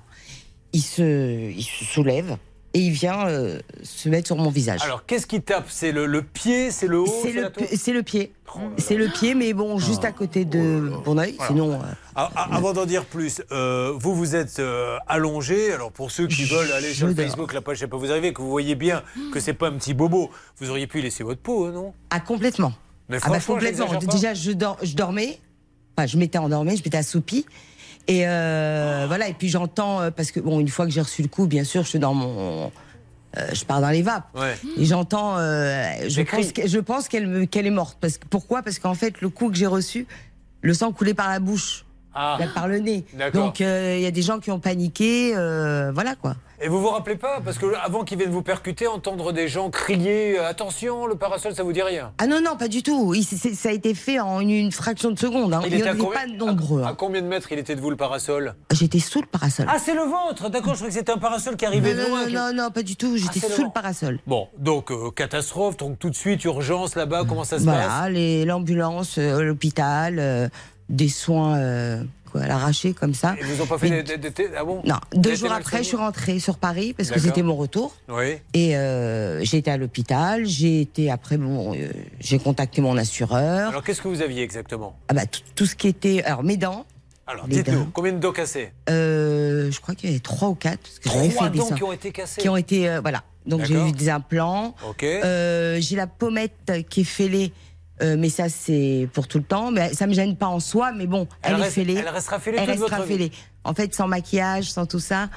Il se, il se soulève et il vient euh, se mettre sur mon visage. Alors, qu'est-ce qui tape? C'est le, le pied, c'est le haut, c'est le, tour? pi- c'est le pied. C'est le pied, mais bon, juste à côté de mon œil. Voilà. Sinon, euh, Ah, ah, Avant d'en dire plus, euh, vous vous êtes euh, allongé. Alors pour ceux qui veulent aller sur le. Facebook, la page, je sais pas, vous arrivez, que vous voyez bien que c'est pas un petit bobo. Vous auriez pu laisser votre peau, hein, non? Ah complètement. Mais Ah bah, franchement, complètement. Déjà, je, dors, je dormais. Enfin, je m'étais endormie, je m'étais assoupie. Et euh, voilà. Et puis j'entends euh, parce que bon, une fois que j'ai reçu le coup, bien sûr, je suis dans mon, euh, je pars dans les vapes. Ouais. Et j'entends, euh, je pense, que- je pense qu'elle est morte. Parce que pourquoi? Parce qu'en fait, le coup que j'ai reçu, le sang coulait par la bouche, Ah. là, par le nez. Donc euh, il y a des gens qui ont paniqué, euh, voilà quoi. Et vous vous rappelez pas Parce que avant qu'ils viennent vous percuter, entendre des gens crier euh, Attention, le parasol, ça vous dit rien Ah non non, pas du tout. Il- ça a été fait en une, une fraction de seconde. Hein. Il n'y était à en avait combien- pas nombreux. À hein. combien de mètres il était de vous le parasol? J'étais sous le parasol. Ah, c'est le vôtre D'accord, je croyais que c'était un parasol qui arrivait non, de loin. non, qui- non, non, pas du tout. J'étais le sous le parasol. Bon, donc euh, catastrophe, donc tout de suite urgence là-bas, comment ça se passe? Voilà, l'ambulance, euh, l'hôpital, euh, des soins euh, quoi, à l'arraché comme ça. Ils vous ont pas fait Et- des, des- des- Ah bon Non, deux jours après, je suis rentrée sur Paris parce que c'était mon retour. Oui. Et euh, j'ai été à l'hôpital, j'ai été après bon, euh, j'ai contacté mon assureur. Alors qu'est-ce que vous aviez exactement? Ah bah, tout, ce qui était, alors mes dents. Alors dites-nous, dents. combien de dos cassés euh, je crois qu'il y avait trois ou quatre. Parce que Trois dents qui ont été cassées Qui ont été, euh, voilà. Donc j'ai eu des implants. Ok. Euh, j'ai la pommette qui est fêlée. Euh, mais ça, c'est pour tout le temps. Mais ça me gêne pas en soi, mais bon, Elle elle, est fêlée. elle restera fêlée Elle toute restera votre vie. fêlée. En fait, sans maquillage, sans tout ça,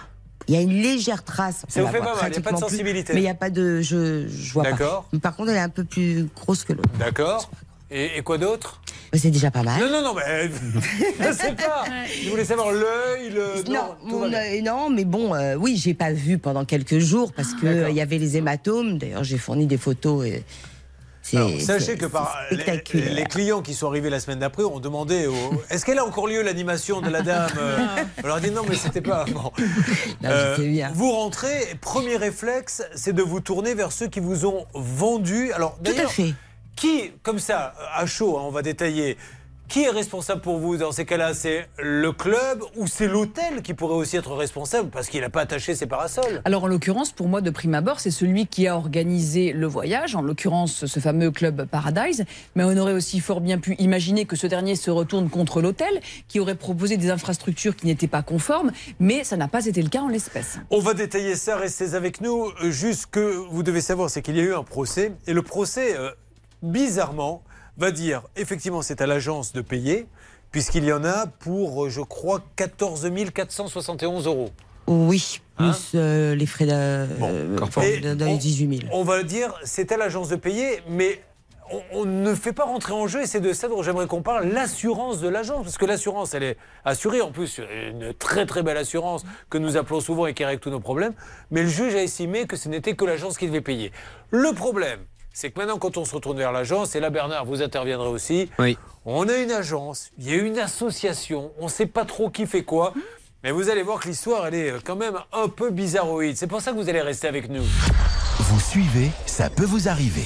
il y a une légère trace. Ça vous fait pas mal, il y a pas de plus, sensibilité. Mais il n'y a pas de. Je, je vois pas. D'accord. Mais Par contre, elle est un peu plus grosse que l'autre. D'accord. Et, et quoi d'autre? C'est déjà pas mal. Non, non, non, mais je sais pas. Je voulais savoir l'œil, le. Non, mon non, mais bon, euh, oui, j'ai pas vu pendant quelques jours parce que D'accord. euh, y avait les hématomes. D'ailleurs, j'ai fourni des photos. Et Alors, sachez que par les, clients qui sont arrivés la semaine d'après ont demandé au- est-ce qu'elle a encore lieu l'animation de la dame? Euh, On leur a dit non, mais c'était pas. Bon. Euh, sais bien. vous rentrez, premier réflexe, c'est de vous tourner vers ceux qui vous ont vendu. Alors, Tout à fait. qui, comme ça, à chaud, hein, on va détailler. Qui est responsable pour vous dans ces cas-là? C'est le club ou c'est l'hôtel qui pourrait aussi être responsable parce qu'il n'a pas attaché ses parasols? Alors en l'occurrence, pour moi, de prime abord, c'est celui qui a organisé le voyage, en l'occurrence ce fameux club Paradise. Mais on aurait aussi fort bien pu imaginer que ce dernier se retourne contre l'hôtel, qui aurait proposé des infrastructures qui n'étaient pas conformes, mais ça n'a pas été le cas en l'espèce. On va détailler ça, restez avec nous. Euh, Juste ce que vous devez savoir, c'est qu'il y a eu un procès. Et le procès, euh, bizarrement, va dire effectivement c'est à l'agence de payer, puisqu'il y en a pour, euh, je crois, 14 471 euros. Oui, plus Hein euh, les frais euh, dans les on- 18 000. On va dire c'est à l'agence de payer, mais on, on ne fait pas rentrer en jeu, et c'est de ça dont j'aimerais qu'on parle, l'assurance de l'agence. Parce que l'assurance, elle est assurée, en plus, une très très belle assurance que nous appelons souvent et qui règle tous nos problèmes. Mais le juge a estimé que ce n'était que l'agence qui devait payer. Le problème, c'est que maintenant, quand on se retourne vers l'agence, et là, Bernard, vous interviendrez aussi, Oui. on a une agence, il y a une association, on ne sait pas trop qui fait quoi. Mais vous allez voir que l'histoire, elle est quand même un peu bizarroïde. C'est pour ça que vous allez rester avec nous. Vous suivez, ça peut vous arriver.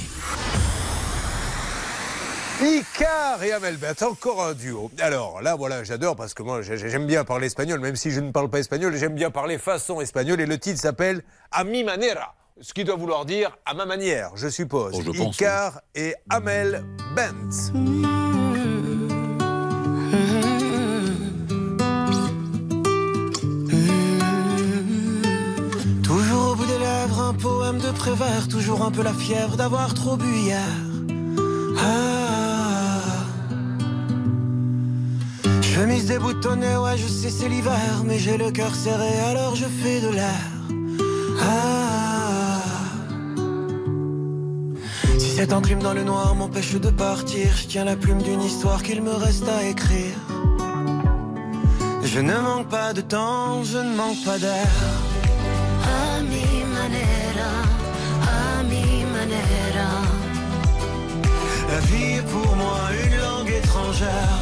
Icar et Amel Bent, encore un duo. Alors là, voilà, j'adore parce que moi, j'ai- j'aime bien parler espagnol, même si je ne parle pas espagnol, j'aime bien parler façon espagnole. Et le titre s'appelle A mi manera, ce qui doit vouloir dire à ma manière, je suppose. Oh, je pense, Icar et Amel Bent. Toujours au bout des lèvres, un poème de Prévert, toujours un peu la fièvre d'avoir trop bu hier. Ah. Chemise déboutonnée, ouais, je sais, c'est l'hiver, mais j'ai le cœur serré, alors je fais de l'air. Ah. Si cette enclume dans le noir m'empêche de partir, je tiens la plume d'une histoire qu'il me reste à écrire. Je ne manque pas de temps, je ne manque pas d'air. A mi manera, a mi manera. La vie est pour moi une langue étrangère.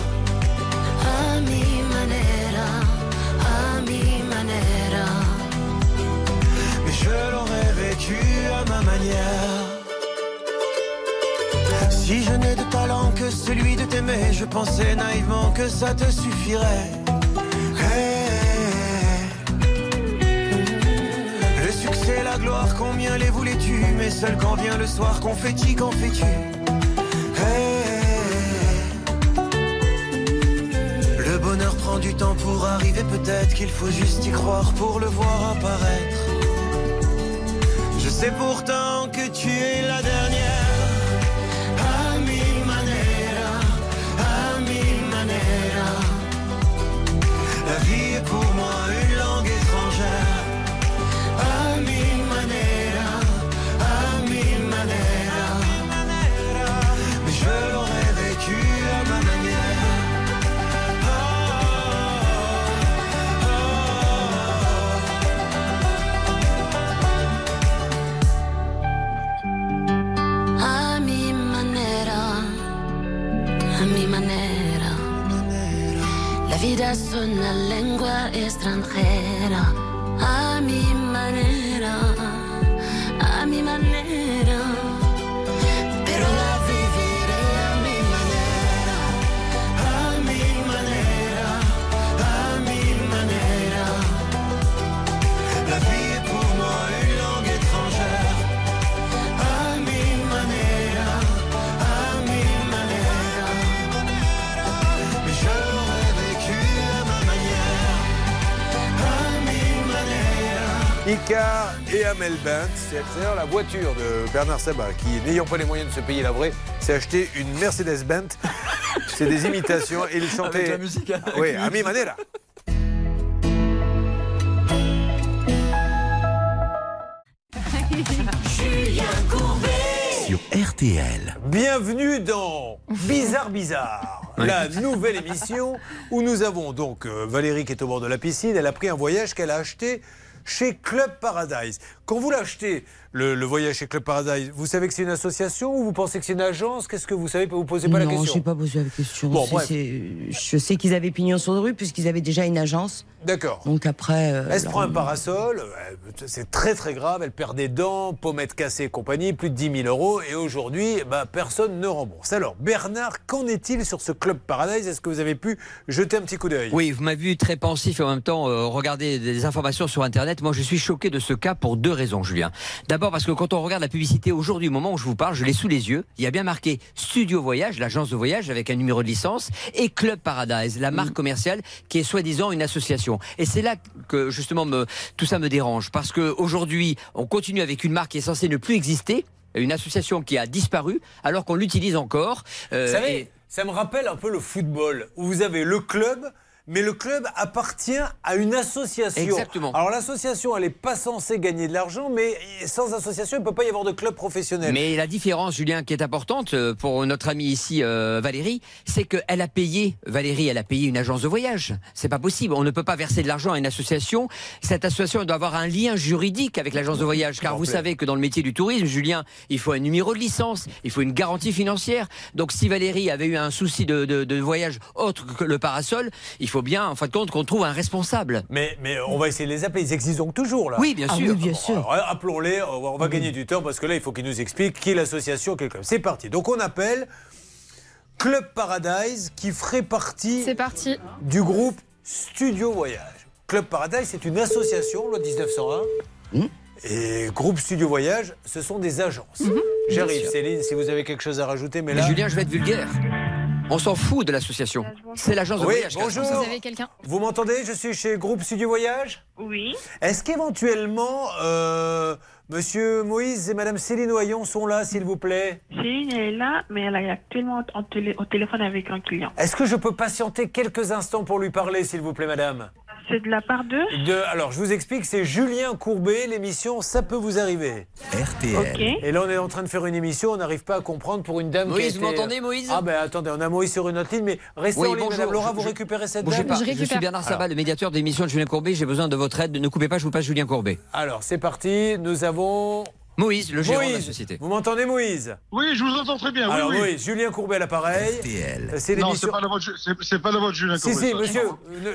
A mi manera, a mi manera. Mais je l'aurais vécu à ma manière. Si je n'ai de talent que celui de t'aimer, je pensais naïvement que ça te suffirait. Le succès, la gloire, combien les voulais-tu? Mais seul quand vient le soir, confetti, qu'en fais-tu? Le bonheur prend du temps pour arriver, peut-être qu'il faut juste y croire pour le voir apparaître. Je sais pourtant que tu es la dernière. La La vida es una lengua extranjera. A mi manera, Icar et Amel Bent, c'est d'ailleurs la voiture de Bernard Sabat qui, n'ayant pas les moyens de se payer la vraie, s'est acheté une Mercedes-Benz. C'est des imitations et il chantait. Avec la musique, hein, Oui, à mi manera. Julien Courbet. Sur RTL. Bienvenue dans Bizarre Bizarre, la nouvelle émission où nous avons donc euh, Valérie qui est au bord de la piscine. Elle a pris un voyage qu'elle a acheté chez Club Paradise. Quand vous l'achetez, le, le voyage chez Club Paradise, vous savez que c'est une association ou vous pensez que c'est une agence? Qu'est-ce que vous savez? Vous posez pas la non, je question n'ai pas posé la question. Bon, Je sais qu'ils avaient pignon sur rue puisqu'ils avaient déjà une agence. D'accord. Donc après. euh, Elle se leur- prend un parasol, euh, c'est très très grave, elle perd des dents, pommettes cassées et compagnie, plus de 10 000 euros, et aujourd'hui, bah, personne ne rembourse. Alors, Bernard, qu'en est-il sur ce Club Paradise? Est-ce que vous avez pu jeter un petit coup d'œil? Oui, vous m'avez vu très pensif et en même temps euh, regarder des informations sur Internet. Moi, je suis choqué de ce cas pour deux raisons, Julien. D'abord parce que quand on regarde la publicité aujourd'hui, au moment où je vous parle, je l'ai sous les yeux. Il y a bien marqué Studio Voyage, l'agence de voyage avec un numéro de licence, et Club Paradise, la marque commerciale qui est soi-disant une association. Et c'est là que justement me, tout ça me dérange parce que aujourd'hui, on continue avec une marque qui est censée ne plus exister. Une association qui a disparu alors qu'on l'utilise encore. Euh, Vous savez, et- ça me rappelle un peu le football, où vous avez le club, mais le club appartient à une association. Exactement. Alors l'association, elle n'est pas censée gagner de l'argent, mais sans association, il ne peut pas y avoir de club professionnel. Mais la différence, Julien, qui est importante euh, pour notre amie ici, euh, Valérie, c'est qu'elle a payé, Valérie, elle a payé une agence de voyage. C'est pas possible. On ne peut pas verser de l'argent à une association. Cette association elle doit avoir un lien juridique avec l'agence de voyage. Car vous savez que dans le métier du tourisme, Julien, il faut un numéro de licence, il faut une garantie financière. Donc si Valérie avait eu un souci de, de- de voyage autre que le parasol, il faut faut bien, en fin de compte, qu'on trouve un responsable. Mais, mais on va essayer de les appeler. Ils existent donc toujours là. Oui, bien Ah sûr. oui, bien Bon, sûr. alors, Appelons-les. On va, on va gagner du temps parce que là, il faut qu'ils nous expliquent qui est l'association, quel club. C'est parti. Donc on appelle Club Paradise qui ferait partie C'est parti. du groupe Studio Voyage. Club Paradise, c'est une association, loi 1901. Et groupe Studio Voyage, ce sont des agences. J'arrive, Céline, si vous avez quelque chose à rajouter, mais Mais là. Julien, je vais être vulgaire. On s'en fout de l'association. C'est l'agence de Oui, voyage. bonjour. Vous avez quelqu'un? Vous m'entendez? Je suis chez Groupe Studio Voyage Oui. Est-ce qu'éventuellement, euh, Monsieur Moïse et Madame Céline Oyon sont là, s'il vous plaît? Céline elle est là, mais elle est actuellement en télé- au téléphone avec un client. Est-ce que je peux patienter quelques instants pour lui parler, s'il vous plaît, Madame? C'est de la part d'eux de, alors, je vous explique, c'est Julien Courbet, l'émission Ça peut vous arriver. RTL. Et là, on est en train de faire une émission, on n'arrive pas à comprendre pour une dame qui Moïse, été- vous m'entendez, Moïse Ah ben attendez, on a Moïse sur une autre ligne, mais restez Oui, en ligne, bonjour. Madame Laura, Je- vous je- récupérez cette dame pas. Je, suis Bernard Sabat, le médiateur de l'émission de Julien Courbet. J'ai besoin de votre aide. Ne coupez pas, je vous passe Julien Courbet. Alors, c'est parti, nous avons... Moïse, le gérant de la société. Vous m'entendez, Moïse? Oui, je vous entends très bien. oui, Alors, oui. Moïse, Julien Courbet à l'appareil. RTL. C'est Non, l'émission... c'est pas la voix de, Julien Si, Courbet, si, ça. monsieur,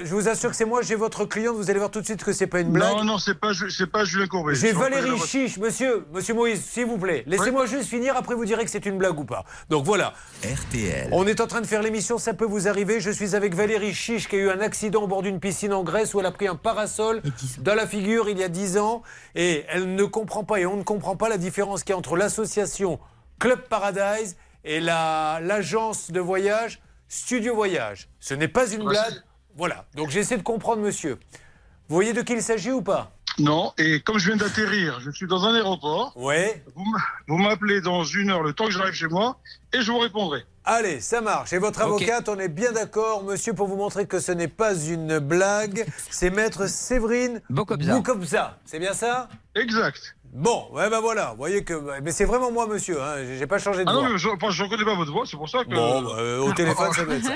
je vous assure que c'est moi, j'ai votre cliente, vous allez voir tout de suite que c'est pas une blague. Non, non, c'est pas, pas Julien Courbet. J'ai Valérie Chiche, monsieur, monsieur Moïse, s'il vous plaît. Laissez-moi juste finir, après vous direz que c'est une blague ou pas. Donc voilà, RTL. on est en train de faire l'émission, ça peut vous arriver. Je suis avec Valérie Chiche qui a eu un accident au bord d'une piscine en Grèce où elle a pris un parasol dans la figure il y a 10 ans et elle ne comprend pas et on ne comprend pas la différence qu'il y a entre l'association Club Paradise et la- l'agence de voyage Studio Voyage. Ce n'est pas une blague. Voilà, donc j'essaie de comprendre monsieur. Vous voyez de qui il s'agit ou pas? Non, et comme je viens d'atterrir, je suis dans un aéroport. Ouais. Vous m'appelez dans une heure, le temps que j'arrive chez moi, et je vous répondrai. Allez, ça marche. Et votre avocate, on est bien d'accord, monsieur, pour vous montrer que ce n'est pas une blague. C'est maître Séverine Bokobza. Boukobza. C'est bien ça? Exact. Bon, ouais, ben voilà. Vous voyez que. Mais c'est vraiment moi, monsieur. Hein. J'ai pas changé de Ah non, voix. mais je ne reconnais pas votre voix, c'est pour ça que. Bon, bah, euh, au téléphone, ça doit être ça.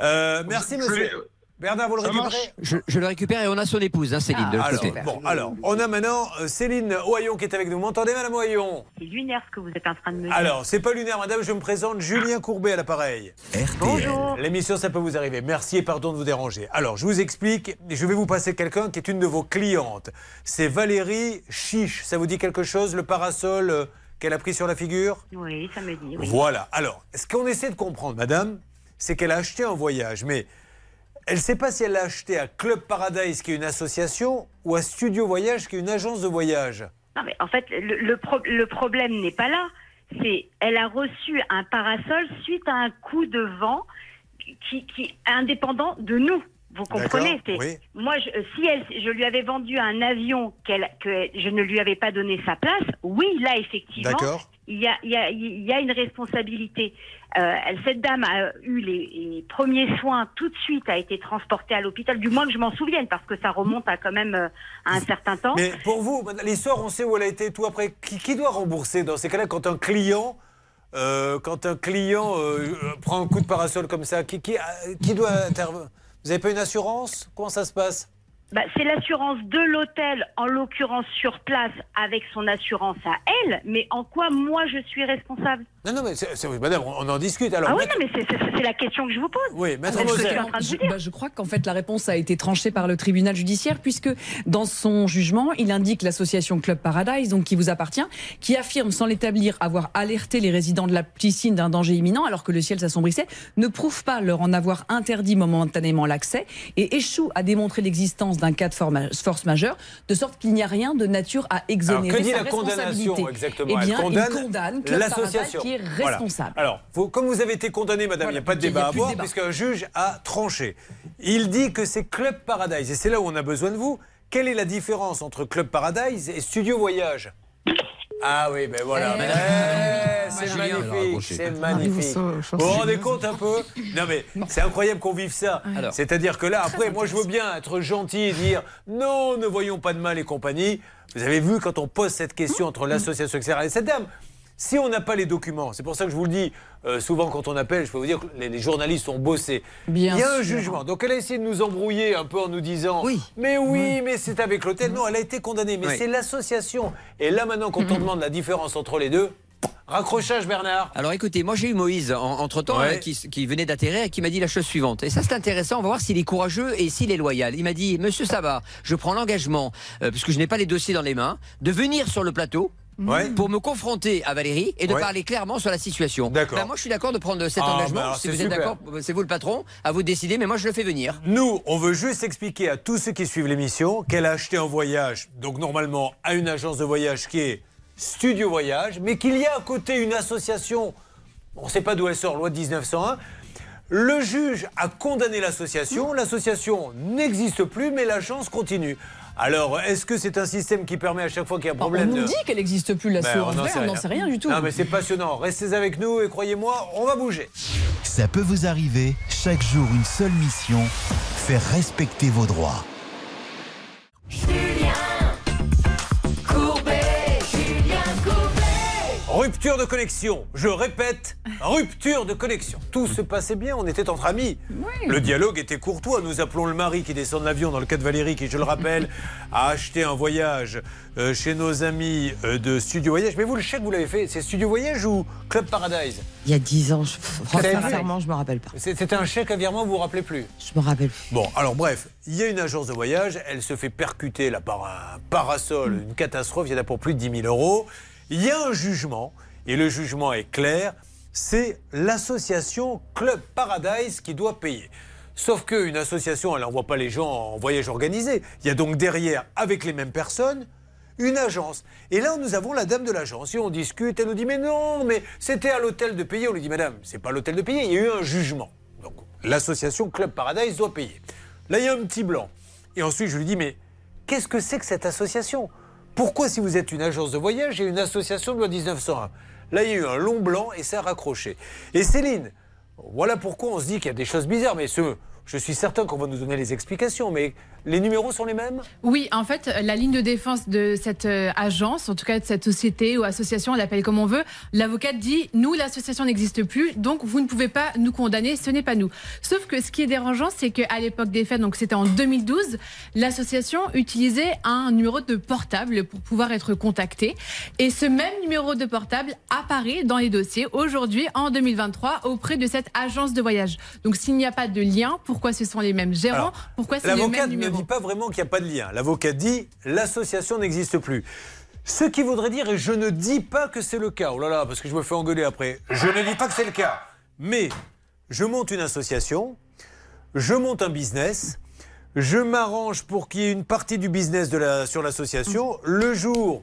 Euh, merci, Je monsieur. Bernard, vous le récupérez. Je, je le récupère et on a son épouse, hein, Céline, de l'autre alors, côté. bon, alors, on a maintenant euh, Céline Oyon qui est avec nous. Vous m'entendez, madame Oyon C'est lunaire ce que vous êtes en train de me dire. Alors, c'est pas lunaire, madame, je me présente Julien Courbet à l'appareil. Bonjour. L'émission, ça peut vous arriver. Merci et pardon de vous déranger. Alors, je vous explique. Je vais vous passer quelqu'un qui est une de vos clientes. C'est Valérie Chiche. Ça vous dit quelque chose, le parasol euh, qu'elle a pris sur la figure? Oui, ça me dit. oui. Voilà. Alors, ce qu'on essaie de comprendre, madame, c'est qu'elle a acheté un voyage, mais elle ne sait pas si elle l'a acheté à Club Paradise, qui est une association, ou à Studio Voyage, qui est une agence de voyage. Non, mais en fait, le, le pro- le problème n'est pas là. C'est elle a reçu un parasol suite à un coup de vent qui, qui est indépendant de nous. Vous comprenez? Oui. Moi, je, si elle, je lui avais vendu un avion que je ne lui avais pas donné sa place, oui, là, effectivement, D'accord. Il y a, une responsabilité. Euh, cette dame a eu les, premiers soins tout de suite, a été transportée à l'hôpital, du moins que je m'en souvienne, parce que ça remonte à quand même euh, à un certain temps. Mais pour vous, l'histoire, on sait où elle a été tout après. Qui, doit rembourser dans ces cas-là quand un client, euh, quand un client prend un coup de parasol comme ça? Qui doit intervenir? Vous n'avez pas une assurance? Comment ça se passe? Bah, c'est l'assurance de l'hôtel, en l'occurrence sur place, avec son assurance à elle, mais en quoi moi je suis responsable? Non, non, mais c'est- c'est- madame, on, on en discute. Alors, Ah oui, maître- non, mais c'est- c'est c'est la question que je vous pose. Oui, maître Ah, je Moser. suis en train de vous Je, dire. bah, je crois qu'en fait la réponse a été tranchée par le tribunal judiciaire puisque dans son jugement, il indique l'association Club Paradise, donc qui vous appartient, qui affirme sans l'établir avoir alerté les résidents de la piscine d'un danger imminent alors que le ciel s'assombrissait, ne prouve pas leur en avoir interdit momentanément l'accès et échoue à démontrer l'existence d'un cas de force majeure, de sorte qu'il n'y a rien de nature à Alors, exonérer que dit sa la condamnation exactement? Eh bien, condamne, il condamne l'association Voilà. responsable. Alors, vous- comme vous avez été condamné, madame, il n'y a pas de débat à avoir, puisqu'un juge a tranché. Il dit que c'est Club Paradise, et c'est là où on a besoin de vous. Quelle est la différence entre Club Paradise et Studio Voyage? Ah oui, ben voilà. Eh, c'est Julien, alors, magnifique, c'est magnifique. Vous vous rendez compte un peu? Non mais c'est incroyable qu'on vive ça. C'est-à-dire que là, après, moi je veux bien être gentil et dire non, ne voyons pas de mal et compagnie. Vous avez vu quand on pose cette question entre l'association, etc. et cette dame, si on n'a pas les documents, c'est pour ça que je vous le dis, euh, souvent quand on appelle, je peux vous dire que les, les journalistes ont bossé. Bien Il y a un sûr. jugement. Donc elle a essayé de nous embrouiller un peu en nous disant Oui. Mais oui, mais c'est avec l'hôtel. Non, elle a été condamnée. Mais Oui. c'est l'association. Et là maintenant, quand on demande la différence entre les deux, Raccrochage, Bernard. Alors écoutez, moi j'ai eu Moïse entre temps Ouais. qui, qui venait d'atterrir et qui m'a dit la chose suivante. Et ça c'est intéressant, on va voir s'il est courageux et s'il est loyal. Il m'a dit, Monsieur Sabat, je prends l'engagement, euh, puisque je n'ai pas les dossiers dans les mains, de venir sur le plateau. Ouais. Pour me confronter à Valérie et de Ouais. parler clairement sur la situation. D'accord. Ben, moi, je suis d'accord de prendre cet Ah, engagement. bah si c'est vous êtes d'accord, c'est vous le patron. À vous de décider, mais moi, je le fais venir. Nous, on veut juste expliquer à tous ceux qui suivent l'émission qu'elle a acheté un voyage, donc normalement à une agence de voyage qui est Studio Voyage, mais qu'il y a à côté une association, on ne sait pas d'où elle sort, loi de 1901. Le juge a condamné l'association, l'association n'existe plus, mais l'agence continue. Alors, est-ce que c'est un système qui permet à chaque fois qu'il y a un On problème nous de- dit qu'elle n'existe plus, la Ben, n'en sait on n'en sait rien du tout. Non, mais c'est passionnant. Restez avec nous et croyez-moi, on va bouger. Ça peut vous arriver, chaque jour une seule mission, faire respecter vos droits. Rupture de connexion. Je répète, rupture de connexion. Tout se passait bien, on était entre amis. Le dialogue était courtois. Nous appelons le mari qui descend de l'avion, dans le cas de Valérie, qui, je le rappelle, a acheté un voyage euh, chez nos amis euh, de Studio Voyage. Mais vous, le chèque, vous l'avez fait, c'est Studio Voyage ou Club Paradise? Il y a 10 ans, je... Sincèrement, je me rappelle pas. C'était un chèque à virement, vous vous rappelez plus? Je me rappelle plus. Bon, alors bref, il y a une agence de voyage, elle se fait percuter là par un parasol, une catastrophe, il y en a pour plus de 10 000 euros. Il y a un jugement, et le jugement est clair, c'est l'association Club Paradise qui doit payer. Sauf qu'une association, elle n'envoie pas les gens en voyage organisé. Il y a donc derrière, avec les mêmes personnes, une agence. Et là, nous avons la dame de l'agence et on discute. Elle nous dit Mais non, mais c'était à l'hôtel de payer. On lui dit Madame, c'est pas l'hôtel de payer, il y a eu un jugement. Donc l'association Club Paradise doit payer. Là, il y a un petit blanc. Et ensuite, je lui dis Mais qu'est-ce que c'est que cette association? Pourquoi, si vous êtes une agence de voyage, et une association de loi 1901 Là, il y a eu un long blanc et ça a raccroché. Et Céline, voilà pourquoi on se dit qu'il y a des choses bizarres. Mais ce, je suis certain qu'on va nous donner les explications. Mais les numéros sont les mêmes? Oui, en fait, la ligne de défense de cette euh, agence, en tout cas de cette société ou association, on l'appelle comme on veut, l'avocate dit nous, l'association n'existe plus, donc vous ne pouvez pas nous condamner, ce n'est pas nous. Sauf que ce qui est dérangeant, c'est qu'à l'époque des faits, donc c'était en 2012, l'association utilisait un numéro de portable pour pouvoir être contactée. Et ce même numéro de portable apparaît dans les dossiers aujourd'hui, en 2023, auprès de cette agence de voyage. Donc s'il n'y a pas de lien, pourquoi ce sont les mêmes gérants Alors, Pourquoi c'est le même L'avocat ne dit pas vraiment qu'il n'y a pas de lien. L'avocat dit l'association n'existe plus. Ce qui voudrait dire, et je ne dis pas que c'est le cas, oh là là, parce que je me fais engueuler après, je ne dis pas que c'est le cas, mais je monte une association, je monte un business, je m'arrange pour qu'il y ait une partie du business de la, sur l'association. Le jour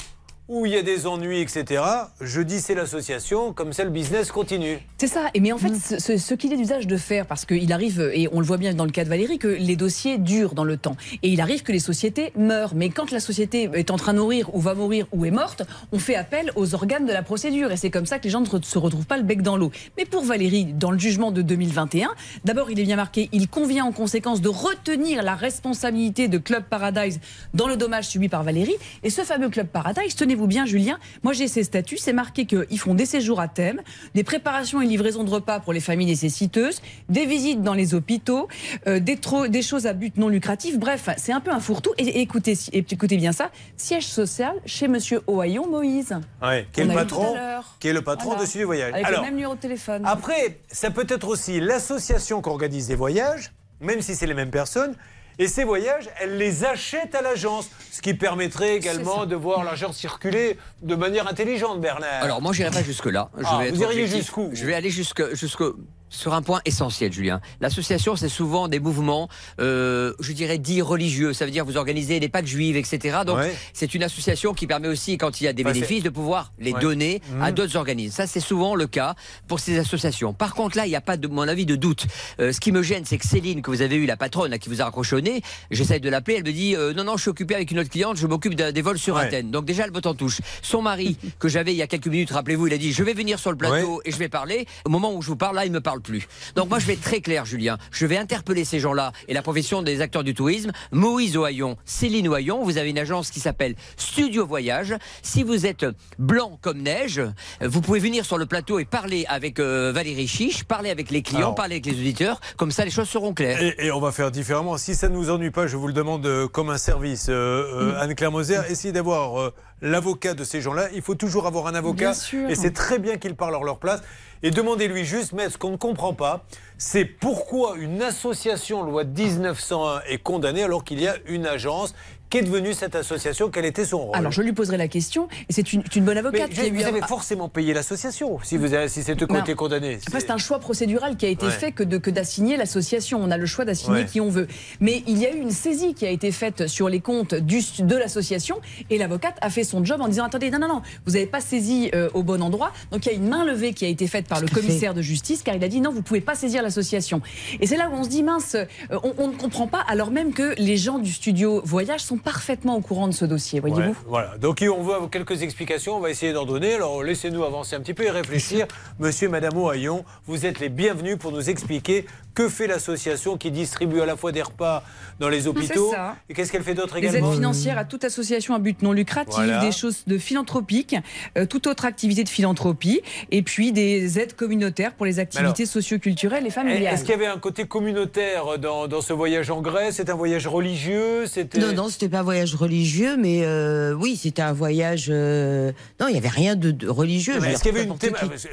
où il y a des ennuis, etc., je dis c'est l'association, comme ça le business continue. C'est ça. Et mais en fait, ce, ce- qu'il est d'usage de faire, parce qu'il arrive, et on le voit bien dans le cas de Valérie, que les dossiers durent dans le temps. Et il arrive que les sociétés meurent. Mais quand la société est en train de mourir, ou va mourir, ou est morte, on fait appel aux organes de la procédure. Et c'est comme ça que les gens ne se retrouvent pas le bec dans l'eau. Mais pour Valérie, dans le jugement de 2021, d'abord, il est bien marqué, il convient en conséquence de retenir la responsabilité de Club Paradise dans le dommage subi par Valérie. Et ce fameux Club Paradise, tenez-vous bien, Julien, moi j'ai ses statuts, c'est marqué qu'ils font des séjours à thème, des préparations et livraisons de repas pour les familles nécessiteuses, des visites dans les hôpitaux, euh, des, choses à but non lucratif. Bref, c'est un peu un fourre-tout. Et, et écoutez, et écoutez bien ça, siège social chez Monsieur Ohaillon Moïse. Ouais, qui est le patron, qui est le patron Voilà. de Voyage. Avec Alors, le même numéro de téléphone. Après, ça peut être aussi l'association qui organise des voyages, même si c'est les mêmes personnes. Et ces voyages, elle les achète à l'agence, ce qui permettrait également de voir l'argent circuler de manière intelligente, Bernard. Alors moi, j'irai pas jusque là. Je Ah, vais vous iriez jusqu'où Je vais aller jusque jusque sur un point essentiel, Julien. L'association, c'est souvent des mouvements, euh, je dirais, dits religieux. Ça veut dire vous organisez des Pâques juives, etc. Donc Ouais. c'est une association qui permet aussi, quand il y a des bénéfices, de pouvoir les Ouais. donner à Mhm. d'autres organismes. Ça, c'est souvent le cas pour ces associations. Par contre, là, il n'y a pas, de mon avis, de doute. Euh, ce qui me gêne, c'est que Céline, que vous avez eu, la patronne, là, qui vous a nez, j'essaye de l'appeler, elle me dit euh, non, non, je suis occupée avec une autre cliente, je m'occupe des vols sur Ouais. Athènes. Donc déjà, le bot en touche. Son mari, que j'avais il y a quelques minutes, rappelez-vous, il a dit je vais venir sur le plateau et je vais parler. Au moment où je vous parle, là, il me parle plus. Donc moi, je vais être très clair, Julien. Je vais interpeller ces gens-là et la profession des acteurs du tourisme. Moïse Ohaillon, Céline Ohaillon, vous avez une agence qui s'appelle Studio Voyage. Si vous êtes blanc comme neige, vous pouvez venir sur le plateau et parler avec euh, Valérie Chiche, parler avec les clients, Alors- parler avec les auditeurs. Comme ça, les choses seront claires. Et, et on va faire différemment. Si ça ne nous ennuie pas, je vous le demande euh, comme un service. Euh, euh, Anne-Claire Moser, essayez d'avoir l'avocat de ces gens-là. Il faut toujours avoir un avocat. Bien sûr. Et c'est très bien qu'ils parlent à leur place. Et demandez-lui juste, mais ce qu'on ne comprend pas, c'est pourquoi une association loi 1901 est condamnée alors qu'il y a une agence. Qu'est devenue cette association? Quel était son rôle? Alors je lui poserai la question, et c'est une, une bonne Mais avocate qui lui vous a- avez forcément payé l'association si, vous avez- si Ben, été condamnés. Après, c'est un choix procédural qui a été Ouais. fait que de- que d'assigner l'association. On a le choix d'assigner Ouais. qui on veut. Mais il y a eu une saisie qui a été faite sur les comptes du, de l'association et l'avocate a fait son job en disant attendez, non, non, non, vous n'avez pas saisi euh, au bon endroit. Donc il y a une main levée qui a été faite par le fait. commissaire de justice car il a dit non, vous pouvez pas saisir l'association. Et c'est là où on se dit mince, euh, on, on ne comprend pas alors même que les gens du studio Voyage sont parfaitement au courant de ce dossier, voyez-vous. Ouais, voilà. Donc on veut quelques explications, on va essayer d'en donner. Alors laissez-nous avancer un petit peu et réfléchir. Monsieur et Madame Ohaillon, vous êtes les bienvenus pour nous expliquer que fait l'association qui distribue à la fois des repas dans les hôpitaux. C'est ça. Et qu'est-ce qu'elle fait d'autre Des aides également financières à toute association à but non lucratif, Voilà. des choses de philanthropique, euh, toute autre activité de philanthropie, et puis des aides communautaires pour les activités socioculturelles et familiales. Est-ce qu'il y avait un côté communautaire dans, dans ce voyage en Grèce? C'est un voyage religieux? Non, non, c'était pas un voyage religieux, mais euh, oui, c'était un voyage. euh, Non, il n'y avait rien de, de religieux. Est-ce qu'il y avait une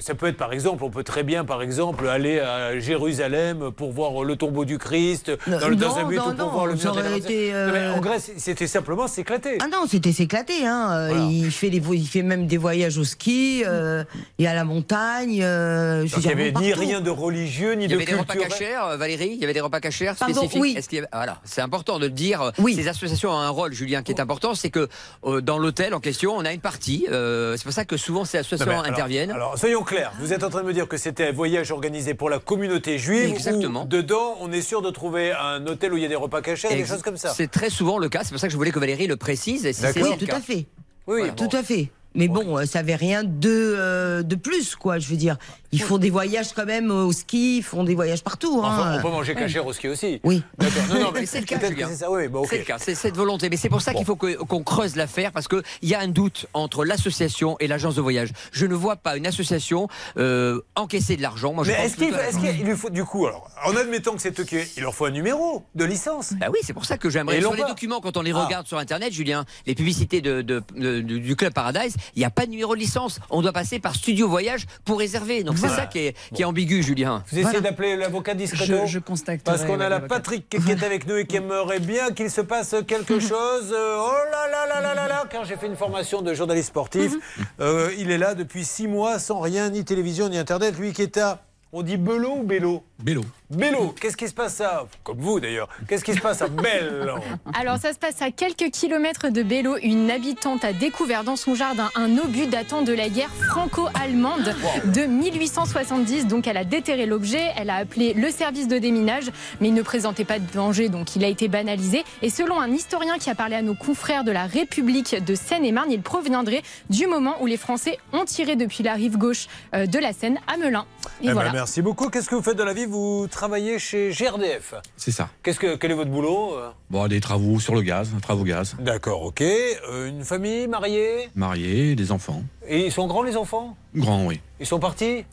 Ça peut être par exemple, on peut très bien par exemple aller à Jérusalem pour voir le tombeau du Christ, dans, le, dans un non, but non, ou pour non, voir le mur été, Non, euh, En Grèce, c'était simplement s'éclater. Ah non, c'était s'éclater. Hein. Euh, Il, fait des, il fait même des voyages au ski euh, et à la montagne. euh, Donc, il n'y avait ni rien de religieux, ni Il y de avait des repas culturel. cachers, euh, Valérie Il y avait des repas cachers Pardon, spécifiques oui. Est-ce qu'il y avait- Voilà, c'est important de le dire. Ces associations ont un rôle, Julien, qui est important. C'est que euh, dans l'hôtel en question, on a une partie. euh, c'est pour ça que souvent ces Non, associations alors- interviennent. Alors, soyons clairs, vous êtes en train de me dire que c'était un voyage organisé pour la communauté juive. Exactement. Dedans, on est sûr de trouver un hôtel où il y a des repas cachés, des Ex- choses comme ça. C'est très souvent le cas. C'est pour ça que je voulais que Valérie le précise. et si Oui, tout cas. à fait. Oui, Voilà. Tout à fait. Mais bon, euh, ça avait rien de, euh, de plus, quoi. Je veux dire, ils font des voyages quand même au ski, ils font des voyages partout. Enfin, hein. on peut manger caché au ski aussi. Oui. D'accord. Non, non, mais Mais c'est le cas, c'est ça. Oui, bah, ok. C'est le cas, c'est cette volonté. Mais c'est pour ça qu'il faut qu'on creuse l'affaire, parce qu'il y a un doute entre l'association et l'agence de voyage. Je ne vois pas une association euh, encaisser de l'argent. Mais est-ce qu'il lui faut du coup alors en admettant que c'est qui il leur faut un numéro de licence. Bah oui, c'est pour ça que j'aimerais. Sur les documents, quand on les Ah. regarde sur Internet, Julien, les publicités de, de- de- du du Club Paradise, il n'y a pas de numéro de licence. On doit passer par Studio Voyage pour réserver. Donc c'est Voilà. ça qui est, qui est ambigu, Julien. Vous essayez d'appeler l'avocat discreto Je, je constate. Parce qu'on a la Patrick qui est avec nous et qui aimerait bien qu'il se passe quelque chose. Euh, Oh là là là là là là Car j'ai fait une formation de journaliste sportif. Euh, il est là depuis six mois sans rien, ni télévision, ni Internet. Lui qui est à... On dit Belot ou Bélo Bélo. Bélo, qu'est-ce qui se passe à... Comme vous d'ailleurs. Qu'est-ce qui se passe à Bello Alors ça se passe à quelques kilomètres de Bello. Une habitante a découvert dans son jardin un obus datant de la guerre franco-allemande de 1870. Donc elle a déterré l'objet, elle a appelé le service de déminage, mais il ne présentait pas de danger, donc il a été banalisé. Et selon un historien qui a parlé à nos confrères de la République de Seine-et-Marne, il proviendrait du moment où les Français ont tiré depuis la rive gauche euh, de la Seine à Melun. Et Eh ben, merci beaucoup. Qu'est-ce que vous faites de la vie? Vous travaillez chez GRDF. C'est ça. Qu'est-ce que, quel est votre boulot euh? Bon, des travaux sur le gaz, travaux gaz. D'accord, ok. Euh, une famille mariée? Marié, des enfants. Et ils sont grands les enfants? Grands, oui. Ils sont partis?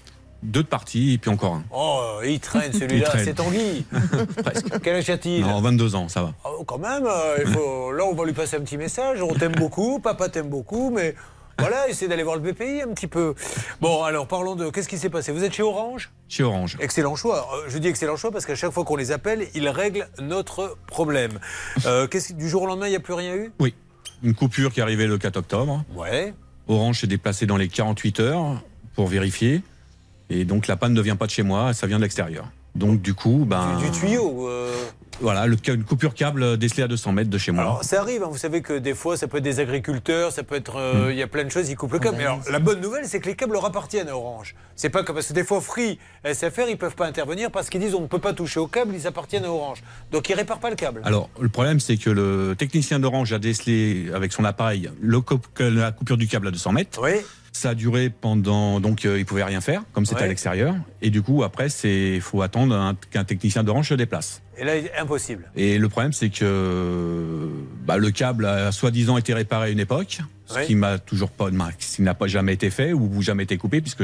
Deux de partis et puis encore un. Oh, il traîne Il celui-là, c'est Tanguy. Quel âge a-t-il? Non, 22 ans, ça va. Oh, Quand même, euh, il faut- là on va lui passer un petit message. On t'aime beaucoup, papa t'aime beaucoup, mais voilà, essaie d'aller voir le BPI un petit peu. Bon, alors parlons de. Qu'est-ce qui s'est passé? Vous êtes chez Orange? Chez Orange. Excellent choix. Euh, Je dis excellent choix parce qu'à chaque fois qu'on les appelle, ils règlent notre problème. Euh, du jour au lendemain, il n'y a plus rien eu? Oui. Une coupure qui est arrivée le 4 octobre. Ouais. Orange s'est déplacé dans les 48 heures pour vérifier. Et donc la panne ne vient pas de chez moi, ça vient de l'extérieur. Donc du coup, ben. Du tuyau. euh, Voilà, le, une coupure câble décelée à 200 mètres de chez moi. Alors, ça arrive, hein, vous savez que des fois, ça peut être des agriculteurs, ça peut être. euh, Il y a plein de choses, ils coupent le câble. Mais alors, la bonne nouvelle, c'est que les câbles leur appartiennent à Orange. C'est pas comme. Parce que des fois, Free, SFR, ils peuvent pas intervenir parce qu'ils disent on ne peut pas toucher au câble, ils appartiennent à Orange. Donc, ils réparent pas le câble. Alors, le problème, c'est que le technicien d'Orange a décelé avec son appareil le la coupure du câble à 200 mètres. Oui. Ça a duré pendant. Donc, euh, il pouvait rien faire, comme c'était Ouais. à l'extérieur. Et du coup, après, il faut attendre un- qu'un technicien d'Orange se déplace. Et là, impossible. Et le problème, c'est que bah, le câble a soi-disant été réparé à une époque, ce qui m'a toujours pas, ce n'a pas jamais été fait ou jamais été coupé, puisque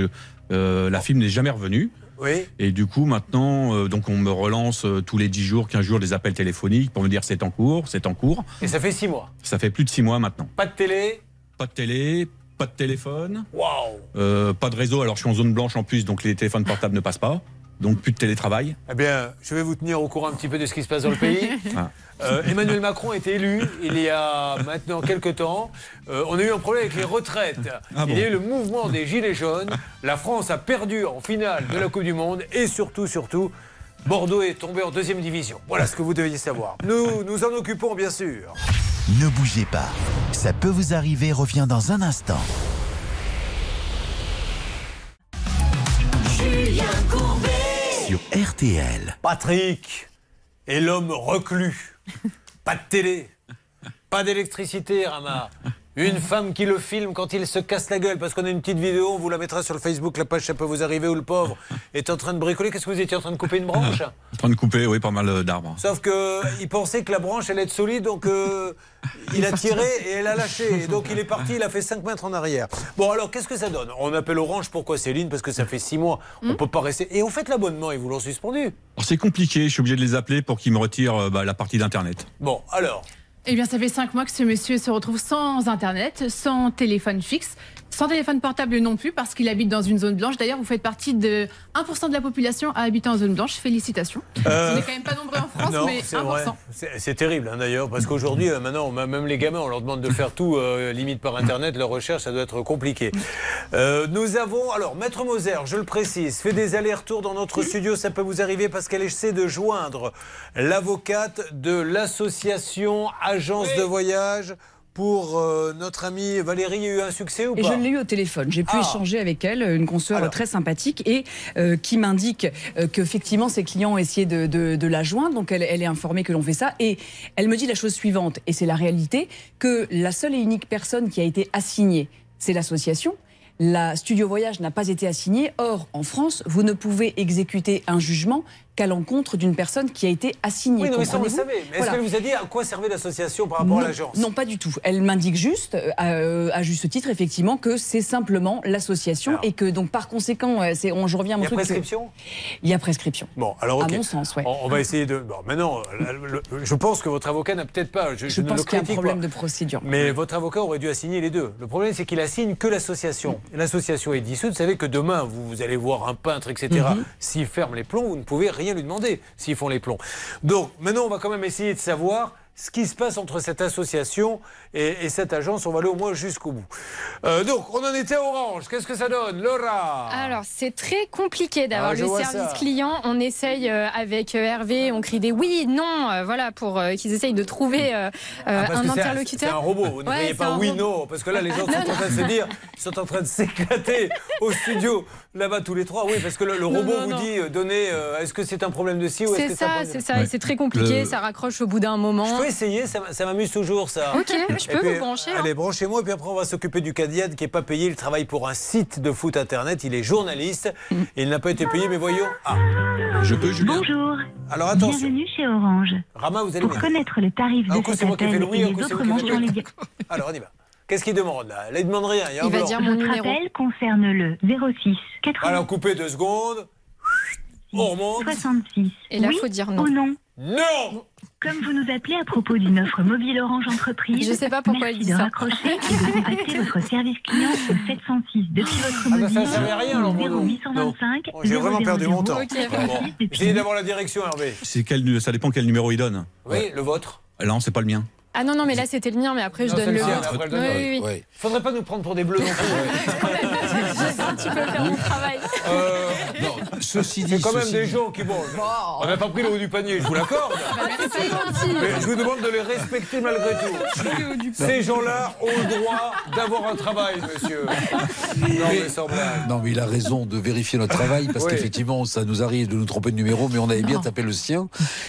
euh, la fibre n'est jamais revenue. Oui. Et du coup, maintenant, euh, donc on me relance euh, tous les 10 jours, 15 jours des appels téléphoniques pour me dire c'est en cours, c'est en cours. Et ça fait six mois. Ça fait plus de 6 mois maintenant. Pas de télé, pas de télé, pas de téléphone, Waouh euh, pas de réseau. Alors je suis en zone blanche en plus, donc les téléphones portables ne passent pas. Donc plus de télétravail. Eh bien, je vais vous tenir au courant un petit peu de ce qui se passe dans le pays. Ah. Euh, Emmanuel Macron a été élu il y a maintenant quelques temps. Euh, on a eu un problème avec les retraites. Ah bon il y a eu le mouvement des Gilets jaunes. La France a perdu en finale de la Coupe du Monde. Et surtout, surtout, Bordeaux est tombé en deuxième division. Voilà ce que vous deviez savoir. Nous nous en occupons, bien sûr. Ne bougez pas. Ça peut vous arriver revient dans un instant. Julien Courbet. Sur RTL. Patrick est l'homme reclus. Pas de télé, pas d'électricité, Rama. Une femme qui le filme quand il se casse la gueule, parce qu'on a une petite vidéo, on vous la mettra sur le Facebook, la page Ça peut vous arriver, où le pauvre est en train de bricoler. Qu'est-ce que vous étiez en train de couper une branche En train de couper, oui, pas mal euh, d'arbres. Sauf que il pensait que la branche allait être solide, donc euh, il a tiré et elle a lâché. Et donc il est parti, il a fait 5 mètres en arrière. Bon alors qu'est-ce que ça donne? On appelle Orange, pourquoi Céline? Parce que ça fait 6 mois, on peut pas rester. Et au fait l'abonnement, ils vous l'ont suspendu. C'est compliqué, je suis obligé de les appeler pour qu'ils me retirent euh, bah, la partie d'Internet. Bon alors, Eh bien, ça fait cinq mois que ce monsieur se retrouve sans Internet, sans téléphone fixe, sans téléphone portable non plus, parce qu'il habite dans une zone blanche. D'ailleurs, vous faites partie de 1% de la population à habiter en zone blanche. Félicitations. Euh, On n'est quand même pas nombreux en France, non, mais c'est 1%. vrai. C'est c'est terrible hein, d'ailleurs, parce qu'aujourd'hui, euh, maintenant, on- même les gamins, on leur demande de faire tout euh, limite par Internet. Leur recherche, ça doit être compliqué. Euh, nous avons, alors, Maître Moser, je le précise, fait des allers-retours dans notre studio. Ça peut vous arriver parce qu'elle essaie de joindre l'avocate de l'association Agence de voyage pour euh, notre amie Valérie. Il y a eu un succès ou Et pas je l'ai eu au téléphone. J'ai pu Ah. échanger avec elle, une consoeur Alors. très sympathique, et euh, qui m'indique euh, qu'effectivement ses clients ont essayé de, de- de la joindre. Donc elle, elle est informée que l'on fait ça. Et elle me dit la chose suivante, et c'est la réalité, que la seule et unique personne qui a été assignée, c'est l'association. La Studio Voyage n'a pas été assignée. Or, en France, vous ne pouvez exécuter un jugement qu'à l'encontre d'une personne qui a été assignée. Oui, non, mais ça, on le comprenez-vous savait. Mais est-ce Voilà. qu'elle vous a dit à quoi servait l'association par rapport non, à l'agence Non, pas du tout. Elle m'indique juste, euh, à, euh, à juste titre, effectivement, que c'est simplement l'association et que donc par conséquent, euh, c'est, on, je reviens à mon Il y a que- prescription? Il y a prescription. Bon, alors À ok. mon sens, ouais. On, on va essayer de. Bon, maintenant, le- le- je pense que votre avocat n'a peut-être pas. Je, Je ne pense qu'il y a un problème pas. de procédure. Mais votre avocat aurait dû assigner les deux. Le problème, c'est qu'il assigne que l'association. L'association est dissoute. Vous savez que demain, vous, vous allez voir un peintre, etc. Mhm. S'il ferme les plombs, vous ne pouvez rien lui demander s'ils font les plombs. Donc, maintenant, on va quand même essayer de savoir ce qui se passe entre cette association et, et cette agence. On va aller au moins jusqu'au bout. Euh, donc, on en était à Orange. Qu'est-ce que ça donne Laura? Alors, c'est très compliqué d'avoir Ah, le service ça. client. On essaye euh, avec euh, Hervé, on crie des oui, non, euh, voilà, pour qu'ils essayent de trouver Ah, un interlocuteur. C'est un robot, vous ne Ouais, voyez pas oui, non, parce que là, les gens sont Non, en train de se dire, ils sont en train de s'éclater au studio, là-bas tous les trois. Oui, parce que le, le Non, robot non, vous non. dit, euh, donnez, euh, est-ce que c'est un problème de ci ou est-ce C'est que c'est un ça, c'est ça, et c'est très compliqué, Le- ça raccroche au bout d'un moment. Je peux essayer, ça, m'amuse toujours ça. Ok, je Et peux puis, vous brancher, hein. Allez, branchez-moi, puis après on va s'occuper du Cadiad qui n'est pas payé. Il travaille pour un site de foot internet, il est journaliste. Mm. Il n'a pas été payé, mais voyons. Ah, Je peux, Julien Bonjour. alors attention. Bienvenue chez Orange. Rama, vous allez Pour m'aider. connaître le tarif Un de cet c'est moi qui fais appel et les coup, c'est autres mentions légales. Alors on y va. Qu'est-ce qu'il demande là? Là, il demande rien. Il, y a un Il va dire mon numéro. appel concerne le 06 80 Alors coupez deux secondes. On remonte. 66. Et là, oui faut dire non. ou non. Non Comme vous nous appelez à propos d'une offre mobile Orange Entreprise, Je sais pas pourquoi merci elle dit de ça. raccrocher et de contacter votre service client au 706 depuis votre Ah bah, mobile ça servait à rien, alors, mon nom. 0825 Oh, J'ai vraiment perdu mon temps. 000 Bon, Essayez d'avoir la direction, Hervé. C'est quel, ça dépend quel numéro il donne. Oui, le vôtre. Non, c'est pas le mien. Ah non, non, mais là, c'était le mien, mais après, je Non, donne le le sien, vôtre. Oui, donne oui, le oui. Faudrait pas nous prendre pour des bleus non plus. Je sais un petit peu faire mon travail. Euh, Ceci dit, c'est quand même des dit- gens qui, bon, on n'a pas pris le haut du panier, je vous l'accorde. C'est gentil. Mais je vous demande de les respecter malgré tout. Ces gens-là ont le droit d'avoir un travail, monsieur. Non, mais sans blague. Non, mais il a raison de vérifier notre travail parce Oui. qu'effectivement, ça nous arrive de nous tromper de numéro, mais on avait bien tapé le sien.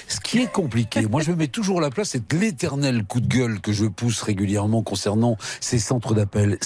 Ce qui est compliqué, moi je me mets toujours à la place, c'est l'éternel coup de gueule que je pousse régulièrement concernant ces centres d'appel.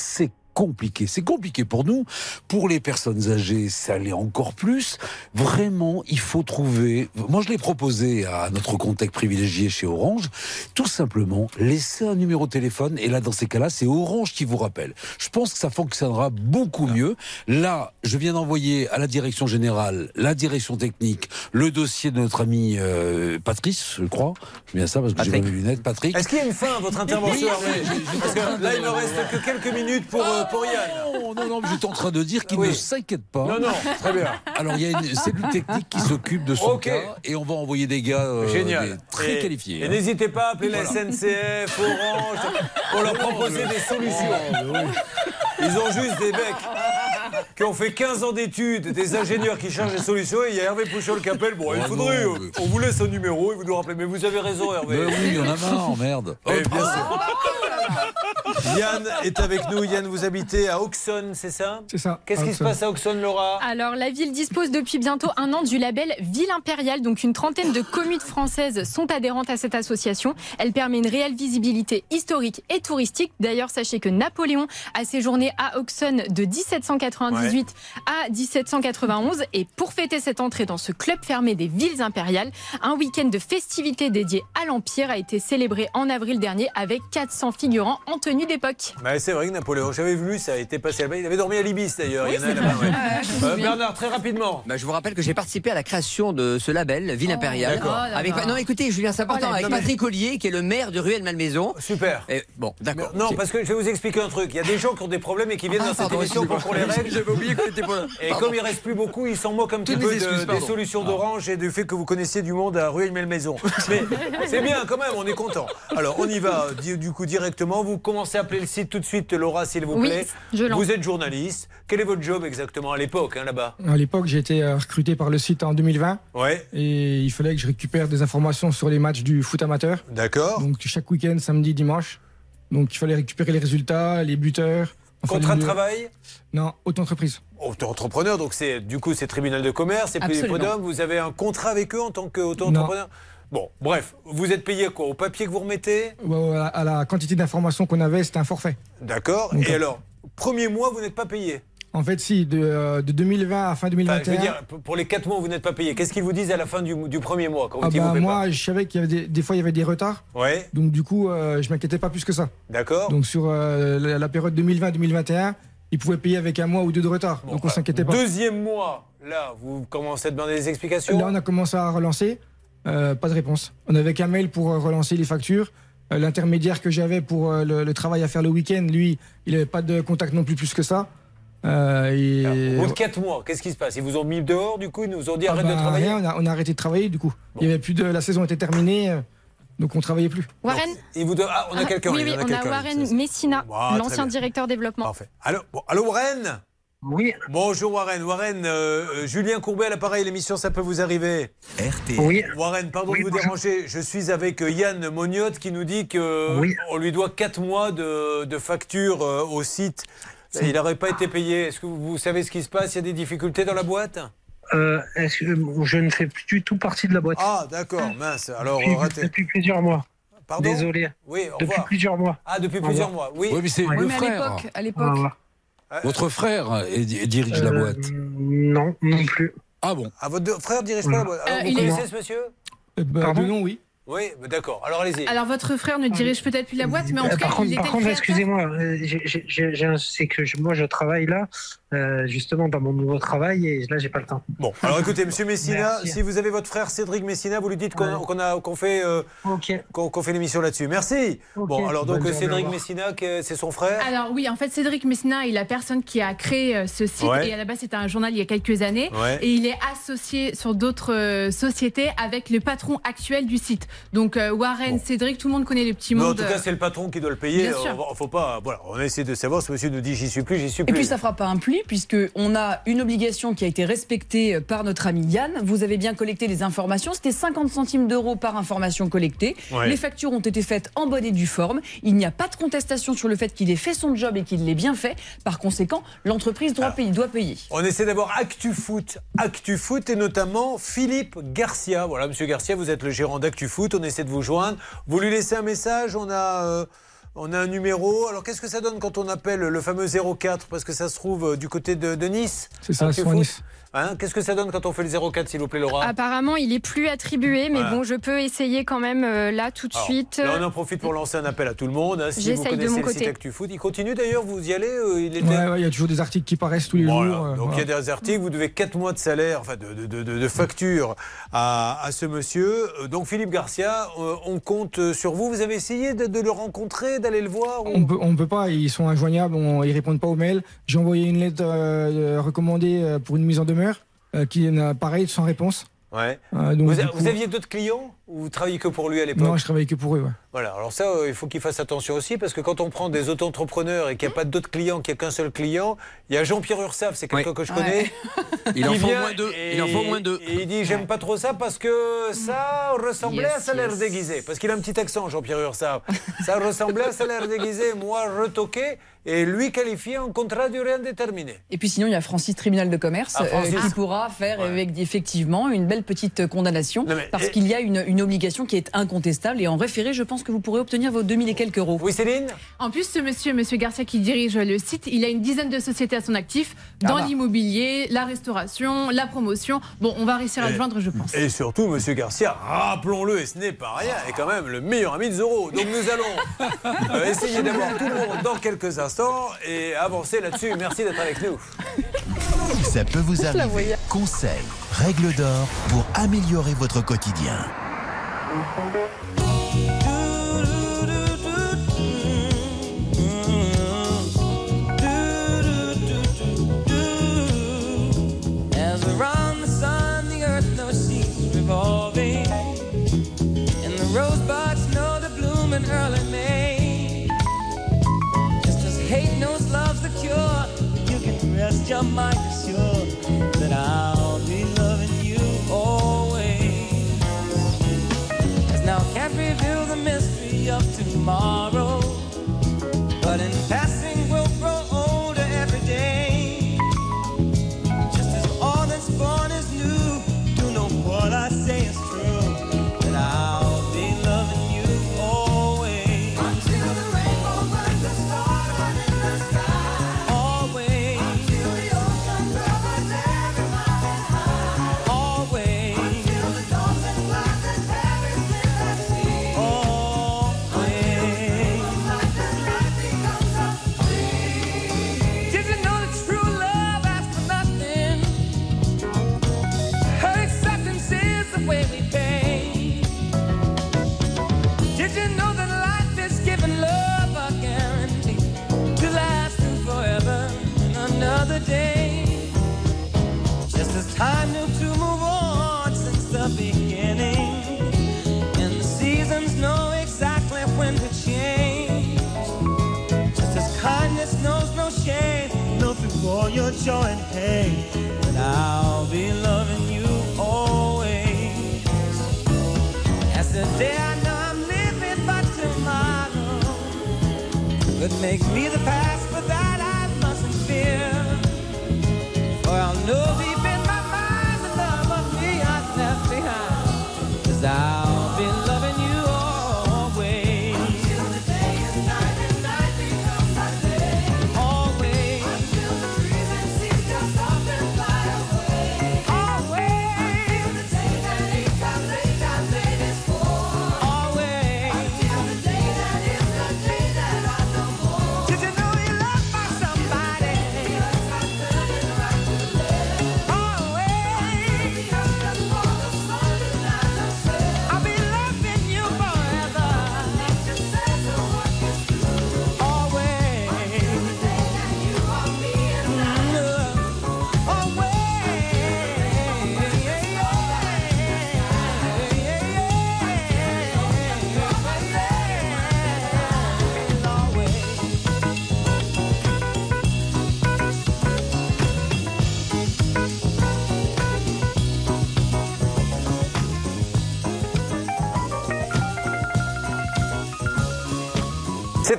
Compliqué. C'est compliqué pour nous. Pour les personnes âgées, ça l'est encore plus. Vraiment, il faut trouver. Moi, je l'ai proposé à notre contact privilégié chez Orange. Tout simplement, laisser un numéro de téléphone. Et là, dans ces cas-là, c'est Orange qui vous rappelle. Je pense que ça fonctionnera beaucoup mieux. Là, je viens d'envoyer à la direction générale, la direction technique, le dossier de notre ami euh, Patrice, je crois. C'est bien ça parce que j'ai pas mes lunettes. Patrick. Est-ce qu'il y a une fin à votre intervention Oui, Parce que là, il ne reste que quelques minutes pour, euh, pour Yann. Non, non, non, mais j'étais en train de dire qu'il Oui. ne s'inquiète pas. Non, non, très bien. Alors, il y a une cellule technique qui s'occupe de son Ok. cas et on va envoyer des gars euh, Génial. des- très Et- qualifiés. Et hein. n'hésitez pas à appeler la. SNCF, Orange, pour leur proposer des solutions. Ils ont juste des mecs qui ont fait 15 ans d'études, des ingénieurs qui cherchent des solutions, et il y a Hervé Pouchol qui appelle. Bon, il Oh faudrait. non, euh, On vous laisse un numéro et vous nous rappelez. Mais vous avez raison, Hervé. Mais oui, il y en a marre, merde. Eh bien sûr. Yann est avec nous. Yann, vous habitez à Auxonne, c'est ça? C'est ça. Qu'est-ce qui se passe à Auxonne, Laura? Alors, la ville dispose depuis bientôt un an du label Ville impériale. Donc, une trentaine de communes françaises sont adhérentes à cette association. Elle permet une réelle visibilité historique et touristique. D'ailleurs, sachez que Napoléon a séjourné à Auxonne de 1798 à 1791. Et pour fêter cette entrée dans ce club fermé des villes impériales, un week-end de festivités dédié à l'Empire a été célébré en avril dernier avec 400 figurants en tenue d'époque. Bah, c'est vrai que Napoléon, j'avais vu, ça a été passé là-bas. Il avait dormi à l'Ibis d'ailleurs. Oui, Il y en a c'est là-bas, vrai. ouais. Ah, Euh. Bernard, très rapidement. Bah, je vous rappelle que j'ai participé à la création de ce label, Ville Impériale. d'accord. Oh avec, non, écoutez, Julien, c'est important, Oh avec. Patrick Ollier, qui est le maire de Ruelle-Malmaison. Super. Et, bon, d'accord. Non, parce que je vais vous expliquer un truc. Il y a des gens qui ont des problèmes et qui viennent Ah, dans cette pardon, émission pour qu'on les règle. J'avais oublié que c'était pas- Et Pardon. comme il reste plus beaucoup, ils s'en moquent un petit Toutes peu de- des solutions Ah. d'Orange et du fait que vous connaissiez du monde à Rueil-Malmaison. Mais c'est bien quand même, on est content. Alors on y va du, du coup directement. Vous commencez à appeler le site tout de suite, Laura, s'il vous Oui, plaît. je vous êtes journaliste. Quel est votre job exactement à l'époque, hein, là-bas? À l'époque, j'ai été euh, recruté par le site en 2020. Ouais. Et il fallait que je récupère des informations sur les matchs du foot amateur. D'accord. Donc chaque week-end, samedi, dimanche. Donc il fallait récupérer les résultats, les buteurs. Enfin, Contrat de travail? Non, auto-entreprise. Auto-entrepreneur, donc c'est du coup c'est tribunal de commerce, c'est prud'hommes. Vous avez un contrat avec eux en tant qu'auto-entrepreneur? Bon, bref, vous êtes payé quoi Au papier que vous remettez ouais, à la quantité d'informations qu'on avait, c'était un forfait. D'accord. Et euh, alors, premier mois, vous n'êtes pas payé En fait, si, de, euh, de 2020 à fin Enfin, 2021. je veux dire, pour- les 4 mois, vous n'êtes pas payé. Qu'est-ce qu'ils vous disent à la fin du, du premier mois quand vous ah bah, vous moi, je savais qu'il y avait des, des fois, il y avait des retards. Ouais, Donc du coup, euh, je m'inquiétais pas plus que ça. d'accord. Donc sur euh, la, la période 2020-2021, ils pouvaient payer avec un mois ou deux de retard. Donc on s'inquiétait pas. Deuxième mois, là, vous commencez à demander des explications Là, on a commencé à relancer. Euh, pas de réponse. On avait qu'un mail pour euh, relancer les factures. Euh, L'intermédiaire que j'avais pour euh, le, le travail à faire le week-end, lui, il n'avait pas de contact non plus plus que ça. Euh, et... Au bout de 4 mois, qu'est-ce qui se passe? Ils vous ont mis dehors, du coup, ils nous ont dit Ah arrête de bah, travailler? rien, on, a, on a arrêté de travailler du coup. Il y avait plus de la saison était terminée, euh, donc on travaillait plus. Warren Ils vous Ah, on a Ah, quelqu'un. Oui, il oui, en a on a. Warren Messina, Ah, l'ancien directeur développement. Parfait. Allô, bon, allô Warren? Oui. Bonjour Warren. Warren, euh, euh, Julien Courbet à l'appareil, l'émission Ça peut vous arriver. RTL. Oui. Warren, pardon Oui, de vous bonjour. déranger. Je suis avec euh, Yann Mognotte qui nous dit que Oui. on lui doit 4 mois de, de facture euh, au site. Il n'aurait pas été payé. Est-ce que vous, savez ce qui se passe? Il y a des difficultés dans la boîte? Euh, est-ce que je ne fais plus du tout partie de la boîte Ah, d'accord, mince. Alors, depuis, raté. depuis plusieurs mois. Pardon? Désolé. Oui, au Depuis revoir. plusieurs mois. Ah, depuis Au plusieurs mois, oui. Oui, mais c'est Oui, à frère. l'époque, Votre frère est- dirige la Euh, boîte. Non, non plus. Ah bon Ah, votre deux- frère dirige pas la boîte. Alors, Euh, vous il est- connaissez ce monsieur? Euh, bah, Pardon? de nom, oui. Oui, bah, d'accord. Alors, allez-y. Alors votre frère ne dirige peut-être plus la boîte, mais en tout cas, par il était par contre excusez-moi, euh, c'est que je- moi je travaille là, euh, justement dans mon nouveau travail, et là j'ai pas le temps. Bon, alors écoutez, Monsieur Messina, Merci. si vous avez votre frère Cédric Messina, vous lui dites qu'on Ouais. qu'on a- qu'on fait, euh, Ok. qu'on qu'on fait l'émission là-dessus. Merci. Bon, alors donc Bonne Cédric. Messina, c'est son frère Alors oui, en fait, Cédric Messina est la personne qui a créé euh, ce site Ouais. et à la base c'était un journal il y a quelques années Ouais. et il est associé sur d'autres euh, sociétés avec le patron actuel du site. Donc euh, Warren, Cédric, tout le monde connaît le petit Mais en tout cas, euh, c'est le patron qui doit le payer. Bien sûr. On va- faut pas. Voilà, on a essayé de savoir. Ce monsieur nous dit j'y suis plus, j'y suis Et plus. puis ça fera pas un pli puisque on a une obligation qui a été respectée par notre ami Yann. Vous avez bien collecté les informations. C'était 50 centimes d'euros par information collectée. Ouais. Les factures ont été faites en bonne et due forme. Il n'y a pas de contestation sur le fait qu'il ait fait son job et qu'il l'ait bien fait. Par conséquent, l'entreprise doit payer. Doit payer. On essaie d'avoir Actu Foot, Actu Foot et notamment Philippe Garcia. Voilà, Monsieur Garcia, vous êtes le gérant d'Actu Foot. On essaie de vous joindre. Vous lui laissez un message. On a, euh, On a un numéro. Alors qu'est-ce que ça donne quand on appelle le fameux 04 Parce que ça se trouve euh, du côté de, de Nice. C'est ça, c'est Nice. Hein, Qu'est-ce que ça donne quand on fait le 04, s'il vous plaît, Laura? Apparemment, il est plus attribué, mais Voilà. bon, je peux essayer quand même euh, là tout de Alors, suite. Là, on en profite pour lancer un appel à tout le monde. hein. Si vous J'essaye de connaissez mon le côté. site ActuFoot, il continue d'ailleurs, vous y allez euh, il était... Ouais, ouais, il y a toujours des articles qui paraissent tous les Voilà. jours. euh, Donc il y a des articles, vous devez 4 mois de salaire, enfin de, de, de, de- de facture à, à ce monsieur. Donc Philippe Garcia, euh, on compte sur vous. Vous avez essayé de, de le rencontrer, d'aller le voir ou- On peut, on peut pas, ils sont injoignables, on, ils répondent pas aux mails. J'ai envoyé une lettre euh, recommandée pour une mise en demeure, euh, qui n'a pareil sans réponse. Ouais. Euh, donc, vous, a- aviez d'autres clients? Vous travailliez que pour lui à l'époque Non, je travaillais que pour eux. ouais. Voilà, alors ça, euh, il faut qu'il fasse attention aussi, parce que quand on prend des auto-entrepreneurs et qu'il n'y a pas d'autres clients, qu'il n'y a qu'un seul client, il y a Jean-Pierre Ursaf, c'est quelqu'un que je connais. Il en faut moins deux. Il en faut au moins deux. Et il dit J'aime pas trop ça parce que ça ressemblait Yes, à salaire yes. déguisé. Parce qu'il a un petit accent, Jean-Pierre Ursaf. ça ressemblait à salaire déguisé, moi retoqué, et lui qualifié en contrat durée indéterminée. Et puis sinon, il y a Francis Tribunal de commerce Ah, euh, qui pourra faire avec- effectivement une belle petite condamnation parce qu'il y a une, une obligation qui est incontestable et en référé, je pense que vous pourrez obtenir vos 2000 et quelques euros. Oui, Céline En plus, ce monsieur, monsieur Garcia, qui dirige le site, il a une dizaine de sociétés à son actif dans Ah bah. l'immobilier, la restauration, la promotion. Bon, on va réussir à le joindre, je pense. Et surtout, Monsieur Garcia, rappelons-le, et ce n'est pas rien, est quand même le meilleur ami de Zorro. Donc nous allons euh, essayer d'avoir tout le monde dans quelques instants et avancer là-dessus. Merci d'être avec nous. Ça peut vous arriver. Conseils, règles d'or pour améliorer votre quotidien. Your mind assured that I'll now can't reveal the mystery of tomorrow. But in passing, joy and that I'll be loving you always. As the day I know I'm living, but tomorrow could make me the past, but that I mustn't fear. For I'll know deep in my mind the love of me I left behind. Cause I'll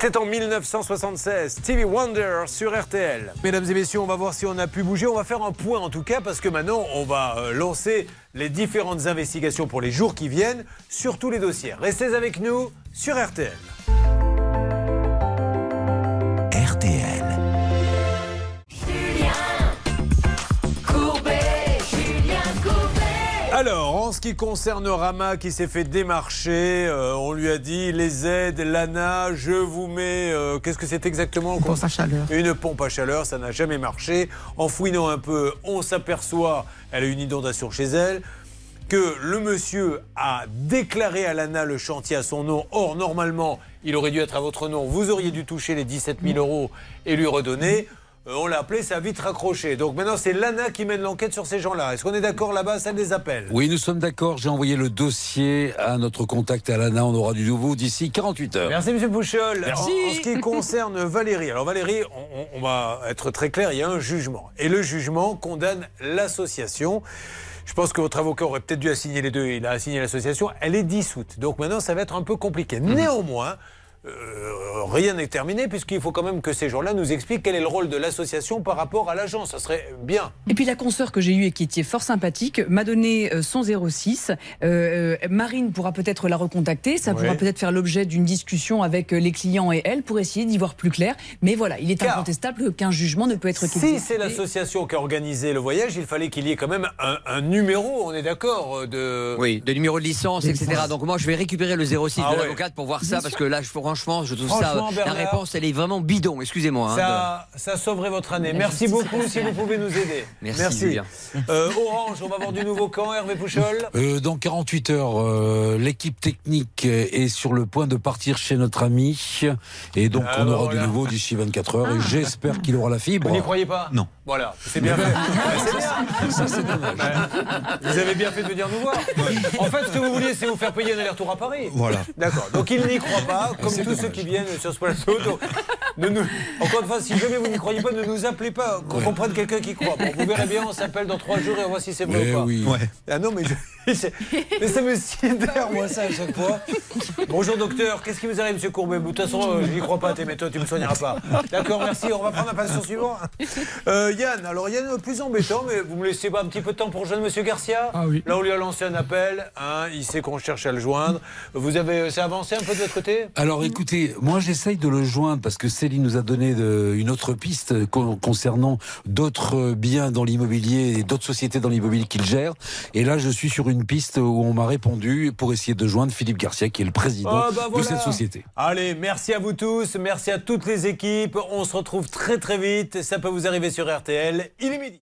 C'était en 1976, Stevie Wonder sur RTL. Mesdames et messieurs, on va voir si on a pu bouger. On va faire un point en tout cas parce que maintenant on va euh, lancer les différentes investigations pour les jours qui viennent sur tous les dossiers. Restez avec nous sur RTL. En ce qui concerne Rama qui s'est fait démarcher, euh, on lui a dit les aides, l'ANA, je vous mets. euh, Qu'est-ce que c'est exactement Une pompe à chaleur. Une pompe à chaleur, ça n'a jamais marché. En fouinant un peu, on s'aperçoit, elle a une inondation chez elle, que le monsieur a déclaré à l'ANA le chantier à son nom. Or, normalement, il aurait dû être à votre nom. Vous auriez dû toucher les 17 000 euros et lui redonner. Euh, on l'a appelé, ça a vite raccroché. Donc maintenant, c'est l'ANA qui mène l'enquête sur ces gens-là. Est-ce qu'on est d'accord là-bas? Ça les appelle. Oui, nous sommes d'accord. J'ai envoyé le dossier à notre contact à l'ANA. On aura du nouveau d'ici 48 heures. Merci, Monsieur Pouchol. Merci. En, en ce qui concerne Valérie, alors Valérie, on, on- on va être très clair, il y a un jugement. Et le jugement condamne l'association. Je pense que votre avocat aurait peut-être dû assigner les deux. Il a assigné l'association. Elle est dissoute. Donc maintenant, ça va être un peu compliqué. Néanmoins, euh, rien n'est terminé puisqu'il faut quand même que ces gens-là nous expliquent quel est le rôle de l'association par rapport à l'agence. Ça serait bien. Et puis la consoeur que j'ai eue et qui était fort sympathique m'a donné euh, son 06. Euh, Marine pourra peut-être la recontacter. Ça Ouais. pourra peut-être faire l'objet d'une discussion avec les clients et elle pour essayer d'y voir plus clair. Mais voilà, il est Car- incontestable qu'un jugement ne peut être Si c'est l'association qui a organisé le voyage, il fallait qu'il y ait quand même un, un numéro, on est d'accord, de... Oui, de numéro de licence, etc. Donc moi, je vais récupérer le 06 Ah de ouais. l'avocate pour voir Bien ça, sûr. parce que là, je- franchement, je trouve Franchement, ça. La réponse, elle est vraiment bidon. Excusez-moi. hein, de- Ça, ça sauverait votre année. Merci beaucoup si vous pouvez nous aider. Merci. Euh, Orange, on va avoir du nouveau camp, Hervé Pouchol? Euh, dans 48 heures, euh, l'équipe technique est sur le point de partir chez notre ami. Et donc, Ah, on aura voilà. du nouveau d'ici 24 heures. Et j'espère qu'il aura la fibre. Vous n'y croyez pas? Non. Voilà, c'est bien fait. Ouais, c'est bien. Ça, c'est dommage. Ouais. Vous avez bien fait de venir nous voir. En fait, ce que vous vouliez, c'est vous faire payer un aller-retour à Paris. Voilà. D'accord. Donc il n'y croit pas, comme tous ceux qui viennent sur ce plateau. Donc, ne nous- Encore une fois, si jamais vous n'y croyez pas, ne nous appelez pas. Qu'on comprenne quelqu'un qui croit. Bon, vous verrez bien, on s'appelle dans trois jours et on voit si c'est vrai Mais ou pas. oui. Ah non, mais, je- mais ça me sidère, moi, ça, à chaque fois. Bonjour, docteur. Qu'est-ce qui vous arrive, monsieur Courbet? De toute façon, euh, je n'y crois pas, tes méthodes, tu me soigneras pas. D'accord, merci. On va prendre la patient suivant. Euh, Yann, alors Yann, le plus embêtant, mais vous me laissez pas un petit peu de temps pour rejoindre monsieur Garcia Ah oui. Là, on lui a lancé un appel. hein, il sait qu'on cherche à le joindre. Vous avez, c'est avancé un peu de votre côté? Alors écoutez, moi j'essaye de le joindre parce que Céline nous a donné de- une autre piste con- concernant d'autres biens dans l'immobilier et d'autres sociétés dans l'immobilier qu'il gère. Et là je suis sur une piste où on m'a répondu pour essayer de joindre Philippe Garcia qui est le président Ah, bah, de cette société. Allez, merci à vous tous, merci à toutes les équipes. On se retrouve très très vite. Ça peut vous arriver sur RTL. Il est midi.